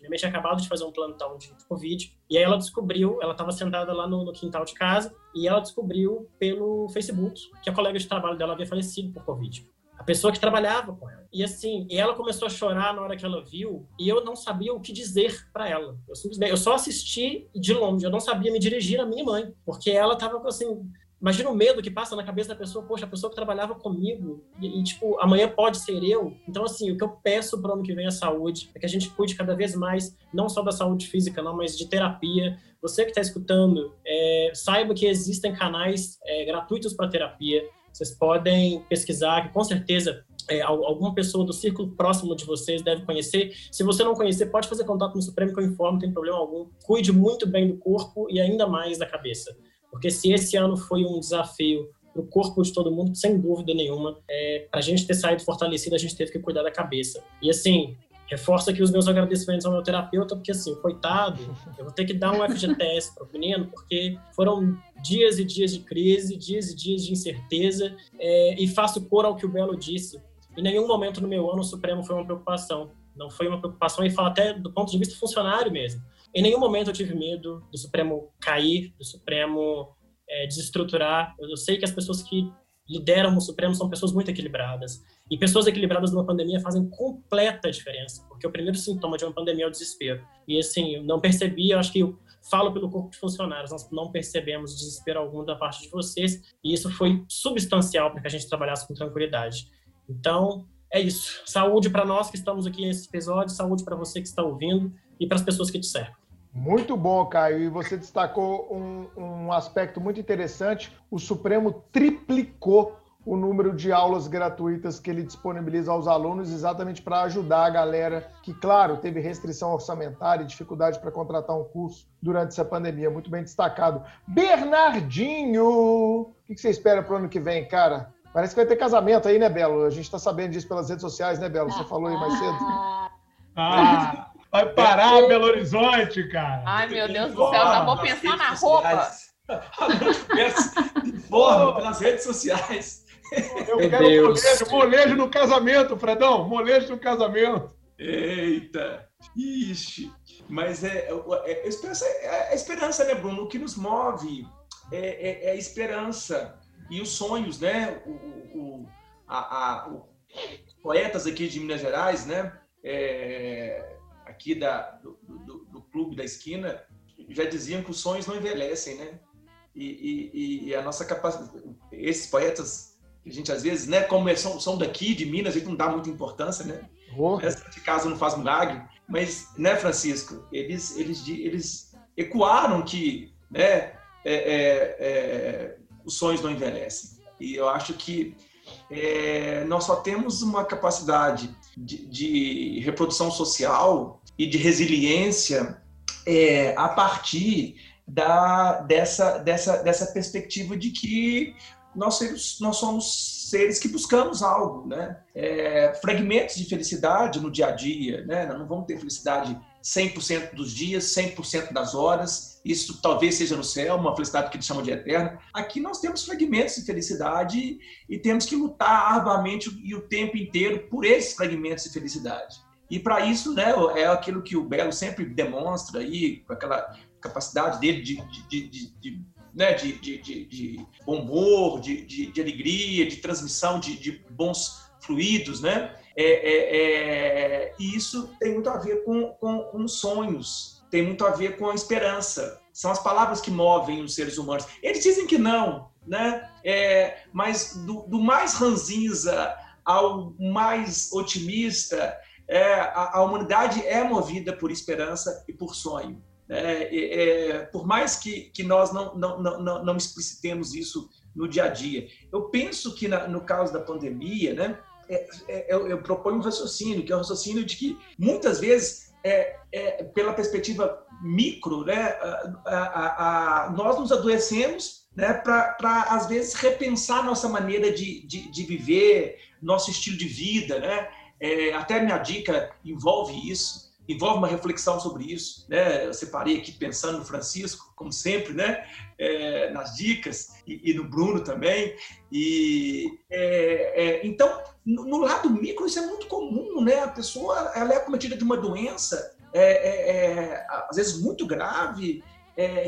minha mãe tinha acabado de fazer um plantão de Covid, e aí ela descobriu, ela estava sentada lá no, no, quintal de casa, e ela descobriu pelo Facebook que a colega de trabalho dela havia falecido por Covid a pessoa que trabalhava com ela. E assim, ela começou a chorar na hora que ela viu, e eu não sabia o que dizer para ela. Eu simplesmente, eu só assisti de longe, eu não sabia me dirigir à minha mãe, porque ela tava assim, Imagina o medo que passa na cabeça da pessoa, poxa, a pessoa que trabalhava comigo e, e, tipo, amanhã pode ser eu. Então, assim, o que eu peço para o ano que vem é saúde, é que a gente cuide cada vez mais, não só da saúde física, não, mas de terapia. Você que está escutando, é, saiba que existem canais é, gratuitos para terapia. Vocês podem pesquisar, que com certeza é, alguma pessoa do círculo próximo de vocês deve conhecer. Se você não conhecer, pode fazer contato no Supremo que eu informo, não tem problema algum. Cuide muito bem do corpo e ainda mais da cabeça. Porque se esse ano foi um desafio para o corpo de todo mundo, sem dúvida nenhuma, é, para a gente ter saído fortalecido, a gente teve que cuidar da cabeça. E assim, reforço aqui os meus agradecimentos ao meu terapeuta, porque assim, coitado, eu vou ter que dar um FGTS para o menino, porque foram dias e dias de crise, dias e dias de incerteza, é, e faço cor ao que o Belo disse. Em nenhum momento no meu ano o Supremo foi uma preocupação. Não foi uma preocupação, e falo até do ponto de vista funcionário mesmo. Em nenhum momento eu tive medo do Supremo cair, do Supremo é, desestruturar. Eu sei que as pessoas que lideram o Supremo são pessoas muito equilibradas. E pessoas equilibradas numa pandemia fazem completa diferença, porque o primeiro sintoma de uma pandemia é o desespero. E assim, eu não percebi, eu acho que eu falo pelo corpo de funcionários, nós não percebemos desespero algum da parte de vocês, e isso foi substancial para que a gente trabalhasse com tranquilidade. Então, é isso. Saúde para nós que estamos aqui nesse episódio, saúde para você que está ouvindo e para as pessoas que te cercam. Muito bom, Caio. E você destacou um, um aspecto muito interessante: o Supremo triplicou o número de aulas gratuitas que ele disponibiliza aos alunos, exatamente para ajudar a galera que, claro, teve restrição orçamentária e dificuldade para contratar um curso durante essa pandemia. Muito bem destacado. Bernardinho, o que você espera para o ano que vem, cara? Parece que vai ter casamento aí, né, Belo? A gente está sabendo disso pelas redes sociais, né, Belo? Você falou aí mais cedo. Ah, vai parar Belo Horizonte, cara. Ai, meu Deus do céu, já vou pensar na roupa. Informa pelas redes sociais. Eu Meu quero Deus. molejo, molejo no casamento, Fredão, molejo no casamento. Eita, ixi. Mas é, é, é, esperança, é a esperança, né, Bruno? O que nos move é, é, é a esperança e os sonhos, né? O, o, a, a, o, poetas aqui de Minas Gerais, né? É, aqui da, do, do, do, clube da esquina, já diziam que os sonhos não envelhecem, né? E, e, e a nossa capacidade, esses poetas a gente às vezes, né, como são, são daqui de Minas, a gente não dá muita importância, né? Oh. Essa de casa não faz milagre, mas, né, Francisco, eles, eles, eles ecoaram que, né, é, é, é, os sonhos não envelhecem. E eu acho que é, nós só temos uma capacidade de, de reprodução social e de resiliência é, a partir da, dessa, dessa, dessa perspectiva de que nós, seres, nós somos seres que buscamos algo, né? É, fragmentos de felicidade no dia a dia, né? Não vamos ter felicidade 100% dos dias, 100% das horas. Isso talvez seja no céu, uma felicidade que eles chamam de eterna. Aqui nós temos fragmentos de felicidade e temos que lutar arduamente e o tempo inteiro por esses fragmentos de felicidade. E para isso, né, é aquilo que o Belo sempre demonstra aí, com aquela capacidade dele de, de, de, de né, de, de, de, de humor, de, de, de, alegria, de transmissão de, de bons fluidos, né? É, é, é, e isso tem muito a ver com, com, com sonhos, tem muito a ver com a esperança. São as palavras que movem os seres humanos. Eles dizem que não, né? É, mas do, do mais ranzinza ao mais otimista, é, a, a, humanidade é movida por esperança e por sonho. É, é, por mais que, que nós não, não, não, não explicitemos isso no dia a dia. Eu penso que na, no caso da pandemia, né, é, é, eu, eu, proponho um raciocínio, que é o um raciocínio de que muitas vezes, é, é pela perspectiva micro, né, a, a, a, nós nos adoecemos né, para, às vezes, repensar nossa maneira de, de, de viver, nosso estilo de vida. Né? É, até minha dica envolve isso envolve uma reflexão sobre isso. Né? Eu separei aqui pensando no Francisco, como sempre, né? É, nas dicas, e, e, no Bruno também. E, é, é, então, no, no, lado micro, isso é muito comum. Né? A pessoa ela é cometida de uma doença, é, é, é, às vezes muito grave,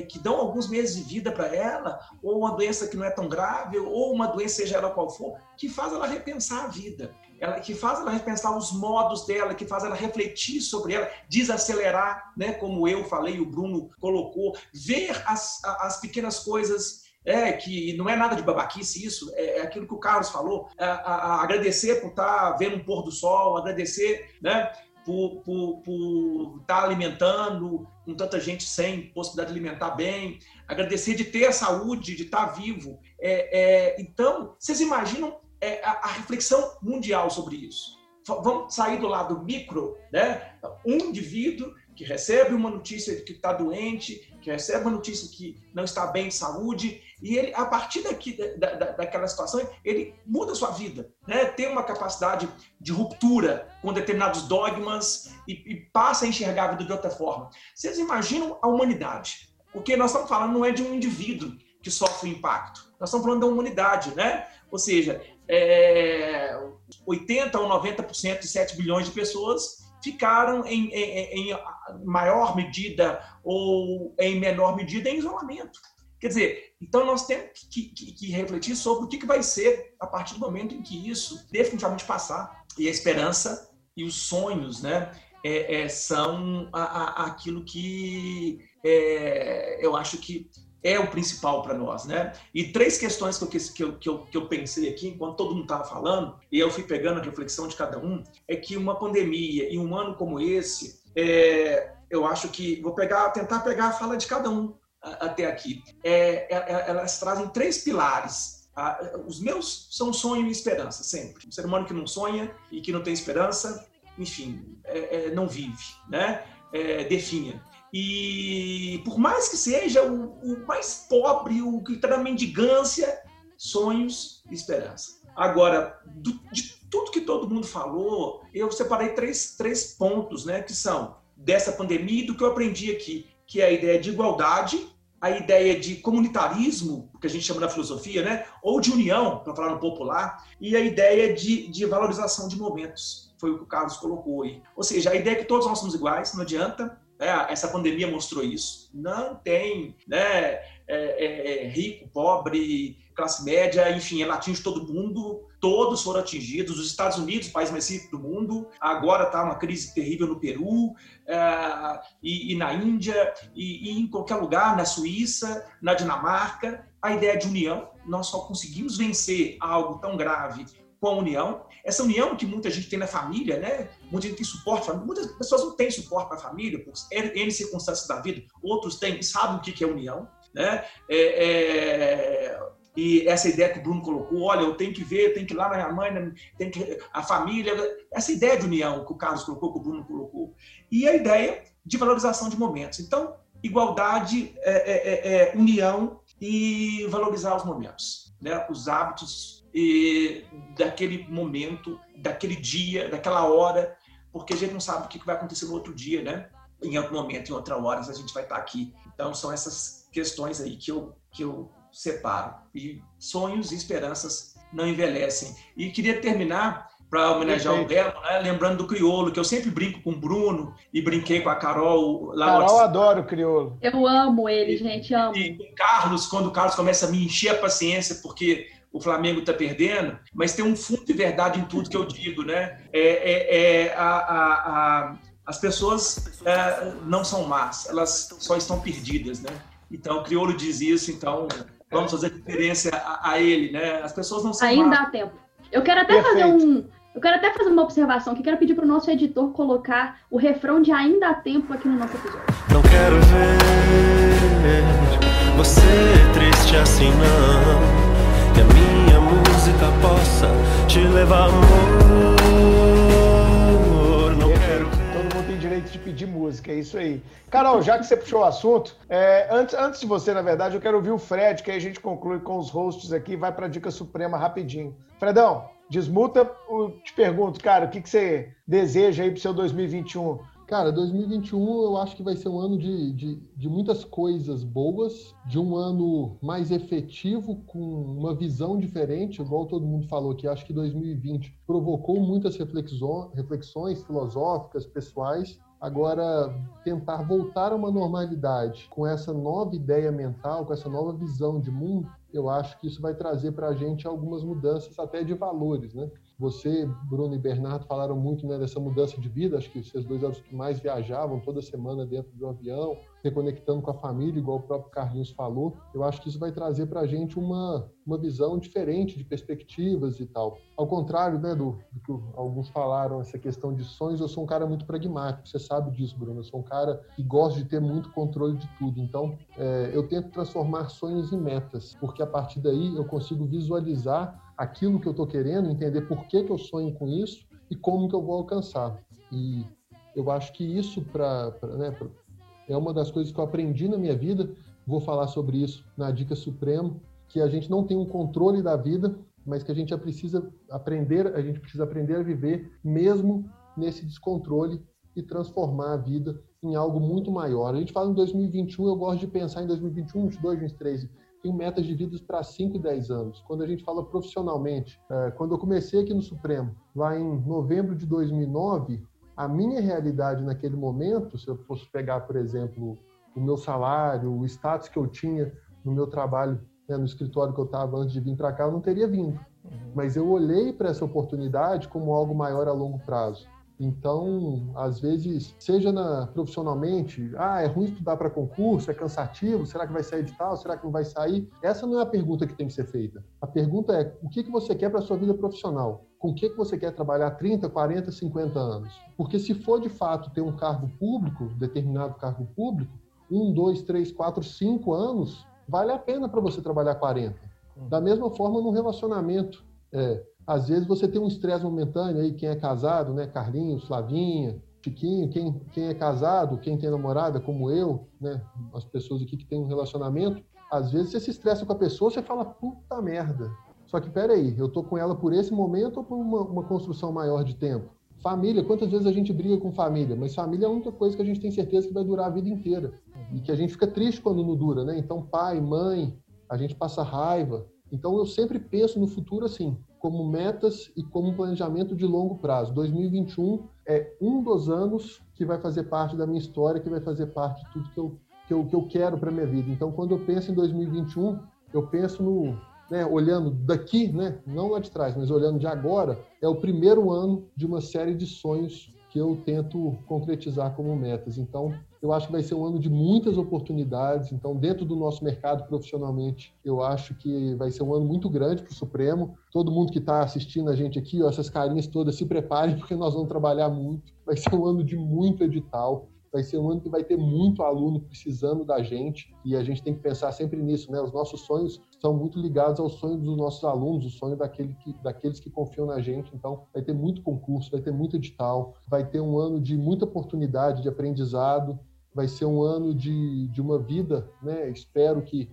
que dão alguns meses de vida para ela, ou uma doença que não é tão grave, ou uma doença, seja ela qual for, que faz ela repensar a vida ela, que faz ela repensar os modos dela, que faz ela refletir sobre ela, desacelerar, né, como eu falei, o Bruno colocou, ver as, as pequenas coisas é, que não é nada de babaquice isso, é, é aquilo que o Carlos falou, a, a, a agradecer por estar tá vendo um pôr do sol, agradecer né, por, por, por estar tá alimentando com tanta gente sem possibilidade de alimentar bem, agradecer de ter a saúde, de estar tá vivo. É, é, então, vocês imaginam é, a, a, reflexão mundial sobre isso. Vamos sair do lado micro, né? Um indivíduo que recebe uma notícia de que está doente, que recebe uma notícia que não está bem de saúde, e ele, a partir daqui, da, da, daquela situação, ele muda a sua vida, né? tem uma capacidade de ruptura com determinados dogmas e, e passa a enxergar a vida de outra forma. Vocês imaginam a humanidade? Porque nós estamos falando não é de um indivíduo que sofre o impacto, nós estamos falando da humanidade, né? Ou seja, é, 80 ou 90% de 7 bilhões de pessoas ficaram em, em, em, maior medida ou em menor medida em isolamento. Quer dizer, então nós temos que, que, que refletir sobre o que, que vai ser a partir do momento em que isso definitivamente passar. E a esperança e os sonhos né, é, é, são a, a, aquilo que é, eu acho que é o principal para nós, né? E três questões que eu, que, eu, que, eu, que eu pensei aqui, enquanto todo mundo estava falando, e eu fui pegando a reflexão de cada um, é que uma pandemia e um ano como esse, é, eu acho que vou pegar, tentar pegar a fala de cada um até aqui. É, é, é, elas trazem três pilares. Os meus são sonho e esperança, sempre. Um ser humano que não sonha e que não tem esperança, enfim, é, é, não vive, né? definha. E por mais que seja o, o mais pobre, o que está na mendigância, sonhos e esperança. Agora, do, de tudo que todo mundo falou, eu separei três, três pontos, né, que são dessa pandemia e do que eu aprendi aqui, que é a ideia de igualdade, a ideia de comunitarismo, que a gente chama na filosofia, né, ou de união, para falar no popular, e a ideia de, de valorização de momentos. Foi o que o Carlos colocou aí. Ou seja, a ideia é que todos nós somos iguais, não adianta, né? Essa pandemia mostrou isso. Não tem né, é, é, é, rico, pobre, classe média, enfim, ela atinge todo mundo. Todos foram atingidos. Os Estados Unidos, o país mais rico do mundo, agora está uma crise terrível no Peru é, e, e, na Índia e, e em qualquer lugar, na Suíça, na Dinamarca. A ideia de união, nós só conseguimos vencer algo tão grave com a união. Essa união que muita gente tem na família, né? Muita gente tem suporte, muitas pessoas não têm suporte para a família, por N circunstâncias da vida, outros têm, sabem o que é união, né? É, é, e essa ideia que o Bruno colocou, olha, eu tenho que ver, tenho que ir lá na minha mãe, tem que a família, essa ideia de união que o Carlos colocou, que o Bruno colocou, e a ideia de valorização de momentos. Então, igualdade, é, é, é, é união e valorizar os momentos, né? Os hábitos e, daquele momento, daquele dia, daquela hora, porque a gente não sabe o que vai acontecer no outro dia, né? Em outro momento, em outra hora, a gente vai estar aqui. Então, são essas questões aí que eu, que eu separo. E sonhos e esperanças não envelhecem. E queria terminar para homenagear Perfeito. o Belo, né? lembrando do Criolo, que eu sempre brinco com o Bruno e brinquei com a Carol. Lá Carol adora o Criolo. Eu amo ele, gente, amo. E com o Carlos, quando o Carlos começa a me encher a paciência, porque o Flamengo está perdendo, mas tem um fundo de verdade em tudo que eu digo, né? É, é, é a, a, a, as pessoas é, não são más, elas só estão perdidas, né? Então, o Criolo diz isso, então vamos fazer referência a, a, ele, né? As pessoas não são Ainda más. há tempo. Eu quero até Perfeito. fazer um, Eu quero até fazer uma observação que quero pedir para o nosso editor colocar o refrão de Ainda há Tempo aqui no nosso episódio. Não quero ver você triste assim não. Que a minha música possa te levar amor. Não quero. Todo mundo tem direito de pedir música, é isso aí. Carol, já que você puxou o assunto, é, antes, antes de você, na verdade, eu quero ouvir o Fred, que aí a gente conclui com os hosts aqui e vai para a Dica Suprema rapidinho. Fredão, desmuta, eu te pergunto, cara, o que, que você deseja aí para o seu 2021? Cara, 2021 eu acho que vai ser um ano de, de, de, muitas coisas boas, de um ano mais efetivo, com uma visão diferente, igual todo mundo falou aqui. Acho que 2020 provocou muitas reflexões, filosóficas, pessoais. Agora, tentar voltar a uma normalidade com essa nova ideia mental, com essa nova visão de mundo, eu acho que isso vai trazer para a gente algumas mudanças até de valores, né? Você, Bruno e Bernardo falaram muito né, dessa mudança de vida. Acho que vocês dois eram os que mais viajavam toda semana dentro do avião, reconectando com a família, igual o próprio Carlinhos falou. Eu acho que isso vai trazer para a gente uma, uma visão diferente de perspectivas e tal. Ao contrário né, do, do, que alguns falaram, essa questão de sonhos, eu sou um cara muito pragmático. Você sabe disso, Bruno. Eu sou um cara que gosta de ter muito controle de tudo. Então, é, eu tento transformar sonhos em metas, porque a partir daí eu consigo visualizar aquilo que eu estou querendo, entender por que, que eu sonho com isso e como que eu vou alcançar. E eu acho que isso pra, pra, né, pra, é uma das coisas que eu aprendi na minha vida. Vou falar sobre isso na Dica Suprema, que a gente não tem um controle da vida, mas que a gente precisa aprender, a gente precisa aprender a viver mesmo nesse descontrole e transformar a vida em algo muito maior. A gente fala em 2021, eu gosto de pensar em 2021, 2022, 2023 tenho metas de vida para 5 e 10 anos. Quando a gente fala profissionalmente, é, quando eu comecei aqui no Supremo, lá em novembro de 2009, a minha realidade naquele momento, se eu fosse pegar, por exemplo, o meu salário, o status que eu tinha no meu trabalho, né, no escritório que eu estava antes de vir para cá, eu não teria vindo. Uhum. Mas eu olhei para essa oportunidade como algo maior a longo prazo. Então, às vezes, seja na, profissionalmente, ah, é ruim estudar para concurso, é cansativo, será que vai sair de tal, será que não vai sair? Essa não é a pergunta que tem que ser feita. A pergunta é, o que, que você quer para a sua vida profissional? Com o que, que você quer trabalhar 30, 40, 50 anos? Porque se for, de fato, ter um cargo público, determinado cargo público, um, dois, três, quatro, cinco anos, vale a pena para você trabalhar 40. Da mesma forma, no relacionamento. É, às vezes você tem um estresse momentâneo aí, quem é casado, né? Carlinhos, Flavinha, Chiquinho, quem, quem é casado, quem tem namorada, como eu, né? As pessoas aqui que têm um relacionamento, às vezes você se estressa com a pessoa, você fala, puta merda. Só que peraí, eu tô com ela por esse momento ou por uma, uma construção maior de tempo? Família, quantas vezes a gente briga com família? Mas família é a única coisa que a gente tem certeza que vai durar a vida inteira. E que a gente fica triste quando não dura, né? Então, pai, mãe, a gente passa raiva. Então, eu sempre penso no futuro assim: como metas e como planejamento de longo prazo. 2021 é um dos anos que vai fazer parte da minha história, que vai fazer parte de tudo que eu, que eu, que eu quero para minha vida. Então, quando eu penso em 2021, eu penso no, né, olhando daqui, né, não lá de trás, mas olhando de agora, é o primeiro ano de uma série de sonhos que eu tento concretizar como metas. Então, eu acho que vai ser um ano de muitas oportunidades. Então, dentro do nosso mercado profissionalmente, eu acho que vai ser um ano muito grande para o Supremo. Todo mundo que está assistindo a gente aqui, ó, essas carinhas todas, se preparem, porque nós vamos trabalhar muito. Vai ser um ano de muito edital vai ser um ano que vai ter muito aluno precisando da gente e a gente tem que pensar sempre nisso, né? Os nossos sonhos são muito ligados aos sonhos dos nossos alunos, o sonho daquele que, daqueles que confiam na gente. Então, vai ter muito concurso, vai ter muito edital, vai ter um ano de muita oportunidade de aprendizado, vai ser um ano de, de uma vida, né? Espero que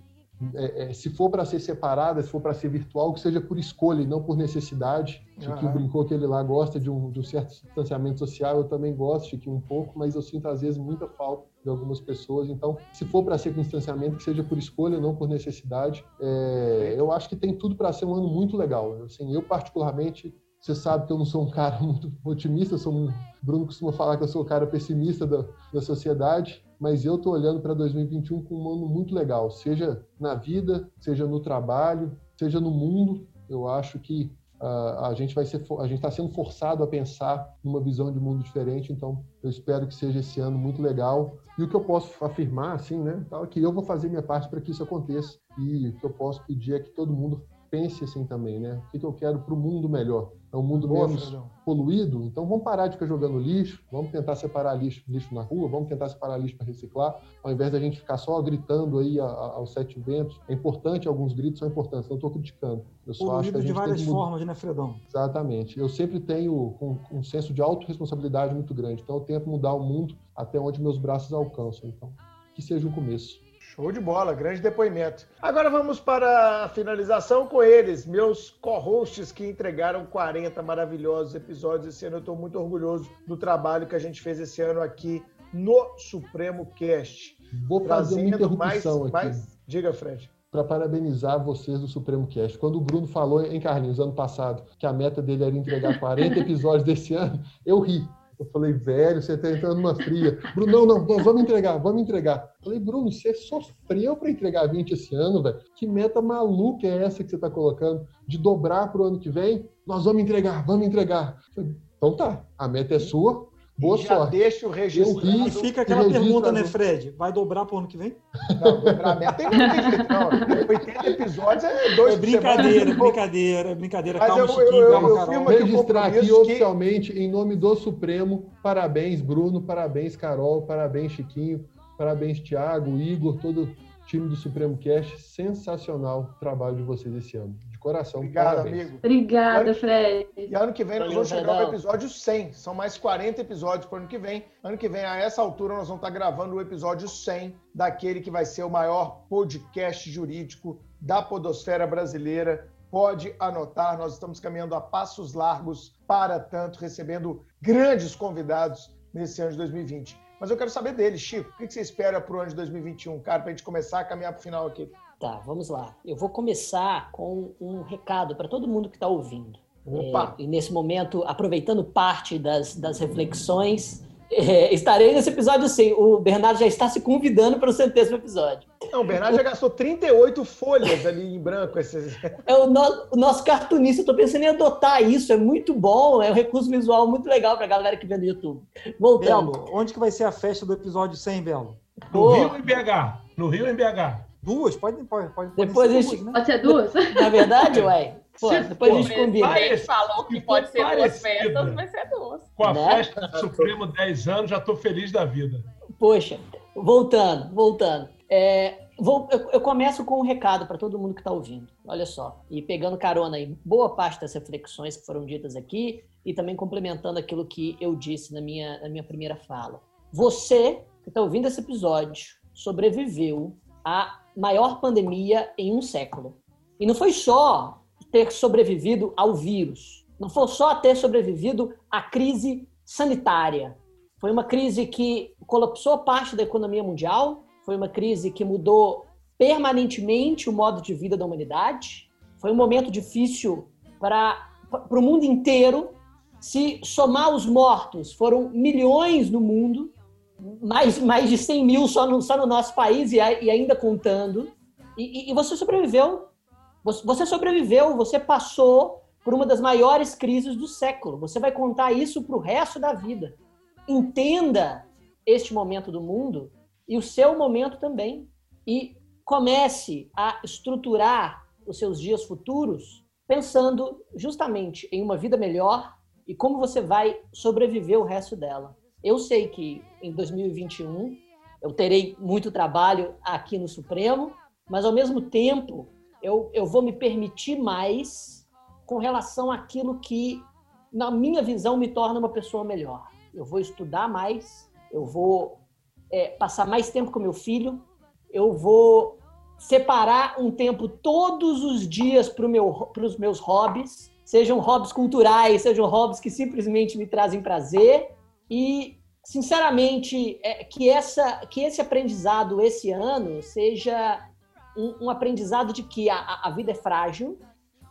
é, é, se for para ser separada, se for para ser virtual, que seja por escolha e não por necessidade. Chiquinho brincou que ele lá gosta de um, de um, certo distanciamento social, eu também gosto, Chiquinho, um pouco, mas eu sinto às vezes muita falta de algumas pessoas. Então, se for para ser com distanciamento, que seja por escolha, não por necessidade. É, eu acho que tem tudo para ser um ano muito legal. Assim, eu, particularmente, você sabe que eu não sou um cara muito otimista, sou um, Bruno costuma falar que eu sou o cara pessimista da, da sociedade, mas eu estou olhando para 2021 com um ano muito legal, seja na vida, seja no trabalho, seja no mundo. Eu acho que uh, a gente vai ser, a gente está sendo forçado a pensar numa visão de mundo diferente. Então, eu espero que seja esse ano muito legal. E o que eu posso afirmar, assim, né, é que eu vou fazer minha parte para que isso aconteça. E o que eu posso pedir é que todo mundo pense assim também, né? O que, que eu quero para o mundo melhor? É um mundo Boa, menos Fredão. poluído? Então vamos parar de ficar jogando lixo, vamos tentar separar lixo, lixo na rua, vamos tentar separar lixo para reciclar, ao invés da gente ficar só gritando aí aos sete ventos. É importante, alguns gritos são importantes, não estou criticando. Eu só acho que Poluído a de gente tem várias que mudar. formas, né, Fredão? Exatamente. Eu sempre tenho um, um senso de autorresponsabilidade muito grande. Então eu tento mudar o mundo até onde meus braços alcançam. Então, que seja um começo. Show de bola, grande depoimento. Agora vamos para a finalização com eles, meus co-hosts que entregaram 40 maravilhosos episódios esse ano. Eu estou muito orgulhoso do trabalho que a gente fez esse ano aqui no Supremo Cast. Vou fazer uma Trazendo mais, interrupção aqui. mais... Diga, Fred. para parabenizar vocês do Supremo Cast. Quando o Bruno falou em Carlinhos ano passado que a meta dele era entregar 40 episódios desse ano, eu ri. Eu falei, velho, você tá entrando numa fria. Bruno, não, não, nós vamos entregar, vamos entregar. Eu falei, Bruno, você sofreu para entregar 20 esse ano, velho. Que meta maluca é essa que você tá colocando? De dobrar pro ano que vem? Nós vamos entregar, vamos entregar. Falei, então tá, a meta é sua, boa Já sorte. deixa o registrado. Eu E fica aquela pergunta, né, agora. Fred? Vai dobrar pro ano que vem? Não, dobrar a meta não tem jeito, não. 80 episódios é dois É brincadeira, semana. brincadeira, brincadeira. Mas Calma, eu- Chiquinho, eu- calma, eu Carol. o registrar aqui que- oficialmente, em nome do Supremo, parabéns, Bruno, parabéns, Carol, parabéns, Chiquinho, parabéns, Thiago, Igor, todo o time do Supremo Cast. Sensacional o trabalho de vocês esse ano. Coração, Obrigado, parabéns. amigo. Obrigada, Fred. E ano que vem nós vamos chegar ao episódio 100. São mais 40 episódios para ano que vem. Ano que vem, a essa altura, nós vamos estar gravando o episódio 100 daquele que vai ser o maior podcast jurídico da podosfera brasileira. Pode anotar, nós estamos caminhando a passos largos para tanto, recebendo grandes convidados nesse ano de 2020. Mas eu quero saber dele, Chico, o que você espera para o ano de 2021, cara, para a gente começar a caminhar para o final aqui? Tá, vamos lá. Eu vou começar com um recado para todo mundo que está ouvindo. Opa! É, e nesse momento, aproveitando parte das, das reflexões, é, estarei nesse episódio sim. O Bernardo já está se convidando para o centésimo episódio. Não, o Bernardo já gastou 38 folhas ali em branco. Esses... É o, no- o nosso cartunista, eu estou pensando em adotar isso, é muito bom, é um recurso visual muito legal para a galera que vê no YouTube. Voltando. Belo, onde que vai ser a festa do episódio 100, Belo? No Pô. Rio ou em BH? No Rio ou em BH? Duas? Pode, pode, pode Depois ser a duas, gente- né? Pode ser duas? Na verdade, ué, pô, Se depois a gente combina. Ele falou que Se pode ser duas festas, vai ser duas. Com a Né? festa do Supremo 10 anos, já estou feliz da vida. Poxa, voltando, voltando. É, vou- eu, eu começo com um recado para todo mundo que está ouvindo. Olha só, e pegando carona em boa parte das reflexões que foram ditas aqui e também complementando aquilo que eu disse na minha, na minha primeira fala. Você que está ouvindo esse episódio sobreviveu à maior pandemia em um século. E não foi só ter sobrevivido ao vírus, não foi só ter sobrevivido à crise sanitária, foi uma crise que colapsou parte da economia mundial, foi uma crise que mudou permanentemente o modo de vida da humanidade, foi um momento difícil para o mundo inteiro. Se somar os mortos, foram milhões no mundo, mais, mais de 100 mil só no, só no nosso país e, e ainda contando. E, e- você sobreviveu. Você sobreviveu, você passou por uma das maiores crises do século. Você vai contar isso para o resto da vida entenda este momento do mundo e o seu momento também. E comece a estruturar os seus dias futuros pensando justamente em uma vida melhor e como você vai sobreviver o resto dela. Eu sei que em 2021 eu terei muito trabalho aqui no Supremo, mas ao mesmo tempo eu, eu vou me permitir mais com relação àquilo que, na minha visão, me torna uma pessoa melhor eu vou estudar mais, eu vou é, passar mais tempo com meu filho, eu vou separar um tempo todos os dias para meu, os meus hobbies, sejam hobbies culturais, sejam hobbies que simplesmente me trazem prazer. E, sinceramente, é, que, essa, que esse aprendizado esse ano seja um, um aprendizado de que a, a vida é frágil,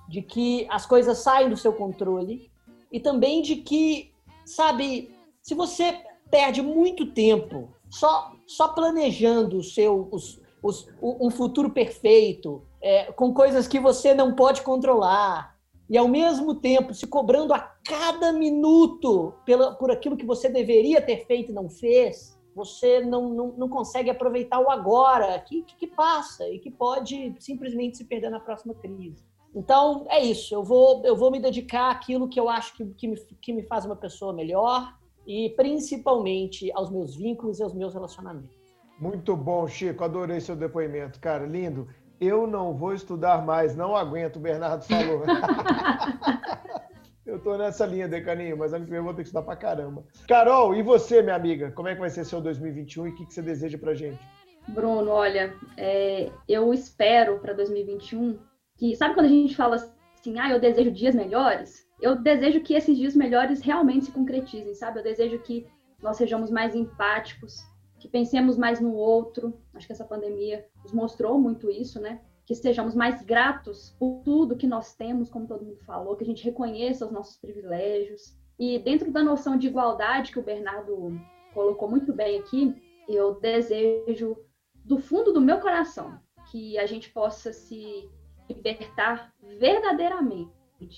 de que as coisas saem do seu controle e também de que, sabe, se você perde muito tempo só, só planejando o seu, os, os, um futuro perfeito, é, com coisas que você não pode controlar, e ao mesmo tempo se cobrando a cada minuto pela, por aquilo que você deveria ter feito e não fez, você não, não, não consegue aproveitar o agora, que, que, que passa e que pode simplesmente se perder na próxima crise. Então, é isso. Eu vou, eu vou me dedicar àquilo que eu acho que, que, me, que me faz uma pessoa melhor e principalmente aos meus vínculos e aos meus relacionamentos. Muito bom, Chico. Adorei seu depoimento, cara. Lindo. Eu não vou estudar mais, não aguento, o Bernardo falou. eu tô nessa linha, Decaninho, mas ano que vem eu vou ter que estudar pra caramba. Carol, e você, minha amiga? Como é que vai ser seu 2021 e o que, que você deseja pra gente? Bruno, olha, é, eu espero para 2021 que, sabe quando a gente fala assim, ah, eu desejo dias melhores? Eu desejo que esses dias melhores realmente se concretizem, sabe? Eu desejo que nós sejamos mais empáticos, que pensemos mais no outro. Acho que essa pandemia nos mostrou muito isso, né? Que sejamos mais gratos por tudo que nós temos, como todo mundo falou, que a gente reconheça os nossos privilégios. E dentro da noção de igualdade que o Bernardo colocou muito bem aqui, eu desejo do fundo do meu coração que a gente possa se libertar verdadeiramente.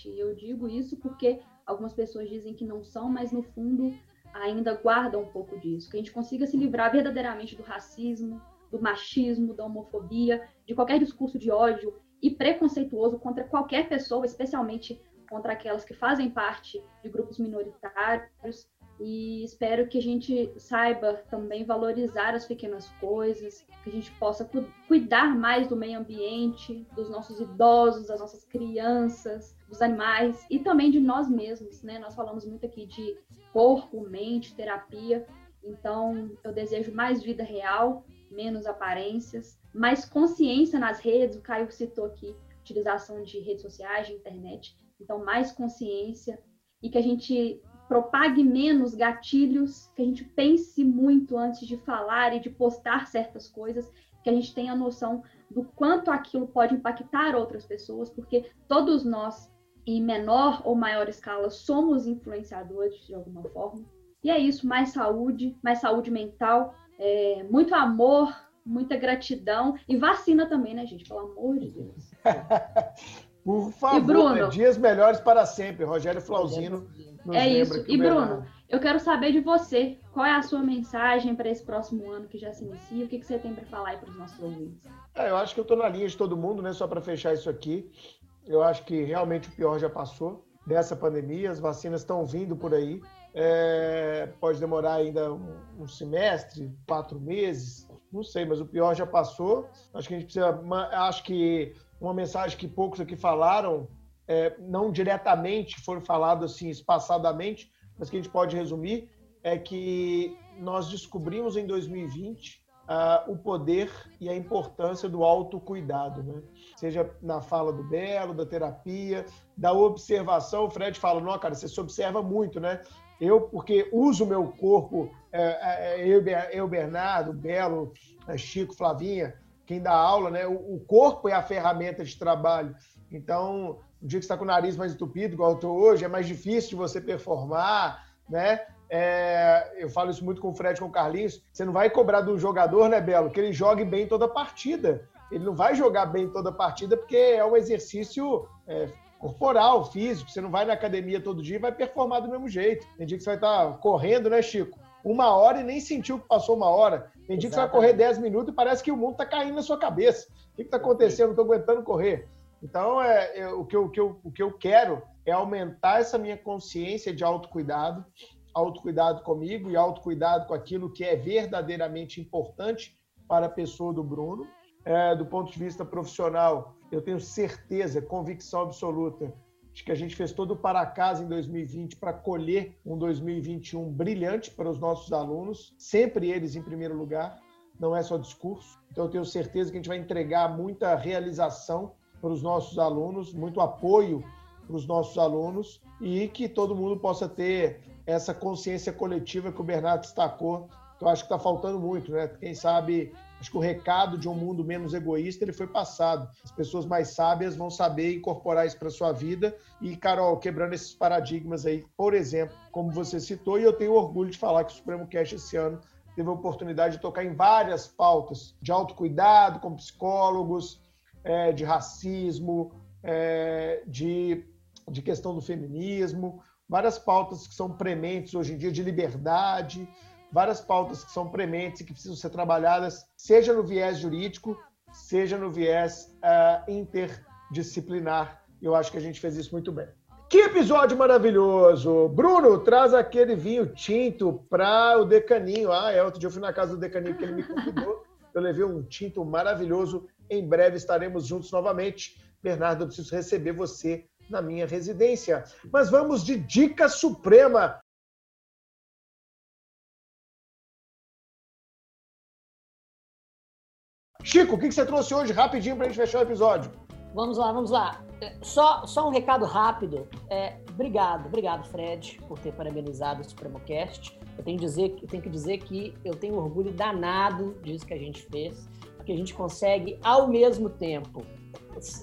Eu digo isso porque algumas pessoas dizem que não são, mas no fundo ainda guarda um pouco disso, que a gente consiga se livrar verdadeiramente do racismo, do machismo, da homofobia, de qualquer discurso de ódio e preconceituoso contra qualquer pessoa, especialmente contra aquelas que fazem parte de grupos minoritários. E espero que a gente saiba também valorizar as pequenas coisas, que a gente possa cu cuidar mais do meio ambiente, dos nossos idosos, das nossas crianças, dos animais e também de nós mesmos, né? Nós falamos muito aqui de corpo, mente, terapia. Então, eu desejo mais vida real, menos aparências, mais consciência nas redes. O Caio citou aqui utilização de redes sociais, de internet. Então, mais consciência e que a gente propague menos gatilhos, que a gente pense muito antes de falar e de postar certas coisas, que a gente tenha noção do quanto aquilo pode impactar outras pessoas, porque todos nós em menor ou maior escala, somos influenciadores de alguma forma. E é isso, mais saúde, mais saúde mental, é, muito amor, muita gratidão e vacina também, né, gente? Pelo amor de Deus. Por favor, e Bruno, né? dias melhores para sempre. Rogério Flauzino. É isso. E Bruno, eu quero saber de você. Qual é a sua mensagem para esse próximo ano que já se inicia? O que, que você tem para falar aí para os nossos ouvintes? É, eu acho que eu estou na linha de todo mundo, né? Só para fechar isso aqui. Eu acho que realmente o pior já passou dessa pandemia, as vacinas estão vindo por aí. É, pode demorar ainda um, um, semestre, quatro meses, não sei, mas o pior já passou. Acho que a gente precisa. Acho que uma mensagem que poucos aqui falaram, é, não diretamente foram falado assim espaçadamente, mas que a gente pode resumir, é que nós descobrimos em 2020 uh, o poder e a importância do autocuidado, né? Seja na fala do Belo, da terapia, da observação. O Fred fala, não, cara, você se observa muito, né? Eu, porque uso o meu corpo, é, é, eu, eu, Bernardo, Belo, é, Chico, Flavinha, quem dá aula, né? O corpo é a ferramenta de trabalho. Então, o dia que você está com o nariz mais entupido, igual eu estou hoje, é mais difícil de você performar, né? É, eu falo isso muito com o Fred, com o Carlinhos. Você não vai cobrar do jogador, né, Belo, que ele jogue bem toda a partida. Ele não vai jogar bem toda a partida porque é um exercício é, corporal, físico. Você não vai na academia todo dia e vai performar do mesmo jeito. Tem dia que você vai estar correndo, né, Chico? Uma hora e nem sentiu que passou uma hora. Tem dia que você vai correr 10 minutos e parece que o mundo está caindo na sua cabeça. O que está acontecendo? Não estou aguentando correr. Então, é, é, o, que eu, o, que eu, o que eu quero é aumentar essa minha consciência de autocuidado, autocuidado comigo e autocuidado com aquilo que é verdadeiramente importante para a pessoa do Bruno. É, do ponto de vista profissional, eu tenho certeza, convicção absoluta, de que a gente fez todo o para casa em 2020 para colher um 2021 brilhante para os nossos alunos, sempre eles em primeiro lugar, não é só discurso. Então, eu tenho certeza que a gente vai entregar muita realização para os nossos alunos, muito apoio para os nossos alunos e que todo mundo possa ter essa consciência coletiva que o Bernardo destacou, que eu acho que está faltando muito, né? Quem sabe, acho que o recado de um mundo menos egoísta ele foi passado. As pessoas mais sábias vão saber incorporar isso para sua vida e, Carol, quebrando esses paradigmas aí, por exemplo, como você citou, e eu tenho orgulho de falar que o Supremo Cash esse ano teve a oportunidade de tocar em várias pautas de autocuidado com psicólogos, é, de racismo, é, de, de questão do feminismo, várias pautas que são prementes hoje em dia de liberdade, várias pautas que são prementes e que precisam ser trabalhadas, seja no viés jurídico, seja no viés uh, interdisciplinar eu acho que a gente fez isso muito bem. Que episódio maravilhoso! Bruno, traz aquele vinho tinto para o Decaninho. Ah, é, outro dia eu fui na casa do Decaninho que ele me convidou. Eu levei um tinto maravilhoso. Em breve estaremos juntos novamente. Bernardo, eu preciso receber você na minha residência. Mas vamos de dica suprema. Chico, o que você trouxe hoje rapidinho para a gente fechar o episódio? Vamos lá, vamos lá. É, só, só um recado rápido. É, obrigado, obrigado, Fred, por ter parabenizado o SupremoCast. Eu tenho, dizer, eu tenho que dizer que eu tenho orgulho danado disso que a gente fez, porque a gente consegue, ao mesmo tempo,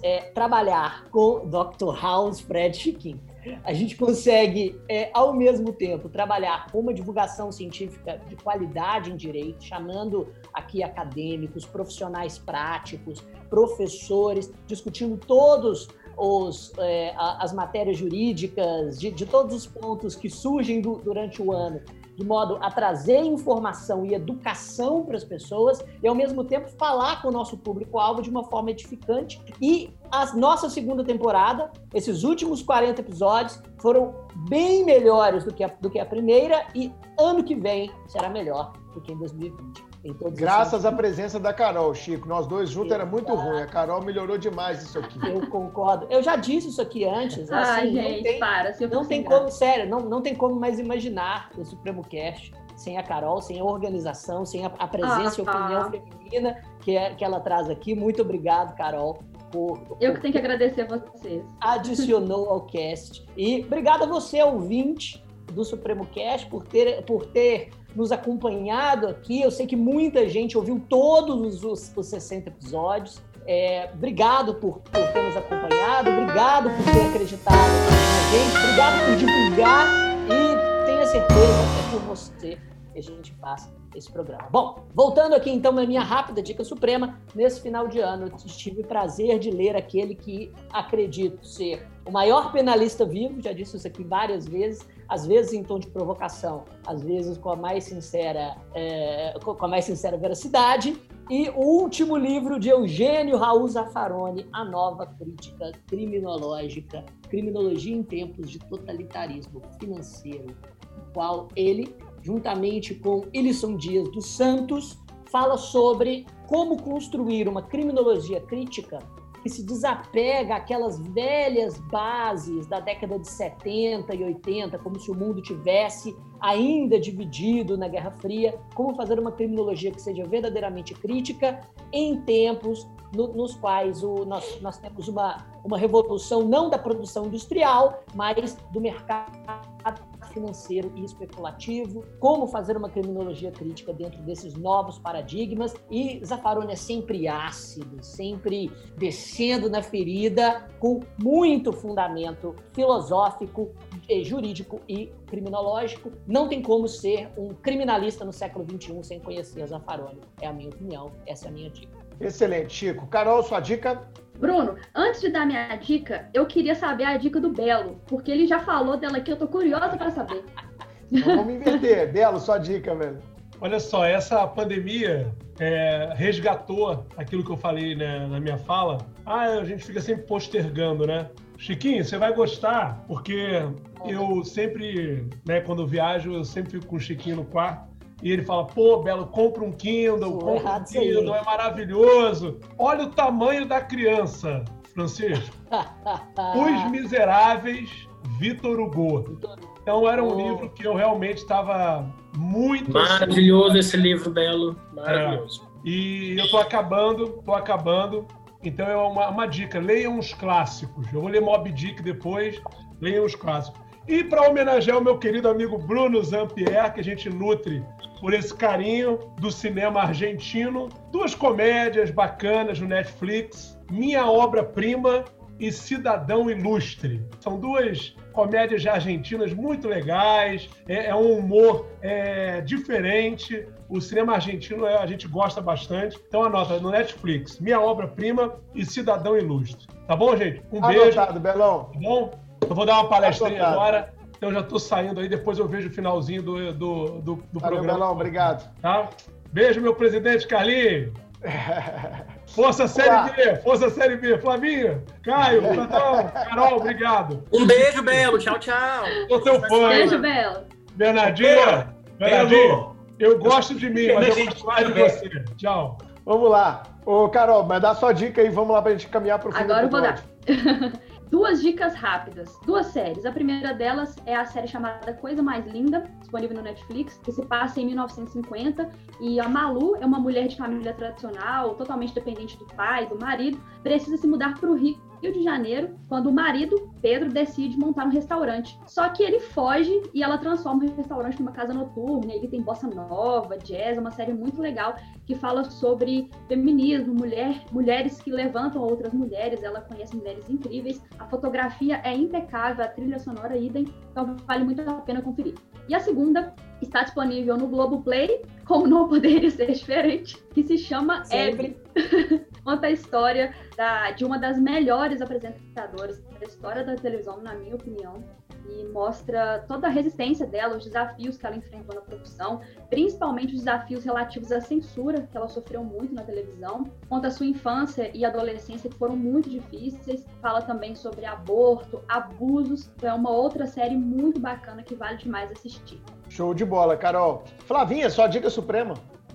é, trabalhar com Dr. House Fred Chiquinho. A gente consegue, é, ao mesmo tempo, trabalhar com uma divulgação científica de qualidade em direito, chamando aqui acadêmicos, profissionais práticos, professores, discutindo todos os, é, as matérias jurídicas, de, de, todos os pontos que surgem do, durante o ano, de modo a trazer informação e educação para as pessoas e, ao mesmo tempo, falar com o nosso público-alvo de uma forma edificante. E a nossa segunda temporada, esses últimos 40 episódios, foram bem melhores do que a, do que a primeira e ano que vem será melhor do que em 2020. Graças à presença da Carol, Chico. Nós dois juntos era muito ruim. A Carol melhorou demais isso aqui. Eu concordo. Eu já disse isso aqui antes. Assim, Ai, gente, tem, para. Se não tem como, sério, não, não tem como mais imaginar o Supremo Cast sem a Carol, sem a organização, sem a, a presença ah, e opinião ah. feminina que, é, que ela traz aqui. Muito obrigado, Carol. Por, eu que tenho que agradecer a vocês. Adicionou ao cast. E obrigado a você, ouvinte do Supremo Cast, por ter, por ter nos acompanhado aqui. Eu sei que muita gente ouviu todos os, os 60 episódios. É, obrigado por, por, ter nos acompanhado, obrigado por ter acreditado na gente, obrigado por divulgar e tenha certeza que é por você que a gente faz esse programa. Bom, voltando aqui então na minha rápida dica suprema, nesse final de ano eu tive o prazer de ler aquele que acredito ser o maior penalista vivo, já disse isso aqui várias vezes, às vezes em tom de provocação, às vezes com a mais sincera, é, com a mais sincera veracidade. E o último livro de Eugênio Raul Zaffaroni, A Nova Crítica Criminológica, Criminologia em Tempos de Totalitarismo Financeiro, no qual ele, juntamente com Elisson Dias dos Santos, fala sobre como construir uma criminologia crítica que se desapega aquelas velhas bases da década de 70 e 80, como se o mundo tivesse ainda dividido na Guerra Fria, como fazer uma criminologia que seja verdadeiramente crítica em tempos no, nos quais o, nós, nós temos uma, uma revolução não da produção industrial, mas do mercado financeiro e especulativo, como fazer uma criminologia crítica dentro desses novos paradigmas. E Zaffaroni é sempre ácido, sempre descendo na ferida, com muito fundamento filosófico, eh, jurídico e criminológico. Não tem como ser um criminalista no século XXI sem conhecer Zaffaroni. É a minha opinião, essa é a minha dica. Excelente, Chico. Carol, sua dica? Bruno, antes de dar minha dica, eu queria saber a dica do Belo, porque ele já falou dela aqui, eu tô curiosa para saber. Então vamos inverter. Belo, sua dica, velho. Olha só, essa pandemia é, resgatou aquilo que eu falei né, na minha fala. Ah, a gente fica sempre postergando, né? Chiquinho, você vai gostar, porque eu sempre, né, quando viajo, eu sempre fico com o Chiquinho no quarto e ele fala: pô, Belo, compra um Kindle, compra um Kindle, é maravilhoso. Olha o tamanho da criança, Francisco. Os Miseráveis, Vitor Hugo. Então era um oh. livro que eu realmente estava muito. Maravilhoso assim, esse livro, Belo. Maravilhoso. É. E eu tô acabando, tô acabando. Então é uma, uma dica: leiam os clássicos. Eu vou ler Mob Dick depois, leiam os clássicos. E para homenagear o meu querido amigo Bruno Zampier, que a gente nutre por esse carinho do cinema argentino, duas comédias bacanas no Netflix, Minha Obra-Prima e Cidadão Ilustre. São duas comédias argentinas muito legais, é, é um humor é, diferente. O cinema argentino é, a gente gosta bastante. Então anota no Netflix, Minha Obra-Prima e Cidadão Ilustre. Tá bom, gente? Um Anotado, beijo. Belão. Tá bom? Eu vou dar uma palestrinha agora, então já estou saindo aí, depois eu vejo o finalzinho do, do, do, do Valeu, programa. Belão, obrigado. Tá? Beijo, meu presidente Carlinhos. Força Série B, Força Série B. Flavinho, Caio, Platão, Carol, obrigado. Um beijo, Belo. Tchau, tchau. Sou seu fã. Beijo, Belo. Bernardinho, Bernardinho, eu gosto de mim, mas eu gosto mais de você. Tchau. Vamos lá. Ô, Carol, mas dá sua dica aí, vamos lá pra gente caminhar pro fim Agora eu do vou dar. Duas dicas rápidas. Duas séries. A primeira delas é a série chamada Coisa Mais Linda, disponível no Netflix, que se passa em 1950. E a Malu é uma mulher de família tradicional, totalmente dependente do pai, do marido, precisa se mudar para o Rio de Janeiro, quando o marido, Pedro, decide montar um restaurante. Só que ele foge e ela transforma o restaurante numa casa noturna. Ele tem bossa nova, jazz, uma série muito legal que fala sobre feminismo, mulher, mulheres que levantam outras mulheres. Ela conhece mulheres incríveis. A fotografia é impecável, a trilha sonora idem, então vale muito a pena conferir. E a segunda está disponível no Globoplay, como não poderia ser diferente, que se chama Sempre. Conta a história da- de uma das melhores apresentadoras da história da televisão, na minha opinião, e mostra toda a resistência dela, os desafios que ela enfrentou na profissão, principalmente os desafios relativos à censura, que ela sofreu muito na televisão. Conta a sua infância e adolescência, que foram muito difíceis. Fala também sobre aborto, abusos. Então é uma outra série muito bacana que vale demais assistir. Show de bola, Carol. Flavinha, sua dica suprema.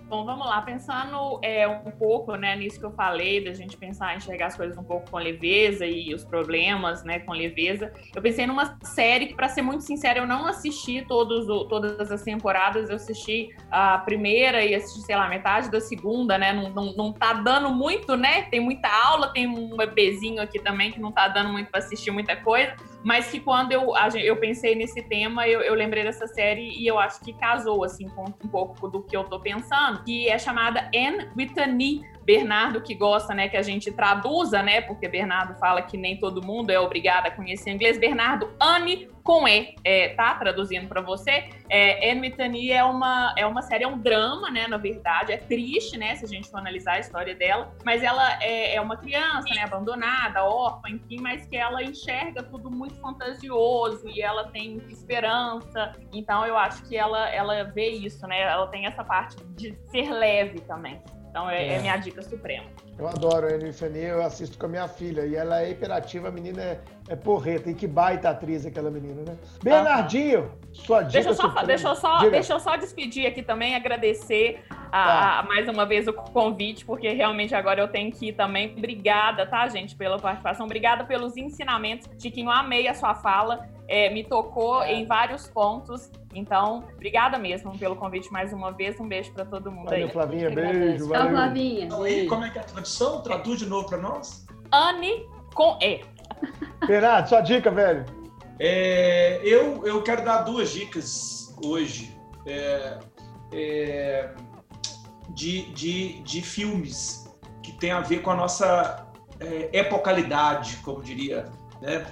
Bom, vamos lá, pensando é, um pouco né, nisso que eu falei, da gente pensar, enxergar as coisas um pouco com leveza e os problemas né, com leveza. Eu pensei numa série que, para ser muito sincera, eu não assisti todos, todas as temporadas, eu assisti a primeira e assisti, sei lá, metade da segunda, né? Não, não, não tá dando muito, né? Tem muita aula, tem um bebezinho aqui também que não tá dando muito para assistir muita coisa mas que quando eu, eu pensei nesse tema, eu, eu lembrei dessa série e eu acho que casou, assim, com um pouco do que eu tô pensando, que é chamada Anne E. Bernardo que gosta, né, que a gente traduza, né, porque Bernardo fala que nem todo mundo é obrigado a conhecer inglês. Bernardo, Anne com E, é, tá? Traduzindo para você. É, Anne é uma, é uma série, é um drama, né, na verdade. É triste, né, se a gente for analisar a história dela, mas ela é, é uma criança, né, abandonada, órfã, enfim, mas que ela enxerga tudo muito fantasioso e ela tem esperança. Então eu acho que ela, ela vê isso, né? Ela tem essa parte de ser leve também. Então é, é minha dica suprema. Eu adoro a Anifani, eu assisto com a minha filha. E ela é hiperativa, a menina é, é porreta. E que baita atriz aquela menina, né? Bernardinho, sua dica Deixa eu, só, suprema. deixa, eu só, Diga. deixa eu só despedir aqui também, agradecer a, Tá. a- mais uma vez o convite, porque realmente agora eu tenho que ir também. Obrigada, tá, gente, pela participação. Obrigada pelos ensinamentos. Chiquinho, amei a sua fala. É, me tocou em vários pontos. Então, obrigada mesmo pelo convite mais uma vez. Um beijo para todo mundo aí. Valeu, Flavinha. Eu que Beijo, agradeço. Tchau, valeu. Flavinha. Então, aí, como é que é a tradução? Traduz de novo para nós. Anne com E. Bernardo, sua dica, velho. É, eu, eu quero dar duas dicas hoje é, é, de, de, de filmes que tem a ver com a nossa é, epocalidade, como diria né,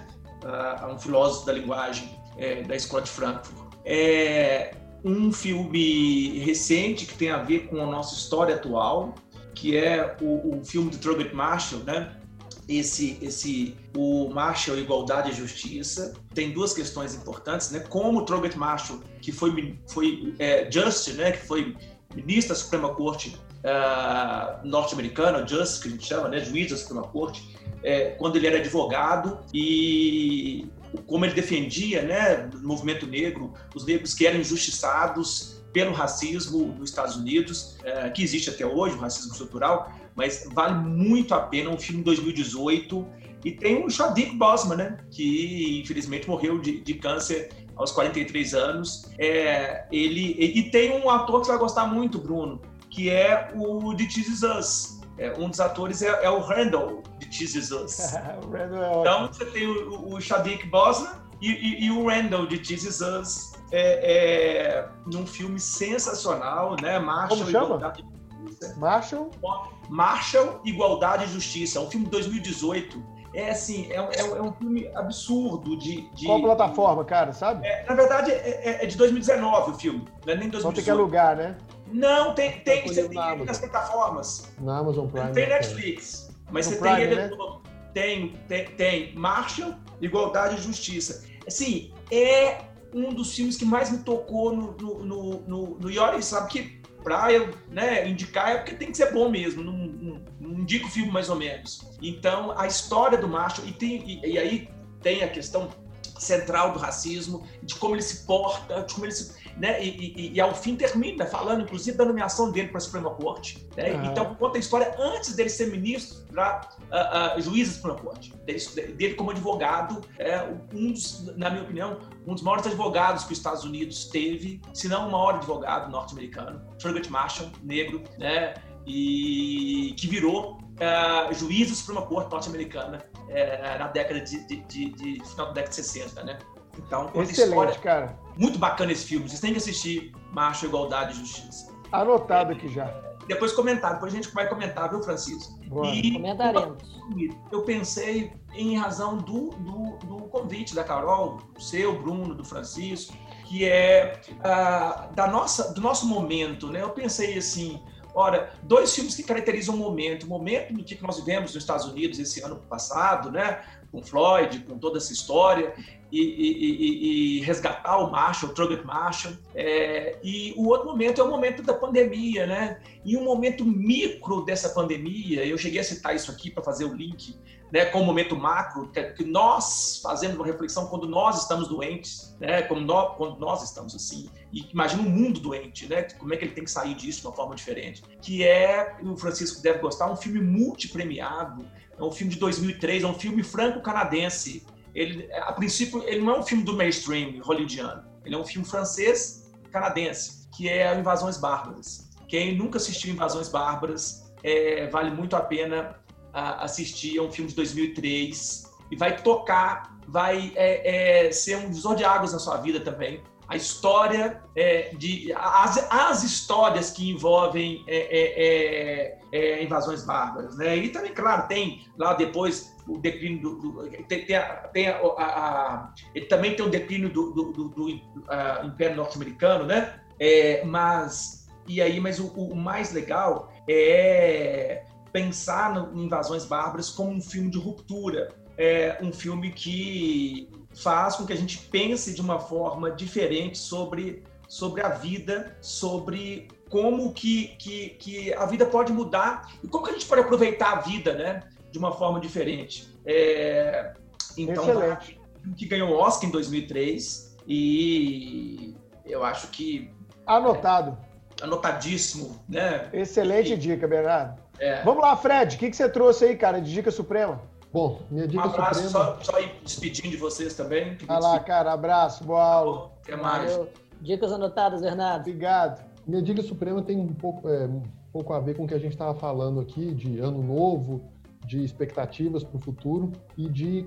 ah, um filósofo da linguagem é, da Escola de Frankfurt. É um filme recente que tem a ver com a nossa história atual, que é o, o filme do Trowbridge Marshall, né? esse, esse o Marshall Igualdade e Justiça tem duas questões importantes, né? Como Trowbridge Marshall, que foi foi é, Justice, né? Que foi ministro da Suprema Corte ah, norte-americana, Justice que a gente chama, né? Juiz da Suprema Corte, é, quando ele era advogado e como ele defendia, né? No movimento negro, os negros que eram injustiçados pelo racismo nos Estados Unidos, eh, que existe até hoje, o racismo estrutural, mas vale muito a pena, um filme de 2018, e tem o Chadwick Boseman, né, que infelizmente morreu de, de câncer aos 43 anos, é, ele, e tem um ator que você vai gostar muito, Bruno, que é o de Is Us, É, um dos atores é, é o Randall, de This Is Us. é. Então você tem o, o Chadwick Boseman e, e- e o Randall de This Is Us é, é, num filme sensacional, né? Marshall, Como chama? Igualdade e Justiça. Marshall? Marshall, Igualdade e Justiça. É um filme de 2018. É assim, é, um- é é um filme absurdo de. de- Qual plataforma, cara, sabe? É, na verdade, é, é- é de 2019 o filme, não é nem Só tem que 2018. alugar, né? Não, tem, tem, Tá você com tem na ele nas plataformas. Na Amazon Prime. Não tem né, Netflix, mas No você Prime, tem ele né? no- tem, tem, tem Marshall, Igualdade e Justiça. Assim, é um dos filmes que mais me tocou no, no, no, no, no Yori, sabe que para eu né, indicar é porque tem que ser bom mesmo, não, não, não indico o filme mais ou menos. Então, a história do macho, e, tem, e, e aí tem a questão central do racismo, de como ele se porta, de como ele se, né? E, e, e, ao fim termina falando, inclusive, da nomeação dele para a Suprema Corte. Né? Uhum. Então, conta a história antes dele ser ministro para uh, uh, juiz da Suprema Corte. Dele, dele como advogado, é, um dos, na minha opinião, um dos maiores advogados que os Estados Unidos teve, se não o maior advogado norte-americano, Thurgood Marshall, negro, né? E que virou uh, juiz da Suprema Corte norte-americana uh, na década de, de, de, de, final da década de 60, né? Então, Excelente, história, cara. Muito bacana esse filme. Vocês têm que assistir Macho, Igualdade e Justiça. Anotado aqui já. Depois comentar, depois a gente vai comentar, viu, Francisco? Boa. E Comentaremos. Eu pensei em razão do, do, do, convite da Carol, do seu, Bruno, do Francisco, que é uh, da nossa, do nosso momento, né? Eu pensei assim, Ora, dois filmes que caracterizam o momento, o momento no que nós vivemos nos Estados Unidos esse ano passado, né? Com Floyd, com toda essa história, e, e, e, resgatar o Marshall, o Trugget Marshall. É, e o outro momento é o momento da pandemia, né? E um momento micro dessa pandemia, eu cheguei a citar isso aqui para fazer o link, né, com o momento macro, que, nós fazemos uma reflexão quando nós estamos doentes, né, quando nós estamos assim, e imagina um mundo doente, né, como é que ele tem que sair disso de uma forma diferente, que é, o Francisco deve gostar, um filme multipremiado, é um filme de 2003, é um filme franco-canadense, ele, a princípio, ele não é um filme do mainstream hollywoodiano. Ele é um filme francês canadense, que é Invasões Bárbaras. Quem nunca assistiu Invasões Bárbaras, é, vale muito a pena a, assistir. É um filme de 2003 e vai tocar, vai é, é, ser um visor de águas na sua vida também. A história é, de as, as histórias que envolvem é, invasões bárbaras, né? E também, claro, tem lá depois o declínio do, do tem, tem, a, tem a, a, ele também tem o declínio do, do, do Império Norte-Americano, né? É, mas e aí, mas o, o, mais legal é pensar no, em Invasões Bárbaras como um filme de ruptura, é um filme que faz com que a gente pense de uma forma diferente sobre sobre a vida, sobre como que, que, que a vida pode mudar e como que a gente pode aproveitar a vida, né? de uma forma diferente. É, então, Excelente. que ganhou o Oscar em 2003 e eu acho que anotado, é, anotadíssimo, né? Excelente e, dica, Bernardo. É. Vamos lá, Fred, o que, que você trouxe aí, cara, de dica suprema? Bom, minha dica um abraço, suprema... só, só ir despedindo de vocês também. Vai lá, cara, abraço, boa aula. Até mais. Valeu. Dicas anotadas, Bernardo. Obrigado. Minha suprema tem um pouco, é, um pouco a ver com o que a gente estava falando aqui de ano novo, de expectativas para o futuro e de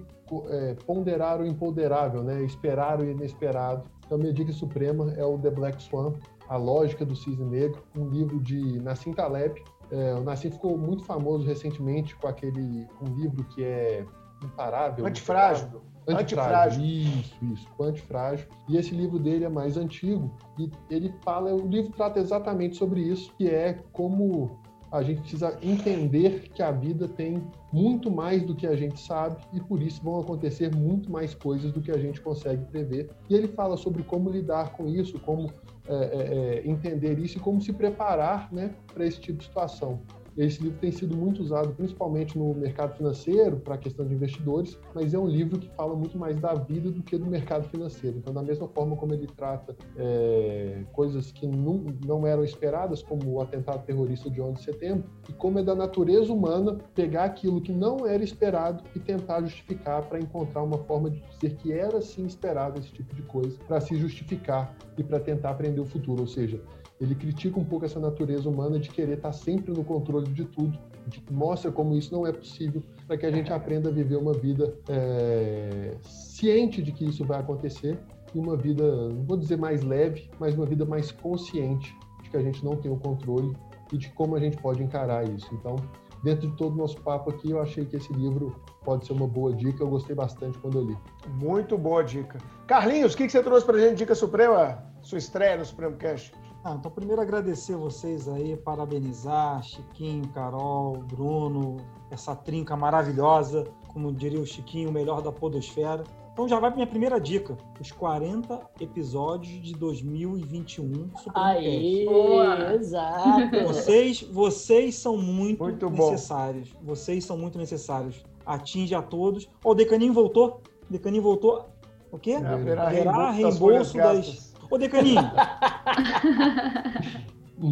é, ponderar o imponderável, né? esperar o inesperado. Então, minha suprema é o The Black Swan, A Lógica do Cisne Negro, um livro de Nassim Taleb. É, o Nassim ficou muito famoso recentemente com aquele um livro que é imparável. Antifrágil. Antifrágil. Isso, isso, antifrágil. E esse livro dele é mais antigo e ele fala, o livro trata exatamente sobre isso, que é como a gente precisa entender que a vida tem muito mais do que a gente sabe e por isso vão acontecer muito mais coisas do que a gente consegue prever. E ele fala sobre como lidar com isso, como é, é, é entender isso e como se preparar né, para esse tipo de situação. Esse livro tem sido muito usado, principalmente no mercado financeiro, para a questão de investidores, mas é um livro que fala muito mais da vida do que do mercado financeiro. Então, da mesma forma como ele trata é, coisas que não, não eram esperadas, como o atentado terrorista de 11 de setembro, e como é da natureza humana pegar aquilo que não era esperado e tentar justificar para encontrar uma forma de dizer que era sim esperado esse tipo de coisa, para se justificar e para tentar aprender o futuro. Ou seja, ele critica um pouco essa natureza humana de querer estar sempre no controle de tudo, de, mostra como isso não é possível, para que a gente aprenda a viver uma vida é, ciente de que isso vai acontecer e uma vida, não vou dizer mais leve, mas uma vida mais consciente de que a gente não tem o controle e de como a gente pode encarar isso. Então, dentro de todo o nosso papo aqui, eu achei que esse livro pode ser uma boa dica. Eu gostei bastante quando eu li. Muito boa dica. Carlinhos, o que, que você trouxe para a gente, Dica Suprema? Sua estreia no Supremo Cast. Ah, então, primeiro agradecer vocês aí, parabenizar Chiquinho, Carol, Bruno, essa trinca maravilhosa, como diria o Chiquinho, o melhor da podosfera. Então já vai para minha primeira dica. Os 40 episódios de 2021 Aí, Boa. exato. Vocês, vocês são muito, Muito bom. necessários. Vocês são muito necessários. Atinge a todos. Ó, o Decaninho voltou. O Decaninho voltou. O quê? Haverá reembolso das folhas reembolso das. Ô, Decaninho.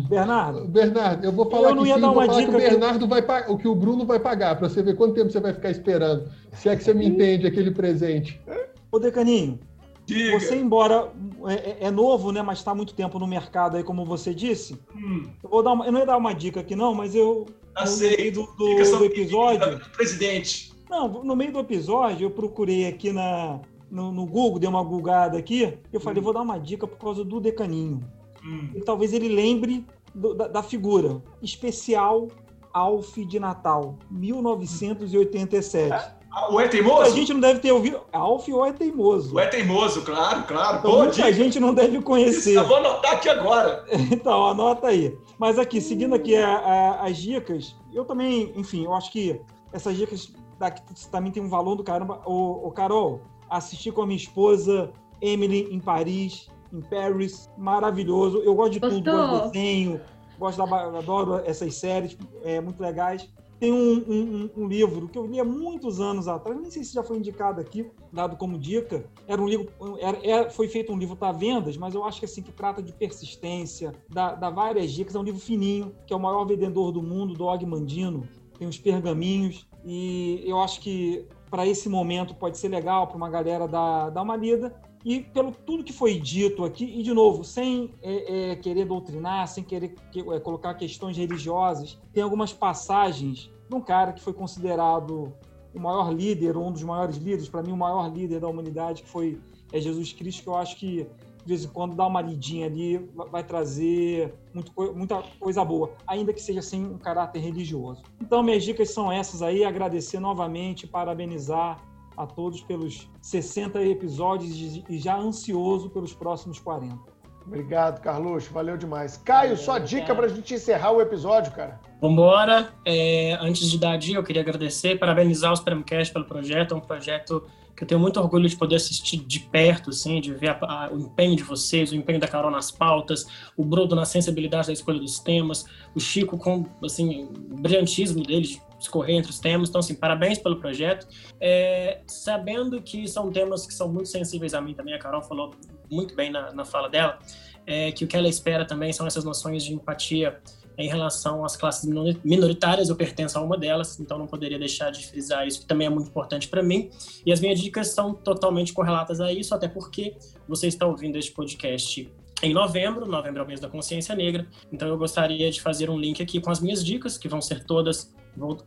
Bernardo, Bernardo, eu vou falar Eu não que ia sim, dar vou uma falar que dica o que- Bernardo vai pagar, o que o Bruno vai pagar, para você ver quanto tempo você vai ficar esperando. Se é que você me entende aquele presente. ô Decaninho, Diga. você, embora é, é- é novo, né, mas está há muito tempo no mercado aí, como você disse, Hum, eu, vou dar uma, eu não ia dar uma dica aqui, não, mas eu. No aceito. meio do, do- do episódio. do presidente. Não, no meio do episódio, eu procurei aqui na, no, no Google, dei uma googada aqui, eu falei, vou dar uma dica por causa do Decaninho. Hum. E talvez ele lembre do- da, da figura. Especial Alf de Natal, 1987. Ah, o é Muita teimoso? gente não deve ter ouvido. Alf ou é teimoso? O é teimoso, claro, claro. Então, Boa muita dica. gente não deve conhecer. Eu vou anotar aqui agora. Então, anota aí. Mas aqui, seguindo aqui a- a- as dicas, eu também, enfim, eu acho que essas dicas daqui também tem um valor do caramba. O, Carol, assisti com a minha esposa Emily em Paris, em Paris, maravilhoso. Eu gosto de tudo, Gostou? gosto de desenho, gosto da, adoro essas séries, é, muito legais. Tem um, um- um- um livro que eu li há muitos anos atrás, nem sei se já foi indicado aqui, dado como dica. Era um livro, era, era- foi feito um livro para vendas, mas eu acho que assim que trata de persistência, dá, dá várias dicas. É um livro fininho, que é o maior vendedor do mundo, do Og Mandino. Tem uns pergaminhos e eu acho que para esse momento pode ser legal para uma galera dar, dar uma lida. E pelo tudo que foi dito aqui, e de novo, sem é, é, querer doutrinar, sem querer que- é, colocar questões religiosas, tem algumas passagens de um cara que foi considerado o maior líder, um dos maiores líderes, para mim, o maior líder da humanidade, que foi é Jesus Cristo, que eu acho que de vez em quando dá uma lidinha ali, va- vai trazer muito muita coisa boa, ainda que seja sem um caráter religioso. Então, minhas dicas são essas aí, agradecer novamente, parabenizar a todos pelos 60 episódios e já ansioso pelos próximos 40. Obrigado, Carluxo. Valeu demais. Caio, Valeu, sua dica cara. pra gente encerrar o episódio, cara. Vambora. É, antes de dar a dica, eu queria agradecer, parabenizar os Premcast pelo projeto. É um projeto que eu tenho muito orgulho de poder assistir de perto, assim, de ver a- a- o empenho de vocês, o empenho da Carol nas pautas, o Bruno na sensibilidade da escolha dos temas, o Chico com, assim, o brilhantismo dele de escorrer entre os temas. Então, assim, parabéns pelo projeto. É, sabendo que são temas que são muito sensíveis a mim também, a Carol falou muito bem na, na fala dela, é, que o que ela espera também são essas noções de empatia em relação às classes minori- minoritárias, eu pertenço a uma delas, então não poderia deixar de frisar isso, que também é muito importante para mim. E as minhas dicas são totalmente correlatas a isso, até porque você está ouvindo este podcast em novembro, novembro é o mês da consciência negra, então eu gostaria de fazer um link aqui com as minhas dicas, que vão ser todas,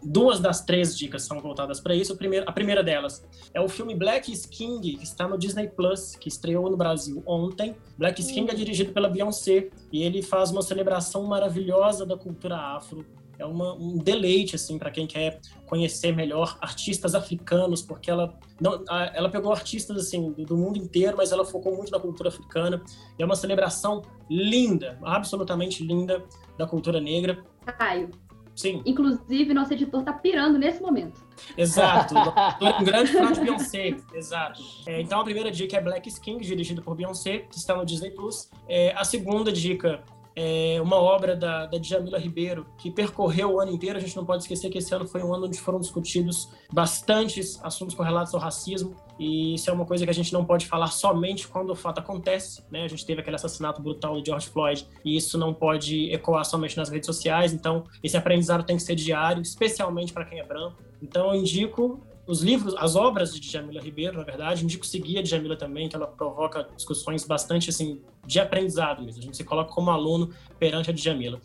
duas das três dicas são voltadas para isso. A primeira, a primeira delas é o filme Black is King, que está no Disney Plus, que estreou no Brasil ontem. Black is King é dirigido pela Beyoncé e ele faz uma celebração maravilhosa da cultura afro. É uma- um deleite assim para quem quer conhecer melhor artistas africanos, porque ela não, ela pegou artistas assim do, do mundo inteiro, mas ela focou muito na cultura africana. E é uma celebração linda, absolutamente linda da cultura negra. Caio, Sim, inclusive nosso editor tá pirando nesse momento. Exato. um grande fã de Beyoncé. Exato. É, então a primeira dica é Black Skin, dirigido por Beyoncé, que está no Disney Plus. É, a segunda dica é uma obra da, da Djamila Ribeiro, que percorreu o ano inteiro. A gente não pode esquecer que esse ano foi um ano onde foram discutidos bastantes assuntos correlatos ao racismo. E isso é uma coisa que a gente não pode falar somente quando o fato acontece. Né? A gente teve aquele assassinato brutal de George Floyd, e isso não pode ecoar somente nas redes sociais. Então, esse aprendizado tem que ser diário, especialmente para quem é branco. Então, eu indico os livros, as obras de Djamila Ribeiro, na verdade, indico seguir a Djamila também, que ela provoca discussões bastante, assim, de aprendizado mesmo. A gente se coloca como aluno perante a Djamila.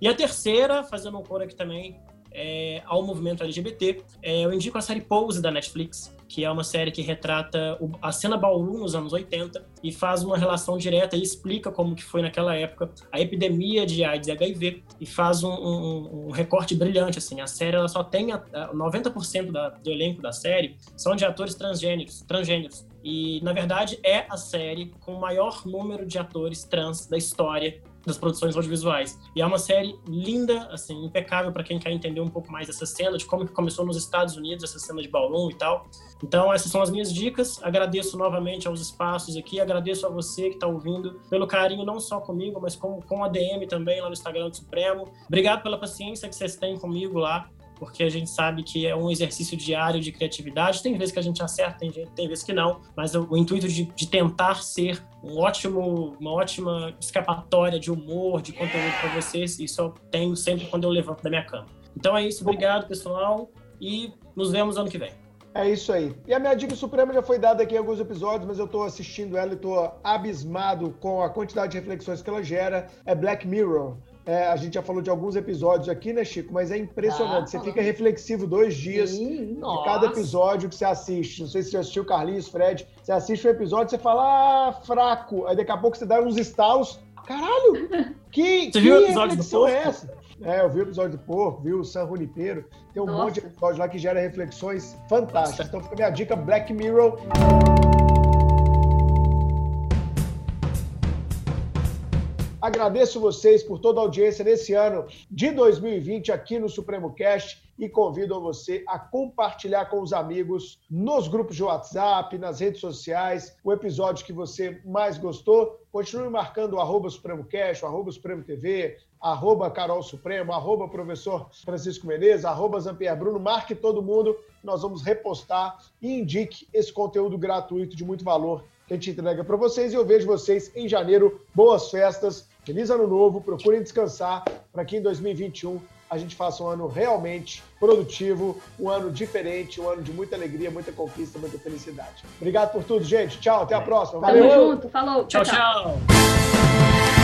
E a terceira, fazendo um coro aqui também, é, ao movimento LGBT, é, eu indico a série Pose da Netflix, que é uma série que retrata a cena Bauru nos anos 80 e faz uma relação direta e explica como que foi naquela época a epidemia de AIDS e HIV e faz um, um- um recorte brilhante, assim. A série, ela só tem... A, a 90% da, do elenco da série são de atores transgêneros, transgêneros. E, na verdade, é a série com o maior número de atores trans da história das produções audiovisuais. E é uma série linda, assim, impecável para quem quer entender um pouco mais dessa cena, de como que começou nos Estados Unidos, essa cena de ballroom e tal. Então, essas são as minhas dicas. Agradeço novamente aos espaços aqui, agradeço a você que está ouvindo pelo carinho não só comigo, mas com, com a DM também lá no Instagram do Supremo. Obrigado pela paciência que vocês têm comigo lá porque a gente sabe que é um exercício diário de criatividade. Tem vezes que a gente acerta, tem, tem vezes que não, mas o, o intuito de, de, tentar ser um ótimo, uma ótima escapatória de humor, de conteúdo para vocês, isso eu tenho sempre quando eu levanto da minha cama. Então é isso, obrigado pessoal e nos vemos ano que vem. É isso aí. E a minha dica suprema já foi dada aqui em alguns episódios, mas eu estou assistindo ela e estou abismado com a quantidade de reflexões que ela gera. É Black Mirror. É, a gente já falou de alguns episódios aqui, né, Chico? Mas é impressionante. Ah, você fica reflexivo dois dias Sim, de cada episódio que você assiste. Não sei se você assistiu Carlinhos, Fred. Você assiste um episódio, você fala, ah, fraco. Aí daqui a pouco você dá uns estalos. Caralho! Que, você que viu o episódio do é essa? É, eu vi o episódio do Porco, vi o San Junipero. Tem um Nossa. monte de episódios lá que gera reflexões fantásticas. Nossa. Então fica a minha dica, Black Mirror. Agradeço vocês por toda a audiência nesse ano de 2020 aqui no Supremo Cast e convido você a compartilhar com os amigos nos grupos de WhatsApp, nas redes sociais, o episódio que você mais gostou. Continue marcando o arroba Supremo Cast, o arroba Supremo TV, arroba Carol Supremo, arroba Professor Francisco Menezes, arroba Zampier Bruno. Marque todo mundo, nós vamos repostar e indique esse conteúdo gratuito de muito valor que a gente entrega para vocês. E eu vejo vocês em janeiro. Boas festas Feliz ano novo, procurem descansar para que em 2021 a gente faça um ano realmente produtivo, um ano diferente, um ano de muita alegria, muita conquista, muita felicidade. Obrigado por tudo, gente. Tchau, até a próxima. Valeu. Tamo junto, falou. tchau. tchau. tchau.